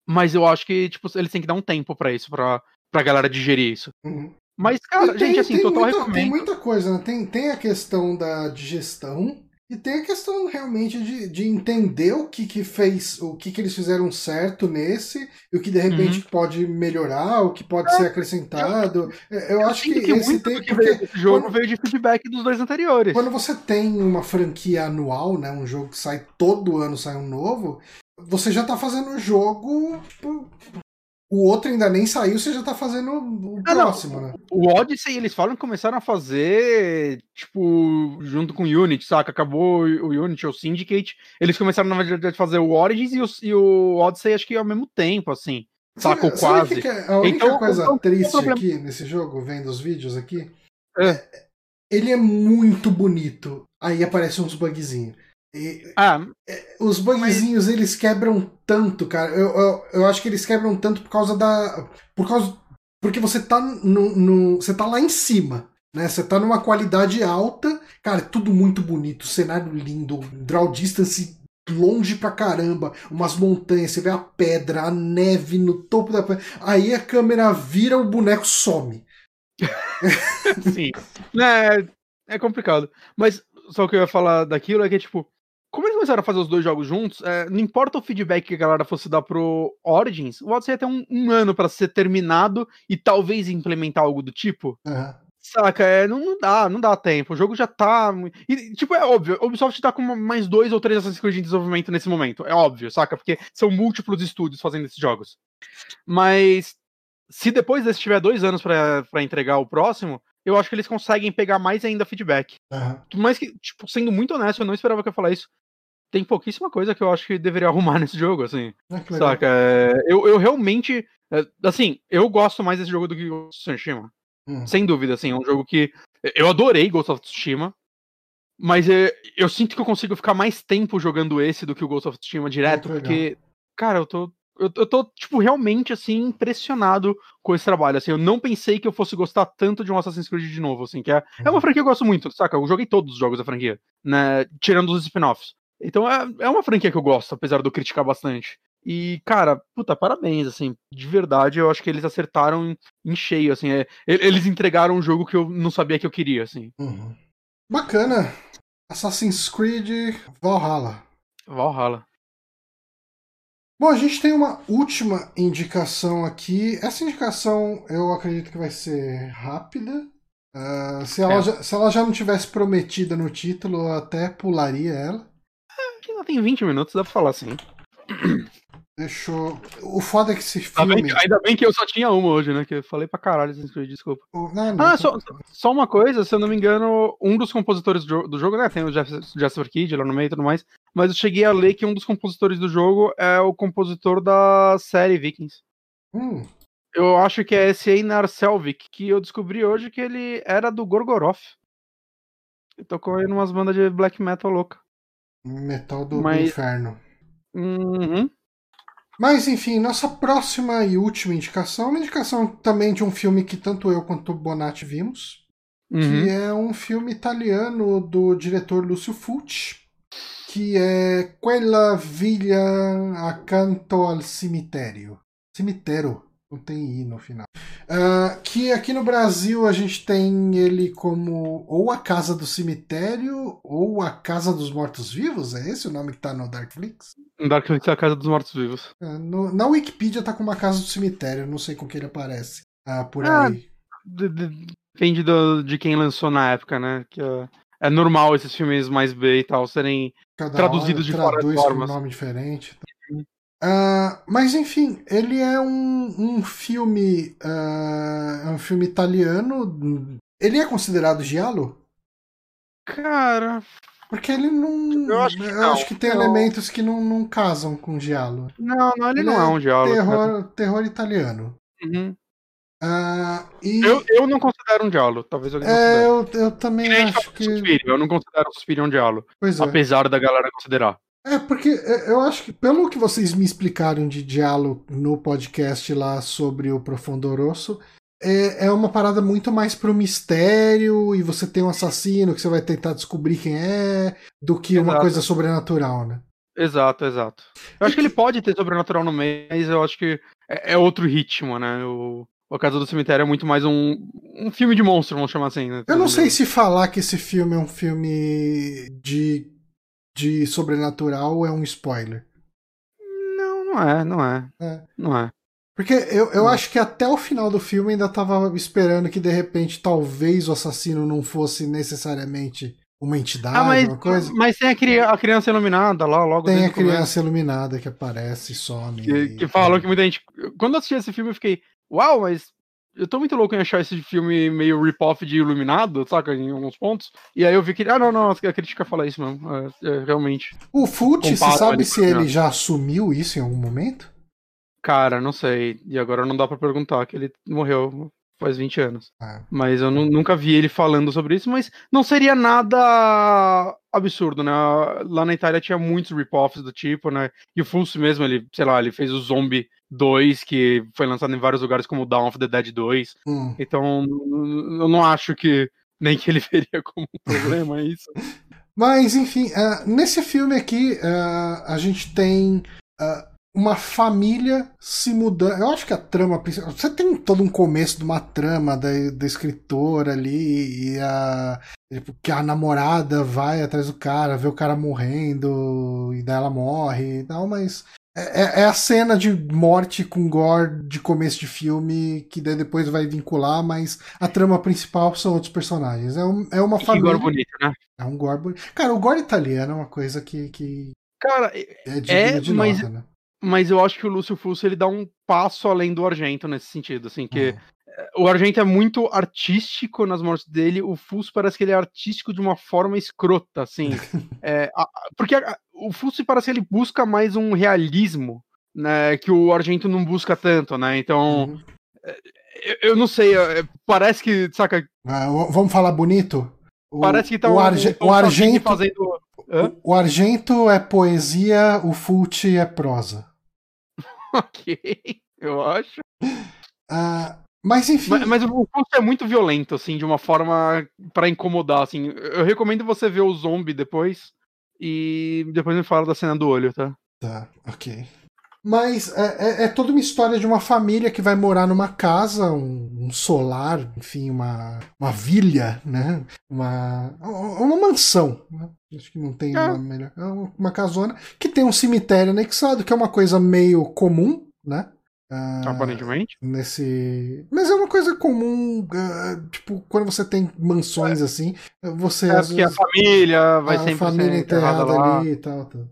Mas eu acho que, tipo, eles têm que dar um tempo para isso, pra pra galera digerir isso. Uhum. Mas, cara, tem, gente, assim, tem total muita, Tem muita coisa, né? Tem, tem a questão da digestão e tem a questão realmente de, de entender o que que fez, o que que eles fizeram certo nesse e o que de repente uhum. pode melhorar, o que pode é, ser acrescentado. Eu, eu, eu acho que, que esse tem que porque esse jogo quando, veio de feedback dos dois anteriores. Quando você tem uma franquia anual, né, um jogo que sai todo ano sai um novo, você já tá fazendo o jogo tipo, o outro ainda nem saiu, você já tá fazendo o ah, próximo, não. né? O Odyssey, eles falam que começaram a fazer, tipo, junto com o Unity, saca? Acabou o Unity, o Syndicate. Eles começaram, na verdade, a fazer o Origins e o, e o Odyssey, acho que ao mesmo tempo, assim. Sabe, quase. Sabe que é a única então, coisa então, triste aqui nesse jogo, vendo os vídeos aqui, é. ele é muito bonito. Aí aparecem uns bugzinhos. E, ah, é, os bugzinhos mas... eles quebram tanto, cara. Eu, eu, eu, acho que eles quebram tanto por causa da. Por causa. Porque você tá no, no. Você tá lá em cima. Né? Você tá numa qualidade alta. Cara, é tudo muito bonito, cenário lindo, draw distance longe pra caramba, umas montanhas, você vê a pedra, a neve no topo da pedra. Aí a câmera vira, o boneco some. Sim. É, é complicado. Mas só o que eu ia falar daquilo é que, tipo, como eles começaram a fazer os dois jogos juntos, é, não importa o feedback que a galera fosse dar pro Origins, o Odyssey ia ter um, um ano para ser terminado e talvez implementar algo do tipo. Uhum. Saca, é, não, não dá, não dá tempo. O jogo já tá. E, tipo, é óbvio, Ubisoft tá com mais dois ou três Assassin's Creed em desenvolvimento nesse momento. É óbvio, saca? Porque são múltiplos estúdios fazendo esses jogos. Mas se depois desse tiver dois anos para entregar o próximo, eu acho que eles conseguem pegar mais ainda feedback. Uhum. Mas que, tipo, sendo muito honesto, eu não esperava que eu falar isso. Tem pouquíssima coisa que eu acho que deveria arrumar nesse jogo, assim. Ah, saca? É, eu, eu realmente. É, assim, eu gosto mais desse jogo do que o Tsushima. Uhum. Sem dúvida, assim. É um jogo que. Eu adorei Ghost of Tsushima. Mas é, eu sinto que eu consigo ficar mais tempo jogando esse do que o Ghost of Tsushima direto, porque, cara, eu tô eu, eu tô, tipo, realmente, assim, impressionado com esse trabalho. Assim, eu não pensei que eu fosse gostar tanto de um Assassin's Creed de novo, assim, que é, é uma uhum. franquia que eu gosto muito, saca? Eu joguei todos os jogos da franquia, né? Tirando os spin-offs. Então é, é uma franquia que eu gosto, apesar de eu criticar bastante. E, cara, puta, parabéns, assim, de verdade, eu acho que eles acertaram em, em cheio, assim, é, eles entregaram um jogo que eu não sabia que eu queria, assim. Uhum. Bacana. Assassin's Creed Valhalla. Valhalla. Bom, a gente tem uma última indicação aqui. Essa indicação eu acredito que vai ser rápida. Uh, se, ela é. já, se ela já não tivesse prometida no título, eu até pularia ela. É, que ela tem 20 minutos, dá pra falar assim. Deixa eu... O foda é que esse filme. Ainda bem, ainda bem, que eu só tinha uma hoje, né? Que eu falei pra caralho, desculpa. Não, não, ah, só, só, uma coisa, se eu não me engano, um dos compositores do, do jogo, né? Tem o Jeff, Jasper Kidd lá no meio e tudo mais. Mas eu cheguei a ler que um dos compositores do jogo é o compositor da série Vikings. Hum. Eu acho que é esse Einar Selvik, que eu descobri hoje que ele era do Gorgoroth. Ele tocou aí numas bandas de black metal louca. Metal do, Mas... do inferno. Uhum. Mas enfim, nossa próxima e última indicação, uma indicação também de um filme que tanto eu quanto o Bonatti vimos, uhum. que é um filme italiano do diretor Lúcio Fulci, que é Quella Villa Accanto al Cemitério. Cemitério, não tem I no final. Uh, que aqui no Brasil a gente tem ele como ou a Casa do Cemitério ou a Casa dos Mortos-Vivos, é esse o nome que tá no Darkflix? No Darkflix é a Casa dos Mortos-Vivos. Uh, na Wikipedia tá com uma Casa do Cemitério, não sei com que ele aparece uh, por ah, aí. Depende do, de quem lançou na época, né? Que, é normal esses filmes mais B e tal serem Cada traduzidos de fora de formas. um nome diferente. Uh, mas enfim, ele é um, um filme. Uh, um filme italiano. Ele é considerado giallo? Cara. Porque ele não. Eu acho que, eu acho que tem não. elementos que não, não casam com giallo. Não, não ele, ele, não é, é um giallo. Terror, terror italiano. Uhum. Uh, e... eu, eu não considero um diálogo, talvez alguém é, eu, eu também acho que. Suspiro. Eu não considero o Suspiro um diálogo. Pois é. Apesar da galera considerar. É, porque é, eu acho que, pelo que vocês me explicaram de diálogo no podcast lá sobre o Profundo Rosso, é, é uma parada muito mais pro mistério e você tem um assassino que você vai tentar descobrir quem é, do que exato. uma coisa sobrenatural, né? Exato, exato. Eu acho que ele pode ter sobrenatural no meio, mas eu acho que é, é outro ritmo, né? O, o Casa do Cemitério é muito mais um, um filme de monstro, vamos chamar assim, né? Eu não sei se falar que esse filme é um filme de, de sobrenatural é um spoiler. Não, não é, não é. é. Não é. Porque eu, eu acho que até o final do filme ainda tava esperando que de repente talvez o assassino não fosse necessariamente uma entidade, ah, mas, uma coisa. Mas tem a, a criança iluminada lá, logo Tem a criança iluminada que aparece e some. Que, e... que falou que muita gente. Quando eu assisti esse filme, eu fiquei, uau, mas eu tô muito louco em achar esse filme meio rip-off de Iluminado, saca? Em alguns pontos. E aí eu vi que. Ah, não, não, a crítica fala isso mesmo. É, é, realmente. O Fute, você sabe se ele já assumiu isso em algum momento? Cara, não sei. E agora não dá para perguntar, que ele morreu faz 20 anos. É. Mas eu nunca vi ele falando sobre isso, mas não seria nada absurdo, né? Lá na Itália tinha muitos rip-offs do tipo, né? E o Fulci mesmo, ele, sei lá, ele fez o Zombie 2, que foi lançado em vários lugares como Dawn of the Dead 2. Hum. Então, eu não acho que nem que ele veria como um problema isso. Mas, enfim, uh, nesse filme aqui, uh, a gente tem uh, uma família se mudando. Eu acho que a trama principal. Você tem todo um começo de uma trama da, da escritora ali, e a. Tipo, que a namorada vai atrás do cara, vê o cara morrendo, e daí ela morre e tal, mas é, é, é, a cena de morte com gore de começo de filme que daí depois vai vincular, mas a trama principal são outros personagens. É, um, é uma família. gore bonito, né? É um gore bonito. Cara, o gore italiano é uma coisa que. que Cara, é, é de mas, nota, né? Mas eu acho que o Lúcio Fusso ele dá um passo além do Argento nesse sentido, assim, que. Uhum o Argento é muito artístico nas mortes dele, o Fuso parece que ele é artístico de uma forma escrota, assim. é, a, porque a, o Fuso parece que ele busca mais um realismo, né, que o Argento não busca tanto, né? Então, uhum. É, eu, eu, não sei, é, parece que, saca... Ah, vamos falar bonito? O, parece que tá o, um, Arge, um, o Argento fazendo... O, o Argento é poesia, o Fulci é prosa. ok, eu acho. Uh, mas enfim. Mas, mas o curso é muito violento, assim, de uma forma para incomodar, assim. Eu recomendo você ver o zombie depois e depois me fala da cena do olho, tá? Tá, ok. Mas é, é, é toda uma história de uma família que vai morar numa casa, um, um solar, enfim, uma, uma vilha, né? Uma, uma mansão. Né? Acho que não tem é. uma melhor. É uma casona que tem um cemitério anexado, que é uma coisa meio comum, né? Uh, Aparentemente. Nesse. Mas é uma coisa comum, uh, tipo, quando você tem mansões é. assim, você. É porque vezes, a família vai a sempre família ser enterrada ali e tal, tal.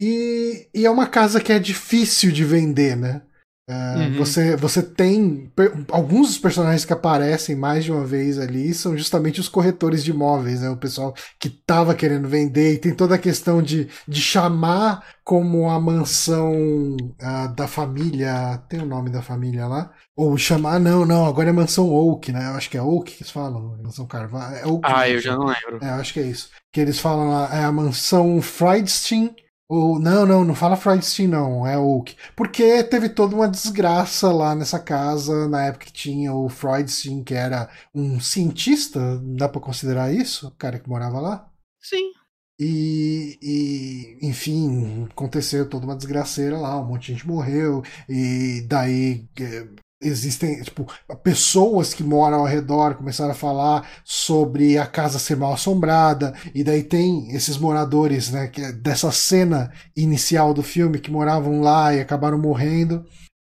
E, e é uma casa que é difícil de vender, né? Uh, uhum. você, você tem. Alguns dos personagens que aparecem mais de uma vez ali são justamente os corretores de imóveis, né? O pessoal que tava querendo vender e tem toda a questão de, de chamar como a mansão uh, da família. Tem o nome da família lá? Ou chamar, não, não, agora é mansão Oak, né? Eu acho que é Oak que eles falam, mansão Carvalho. É Oak, ah, eu já não lembro. É, acho que é isso. Que eles falam lá, é a mansão Friedstein o, não, não, não fala Freudstein, não, é Oak. Porque teve toda uma desgraça lá nessa casa, na época que tinha o Freudstein, que era um cientista, dá pra considerar isso? O cara que morava lá? Sim. E, e, enfim, aconteceu toda uma desgraceira lá, um monte de gente morreu, e daí é, existem tipo pessoas que moram ao redor começaram a falar sobre a casa ser mal assombrada e daí tem esses moradores né que é dessa cena inicial do filme que moravam lá e acabaram morrendo.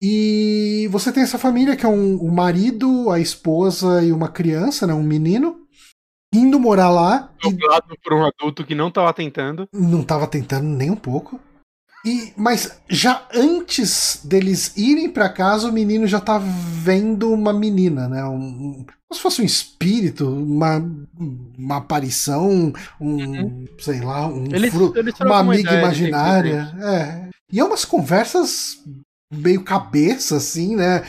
E você tem essa família que é um, o marido a esposa e uma criança né um menino indo morar lá dublado e... por um adulto que não estava tentando. Não estava tentando nem um pouco e, mas já antes deles irem para casa, o menino já tá vendo uma menina, né? Um, como se fosse um espírito, uma, uma aparição, um, uhum. sei lá, um uma amiga ideia, imaginária. É. E é umas conversas meio cabeça, assim, né?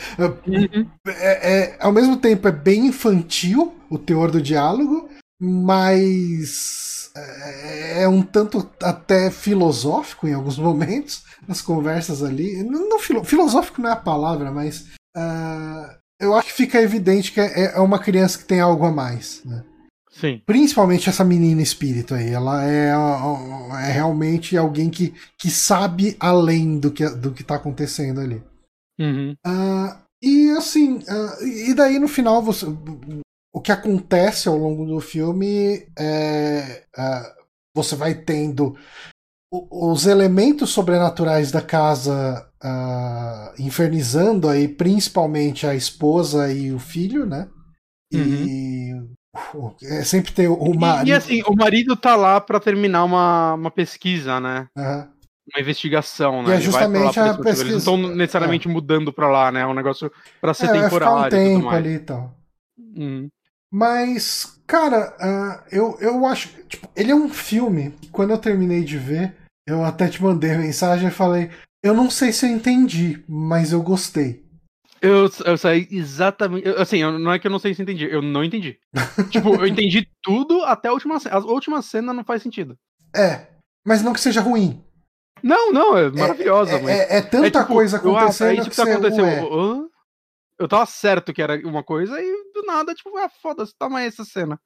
Uhum. É, é, ao mesmo tempo é bem infantil o teor do diálogo, mas é, é um tanto até filosófico em alguns momentos, nas conversas ali. Não, não filosófico não é a palavra, mas uh, eu acho que fica evidente que é, é, uma criança que tem algo a mais. Né? Sim. Principalmente essa menina espírito aí. Ela é, é realmente alguém que, que sabe além do que, do que tá acontecendo ali. Uhum. Uh, e assim, uh, e daí no final você, o que acontece ao longo do filme é. é você vai tendo os elementos sobrenaturais da casa uh, infernizando aí principalmente a esposa e o filho, né? E uhum. é, sempre tem o marido. E, e, assim, o marido tá lá para terminar uma, uma pesquisa, né? Uhum. Uma investigação, né? E é justamente a pesquisa. Eles não estão necessariamente é. mudando para lá, né? É um negócio para ser é, temporário. Vai ficar um tempo ali e tal. Uhum. Mas, cara, uh, eu, eu acho. Tipo, ele é um filme que quando eu terminei de ver, eu até te mandei mensagem e falei: Eu não sei se eu entendi, mas eu gostei. Eu, eu saí exatamente. Assim, não é que eu não sei se eu entendi, eu não entendi. tipo, eu entendi tudo até a última cena. A última cena não faz sentido. É, mas não que seja ruim. Não, não, é maravilhosa. É, é, é, é tanta é, tipo, coisa acontecendo. Eu, é isso que, tá acontecendo. É. eu tava certo que era uma coisa e do nada, tipo, ah, foda-se, toma essa cena.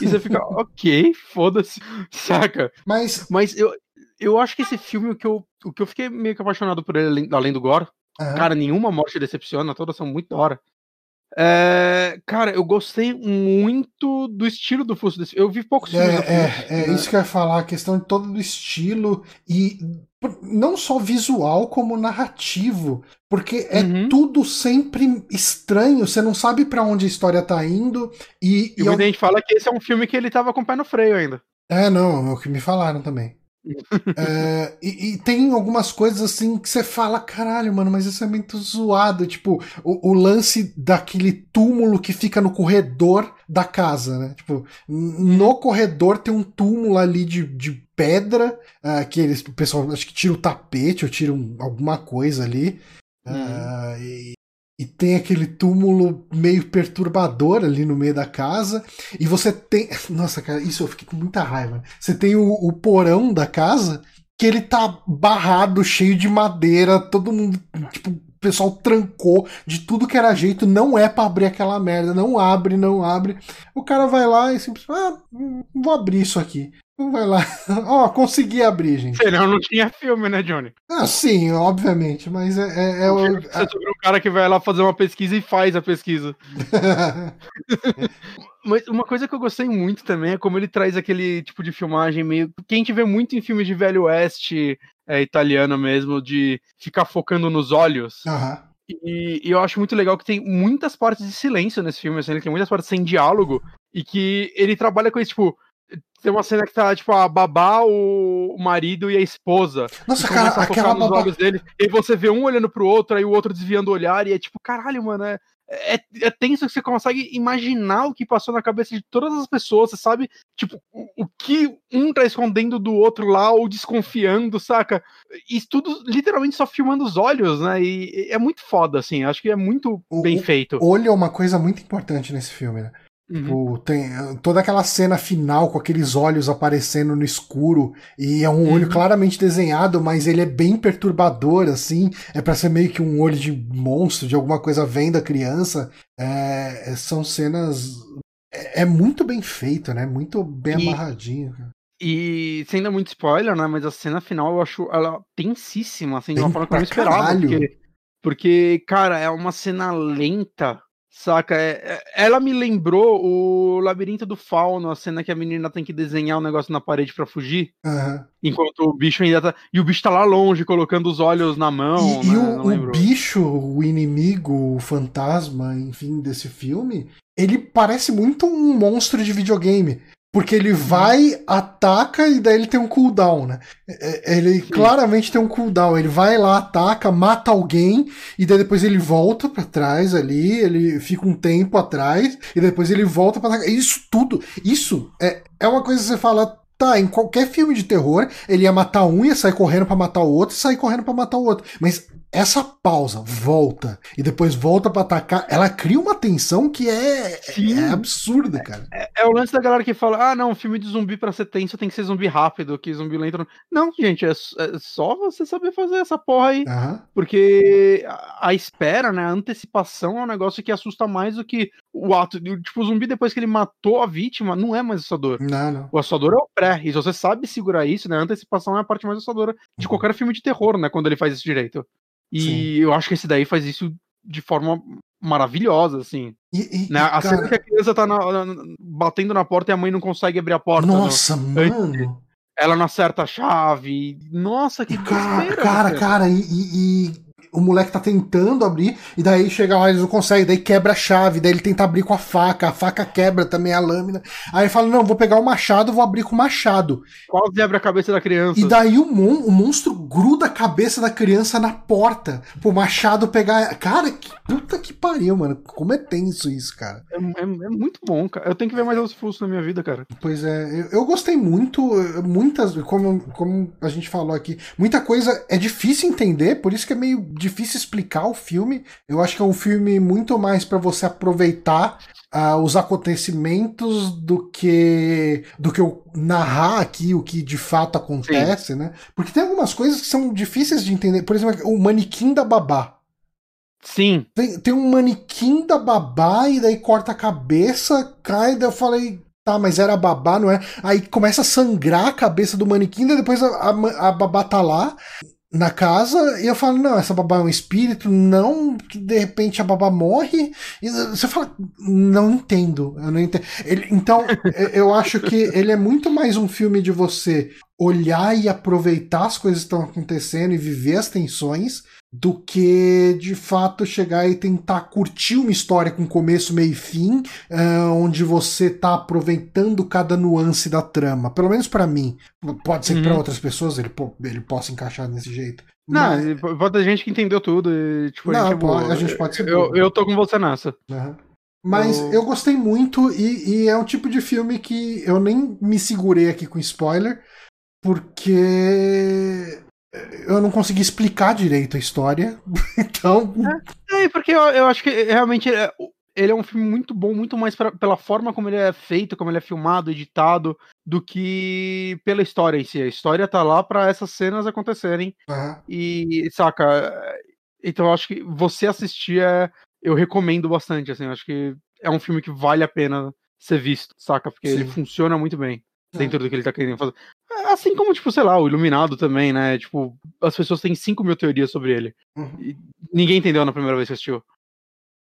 e você fica, ok, foda-se, saca? Mas. Mas eu, eu acho que esse filme, o que eu, o que eu fiquei meio que apaixonado por ele, além do Gore, uhum. cara, nenhuma morte decepciona, todas são muito da hora. É, cara, eu gostei muito do estilo do Fuso desse Eu vi poucos filmes. É, é, é isso que eu ia falar, a questão de todo do estilo e não só visual como narrativo, porque é uhum. tudo sempre estranho, você não sabe para onde a história tá indo e, e, e muita gente fala que esse é um filme que ele tava com o pé no freio ainda. É, não, é o que me falaram também é, e, e, tem algumas coisas assim que você fala, caralho, mano, mas isso é muito zoado. Tipo, o, o, lance daquele túmulo que fica no corredor da casa, né? Tipo, no corredor tem um túmulo ali de, de pedra, uh, que eles, o pessoal acho que tira o tapete ou tira um, alguma coisa ali. Uh, e, e tem aquele túmulo meio perturbador ali no meio da casa. E você tem. Nossa, cara, isso eu fiquei com muita raiva. Você tem o, o porão da casa que ele tá barrado, cheio de madeira, todo mundo. Tipo, o pessoal trancou de tudo que era jeito, não é para abrir aquela merda, não abre, não abre. O cara vai lá e simplesmente, ah, vou abrir isso aqui. Vai lá. Ó, oh, consegui abrir, gente. Senão não tinha filme, né, Johnny? Ah, sim, obviamente, mas é. é, é o... Você é sobre um cara que vai lá fazer uma pesquisa e faz a pesquisa. mas uma coisa que eu gostei muito também é como ele traz aquele tipo de filmagem meio. Que a gente vê muito em filmes de Velho Oeste é, italiano mesmo, de ficar focando nos olhos. Uhum. E, e, eu acho muito legal que tem muitas partes de silêncio nesse filme, assim, ele tem muitas partes sem diálogo, e que ele trabalha com isso, tipo, tem uma cena que tá, tipo, a babá, o marido e a esposa. Nossa, cara, aquela babá... olhos dele, e você vê um olhando pro outro, aí o outro desviando o olhar, e é tipo, caralho, mano, é, é, é tenso que você consegue imaginar o que passou na cabeça de todas as pessoas, você sabe, tipo, o, o que um tá escondendo do outro lá, ou desconfiando, saca? Isso tudo literalmente só filmando os olhos, né? E, e é muito foda, assim, acho que é muito o, bem feito. O olho é uma coisa muito importante nesse filme, né? Uhum. Tipo, tem toda aquela cena final com aqueles olhos aparecendo no escuro e é um uhum. olho claramente desenhado, mas ele é bem perturbador, assim. É para ser meio que um olho de monstro, de alguma coisa vendo a criança. É, são cenas. É, é, muito bem feito, né? Muito bem e, amarradinho. Cara. E sendo muito spoiler, né? Mas a cena final eu acho ela tensíssima, assim, de uma forma que eu não esperava. Porque, porque, cara, é uma cena lenta Saca? É, é, ela me lembrou o Labirinto do Fauno, a cena que a menina tem que desenhar um negócio na parede para fugir. Uhum. Enquanto o bicho ainda tá. E o bicho tá lá longe, colocando os olhos na mão. E, né? e o, o bicho, o inimigo, o fantasma, enfim, desse filme, ele parece muito um monstro de videogame. Porque ele vai, ataca e daí ele tem um cooldown, né? É, é, ele Sim. claramente tem um cooldown. Ele vai lá, ataca, mata alguém e daí depois ele volta para trás ali, ele fica um tempo atrás e depois ele volta para atacar. Isso tudo, isso é, é uma coisa que você fala, tá, em qualquer filme de terror, ele ia matar um, ia sair correndo para matar o outro, e sair correndo para matar o outro. Mas essa pausa, volta e depois volta para atacar, ela cria uma tensão que é, é absurda, cara. É, é, o lance da galera que fala: ah, não, filme de zumbi para ser tenso tem que ser zumbi rápido, que zumbi lento. Não, gente, é, é só você saber fazer essa porra aí. Uhum. Porque a, a, espera, né, a antecipação é um negócio que assusta mais do que o ato. Tipo, o zumbi, depois que ele matou a vítima, não é mais assustador. Não, não. O assustador é o pré. E se você sabe segurar isso, né, a antecipação é a parte mais assustadora de uhum. qualquer filme de terror, né, quando ele faz isso direito. E Sim. eu acho que esse daí faz isso de forma maravilhosa, assim. E, e, né? A cara... que a criança tá na, na, batendo na porta e a mãe não consegue abrir a porta. Nossa, no... mano! Ela não acerta a chave. Nossa, que cara, cara, cara, e, e, o moleque tá tentando abrir, e daí chega lá, eles não conseguem, daí quebra a chave, daí ele tenta abrir com a faca, a faca quebra também a lâmina. Aí ele fala: Não, vou pegar o machado, vou abrir com o machado. Quase abre a cabeça da criança. E daí o, mon o monstro gruda a cabeça da criança na porta, pro machado pegar. Cara, que puta que pariu, mano. Como é tenso isso, cara. É, é, é muito bom, cara. Eu tenho que ver mais os Fuscos na minha vida, cara. Pois é, eu, eu gostei muito, muitas, como, como a gente falou aqui, muita coisa é difícil entender, por isso que é meio difícil explicar o filme. Eu acho que é um filme muito mais para você aproveitar uh, os acontecimentos do que do que eu narrar aqui o que de fato acontece, Sim. né? Porque tem algumas coisas que são difíceis de entender. Por exemplo, o manequim da babá. Sim. Tem, tem um manequim da babá e daí corta a cabeça, cai, daí eu falei, tá, mas era babá, não é? Aí começa a sangrar a cabeça do manequim, daí depois a, a, a babá tá lá na casa e eu falo, não, essa babá é um espírito, não, que de repente a babá morre. E você fala, não entendo, eu não entendo. Ele, então, eu acho que ele é muito mais um filme de você olhar e aproveitar as coisas que estão acontecendo e viver as tensões do que de fato chegar e tentar curtir uma história com começo, meio e fim, uh, onde você tá aproveitando cada nuance da trama. Pelo menos para mim. Pode ser que para uhum. outras pessoas ele, ele possa encaixar desse jeito. Não, mas... pode ter gente que entendeu tudo. E, tipo, Não, a, gente, pode, a gente pode ser. Eu, eu tô com você nessa. Uhum. Mas eu... eu gostei muito e, e, é um tipo de filme que eu nem me segurei aqui com spoiler, porque eu não consegui explicar direito a história. então. É, é porque eu, eu, acho que realmente é, ele é um filme muito bom, muito mais pra, pela forma como ele é feito, como ele é filmado, editado, do que pela história em si. A história tá lá para essas cenas acontecerem. Uhum. E, saca? Então eu acho que você assistir é. Eu recomendo bastante, assim. Eu acho que é um filme que vale a pena ser visto, saca? Porque Sim. ele funciona muito bem dentro é. do que ele tá querendo fazer. Assim como, tipo, sei lá, o Iluminado também, né? Tipo, as pessoas têm 5 mil teorias sobre ele. Uhum. ninguém entendeu na primeira vez que assistiu.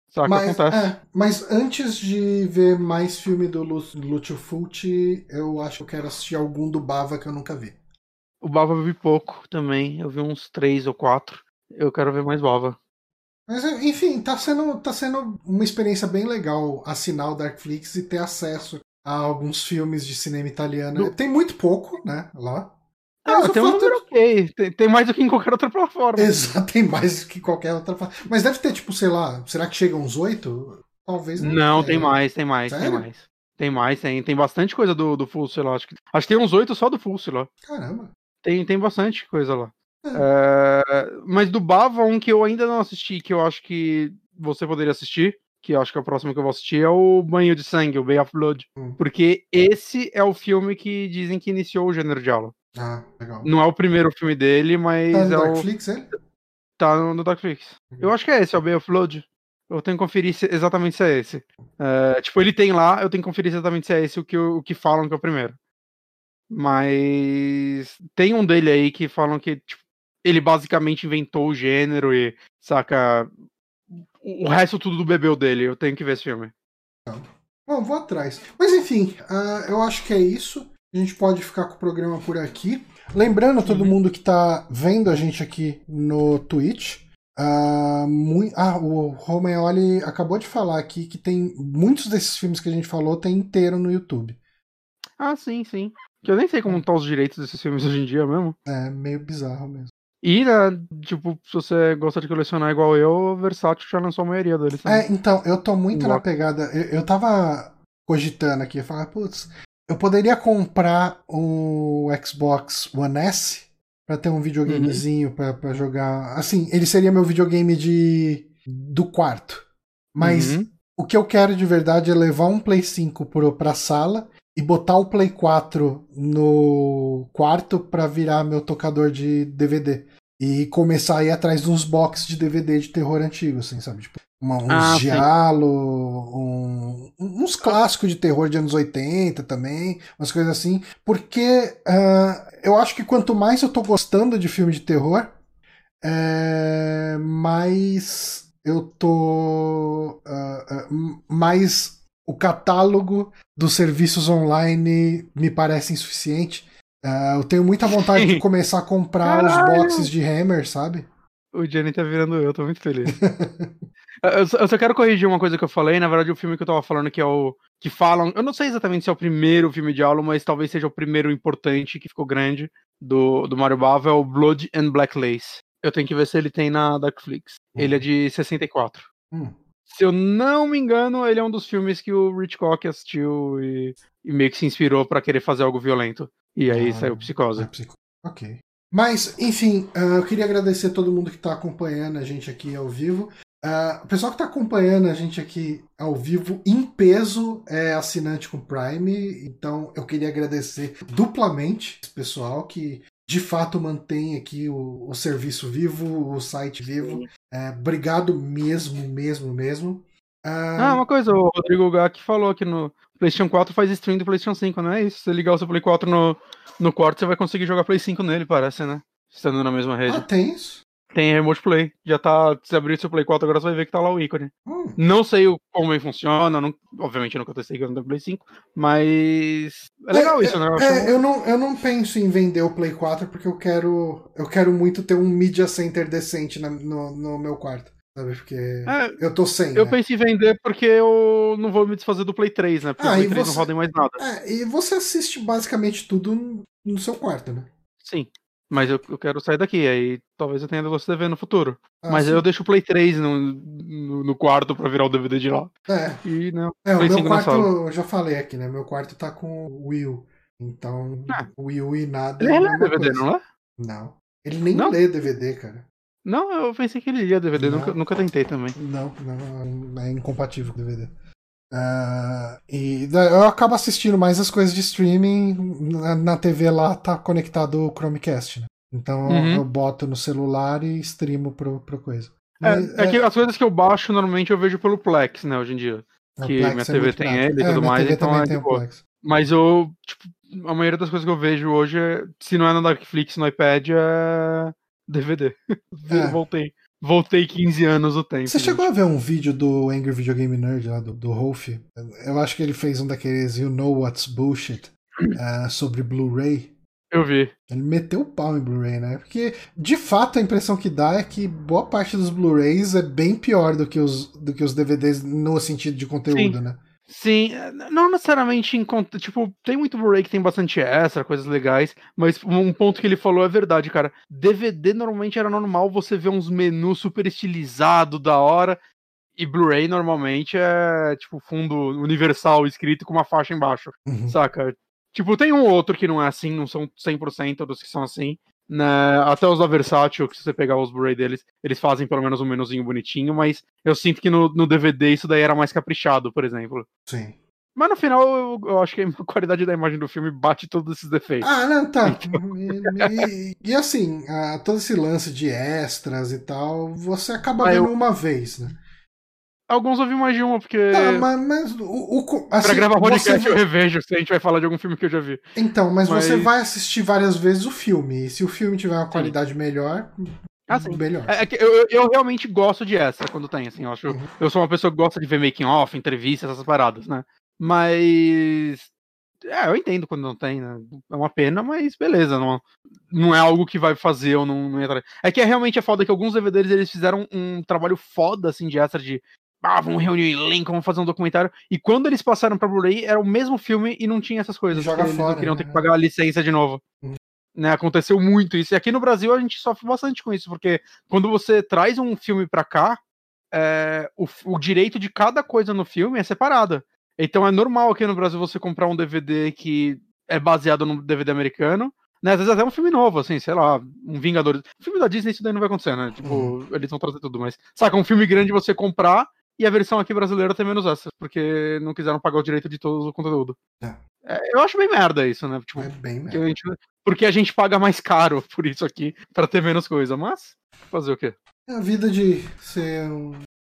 Saca, mas, acontece. É, mas antes de ver mais filme do Lúcio Fulci, eu acho que eu quero assistir algum do Bava que eu nunca vi. O Bava eu vi pouco também. Eu vi uns três ou quatro. Eu quero ver mais Bava. Mas, enfim, tá sendo, tá sendo uma experiência bem legal assinar o Darkflix e ter acesso a alguns filmes de cinema italiano. Tem muito pouco, né, lá. Ah, tem um número ok. Tem, tem, mais do que em qualquer outra plataforma. Exato, tem mais do que qualquer outra plataforma. Mas deve ter, tipo, sei lá, será que chega uns oito? Talvez não. Não, tem mais, tem mais, Sério? tem mais. Tem mais, tem, tem bastante coisa do, do Full lá. Acho que, acho que tem uns oito só do Full lá. Caramba. Tem, tem bastante coisa lá. É. É, mas do Bava, um que eu ainda não assisti, que eu acho que você poderia assistir, que eu acho que é o próximo que eu vou assistir, é o Banho de Sangue, o Bay of Blood. Hum. Porque esse é o filme que dizem que iniciou o gênero de aula. Ah, legal. Não é o primeiro filme dele, mas. Tá no é Darkflix, o... ele? Tá no, no Darkflix. Uhum. Eu acho que é esse, é o Bay of Blood. Eu tenho que conferir se, exatamente se é esse. É, tipo, ele tem lá, eu tenho que conferir exatamente se é esse o que, o que falam que é o primeiro. Mas tem um dele aí que falam que tipo, ele basicamente inventou o gênero e, saca, o resto tudo do bebeu dele. Eu tenho que ver esse filme. Bom, vou atrás. Mas enfim, uh, eu acho que é isso. A gente pode ficar com o programa por aqui. Lembrando a todo uhum. mundo que está vendo a gente aqui no Twitch. Uh, muito... Ah, o Romeoli acabou de falar aqui que tem muitos desses filmes que a gente falou tem inteiro no YouTube. Ah, sim, sim. Que eu nem sei como estão tá os direitos desses filmes hoje em dia mesmo. É meio bizarro mesmo. E, né, tipo, se você gosta de colecionar igual eu, o Versátil já lançou a maioria deles. Também. É, então, eu tô muito na pegada. Eu, eu tava cogitando aqui, falar, putz, eu poderia comprar o Xbox One S pra ter um videogamezinho uhum. pra, pra jogar. Assim, ele seria meu videogame de do quarto. Mas uhum. o que eu quero de verdade é levar um Play 5 pro, pra sala e botar o Play 4 no quarto para virar meu tocador de DVD. E começar a ir atrás de uns boxes de DVD de terror antigo, assim, sabe? Tipo, uma, uns ah, um, uns clássicos de terror de anos 80 também, umas coisas assim. Porque uh, eu acho que quanto mais eu tô gostando de filme de terror, é, mais eu tô. Uh, uh, mais o catálogo dos serviços online me parece insuficiente. Uh, eu tenho muita vontade de começar a comprar Caralho. os boxes de Hammer, sabe? O Jenny tá virando eu, tô muito feliz. eu, só, eu, só, quero corrigir uma coisa que eu falei. Na verdade, o filme que eu tava falando que é o. Que falam. Eu não sei exatamente se é o primeiro filme de aula, mas talvez seja o primeiro importante que ficou grande do, do Mario Bava, é o Blood and Black Lace. Eu tenho que ver se ele tem na Darkflix. Hum. Ele é de 64. Hum. Se eu não me engano, ele é um dos filmes que o Hitchcock assistiu e, e meio que se inspirou para querer fazer algo violento. E aí ah, saiu Psicose. É psico... Ok. Mas, enfim, uh, eu queria agradecer a todo mundo que está acompanhando a gente aqui ao vivo. Uh, o pessoal que está acompanhando a gente aqui ao vivo em peso é assinante com Prime, então eu queria agradecer duplamente esse pessoal que de fato mantém aqui o, o serviço vivo, o site vivo. É, obrigado mesmo, mesmo, mesmo. Ah, uma coisa, o Rodrigo Gak falou que no PlayStation 4 faz stream do PlayStation 5, não é isso? Se você ligar o seu Play 4 no, no quarto, você vai conseguir jogar Play 5 nele, parece, né? Estando na mesma rede. Ah, tem isso? Tem Remote Play. Já tá. Se abrir seu Play 4 agora, você vai ver que tá lá o ícone. Hum. Não sei o, como ele funciona. Não, obviamente eu nunca testei que eu não tenho Play 5. Mas. É legal é, isso, né? Eu, é, eu, não, eu não penso em vender o Play 4 porque eu quero. Eu quero muito ter um Media Center decente na, no, no meu quarto. Sabe? Porque é, eu tô sem. Eu né? pensei em vender porque eu não vou me desfazer do Play 3, né? Porque ah, o Play 3 você, não roda em mais nada. É, e você assiste basicamente tudo no seu quarto, né? Sim. Mas eu, eu quero sair daqui, aí talvez eu tenha você TV no futuro. Ah, Mas sim. eu deixo o Play 3 no, no, no, quarto pra virar o DVD de lá. É. E, não, é, o meu quarto, eu já falei aqui, né? Meu quarto tá com o Will. Então, ah. Will e nada. Ele é lê DVD, coisa. não é? Não. Ele nem não? lê DVD, cara. Não, eu pensei que ele lia DVD, nunca, nunca tentei também. Não, não, é incompatível com DVD. Uh, e eu acabo assistindo mais as coisas de streaming. Na, na TV lá tá conectado o Chromecast, né? Então uhum. eu boto no celular e streamo pro, pro coisa. É, Mas, é, é, que as coisas que eu baixo normalmente eu vejo pelo Plex, né, hoje em dia. Que minha TV é tem prático. ele e é, tudo mais, TV então é tipo, Mas eu, tipo, a maioria das coisas que eu vejo hoje, se não é na Darkflix, no iPad, é DVD. É. Voltei. Voltei 15 anos o tempo. Você gente. chegou a ver um vídeo do Angry Video Game Nerd lá, do, do Rolf? Eu acho que ele fez um daqueles You Know What's Bullshit uh, sobre Blu-ray. Eu vi. Ele meteu o pau em Blu-ray, né? Porque, de fato, a impressão que dá é que boa parte dos Blu-rays é bem pior do que os, do que os DVDs no sentido de conteúdo, Sim. né? Sim, não necessariamente em tipo, tem muito Blu-ray que tem bastante extra, coisas legais, mas um ponto que ele falou é verdade, cara. DVD normalmente era normal você ver uns menus super estilizados da hora, e Blu-ray normalmente é tipo fundo universal escrito com uma faixa embaixo, uhum. saca? Tipo, tem um ou outro que não é assim, não são 100% dos que são assim, né, até os da Versátil, que se você pegar os Blu-ray deles, eles fazem pelo menos um menuzinho bonitinho, mas eu sinto que no, no DVD isso daí era mais caprichado, por exemplo. Sim. Mas no final eu, eu, acho que a qualidade da imagem do filme bate todos esses defeitos. Ah, não, tá. Então... E, e, e, assim, a, todo esse lance de extras e tal, você acaba ah, vendo eu... uma vez, né? Alguns eu vi mais de uma, porque. Tá, mas, mas o, o, assim, pra gravar podcast você... eu revejo se a gente vai falar de algum filme que eu já vi. Então, mas, mas, você vai assistir várias vezes o filme. E se o filme tiver uma qualidade sim. melhor. Ah, sim. Melhor. É, é que eu, eu realmente gosto de extra quando tem, assim. Eu, acho, uhum. eu sou uma pessoa que gosta de ver making off, entrevistas, essas paradas, né? Mas. É, eu entendo quando não tem, né? É uma pena, mas beleza. Não, não é algo que vai fazer eu não, não entrar. É que é realmente é foda que alguns DVDs eles fizeram um trabalho foda, assim, de extra de ah, vamos reunir o elenco, vamos fazer um documentário. E quando eles passaram pra Blu-ray, era o mesmo filme e não tinha essas coisas. Joga eles fora, não queriam né? ter que pagar a licença de novo. Uhum. Né, aconteceu muito isso. E aqui no Brasil a gente sofre bastante com isso, porque quando você traz um filme pra cá, é, o, o direito de cada coisa no filme é separada. Então é normal aqui no Brasil você comprar um DVD que é baseado no DVD americano, né? Às vezes até um filme novo, assim, sei lá, um Vingadores. Filme da Disney isso daí não vai acontecer, né? Tipo, uhum. eles vão trazer tudo, mas. Saca, um filme grande você comprar e a versão aqui brasileira tem menos essas, porque não quiseram pagar o direito de todo o conteúdo. É. É, eu acho bem merda isso, né? Tipo, é bem merda. A gente, porque a gente paga mais caro por isso aqui, para ter menos coisa, mas fazer o quê? É a vida de ser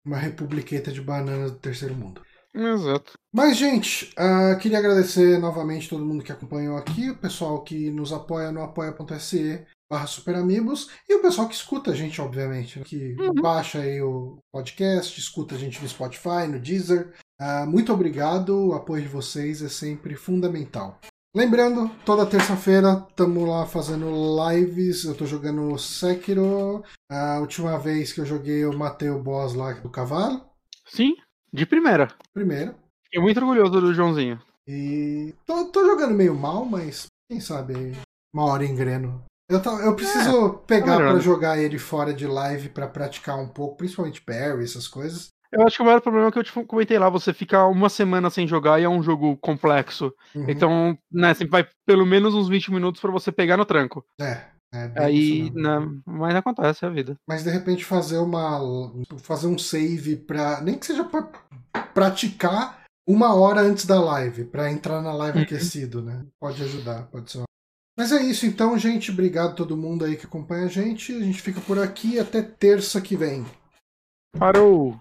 uma republiqueta de bananas do terceiro mundo. Exato. Mas, gente, uh, queria agradecer novamente todo mundo que acompanhou aqui, o pessoal que nos apoia no apoia.se barra Super Amigos, e o pessoal que escuta a gente, obviamente, né, que uhum. baixa aí o podcast, escuta a gente no Spotify, no Deezer. Uh, muito obrigado, o apoio de vocês é sempre fundamental. Lembrando, toda terça-feira estamos lá fazendo lives. Eu estou jogando Sekiro. A última vez que eu joguei, eu matei o boss lá do cavalo. Sim, de primeira. Primeira. Fiquei muito orgulhoso do Joãozinho. E tô, tô jogando meio mal, mas quem sabe uma hora engreno eu, eu preciso é, pegar tá para jogar ele fora de live para praticar um pouco, principalmente parry, essas coisas. Eu acho que o maior problema é que eu te comentei lá, você fica uma semana sem jogar e é um jogo complexo. Uhum. Então, né, sempre vai pelo menos uns 20 minutos para você pegar no tranco. É. é Aí, né, mas acontece é a vida. Mas de repente fazer uma fazer um save para nem que seja para praticar uma hora antes da live, para entrar na live uhum. aquecido, né? Pode ajudar, pode ser uma mas é isso então, gente. Obrigado a todo mundo aí que acompanha a gente. A gente fica por aqui até terça que vem. Parou!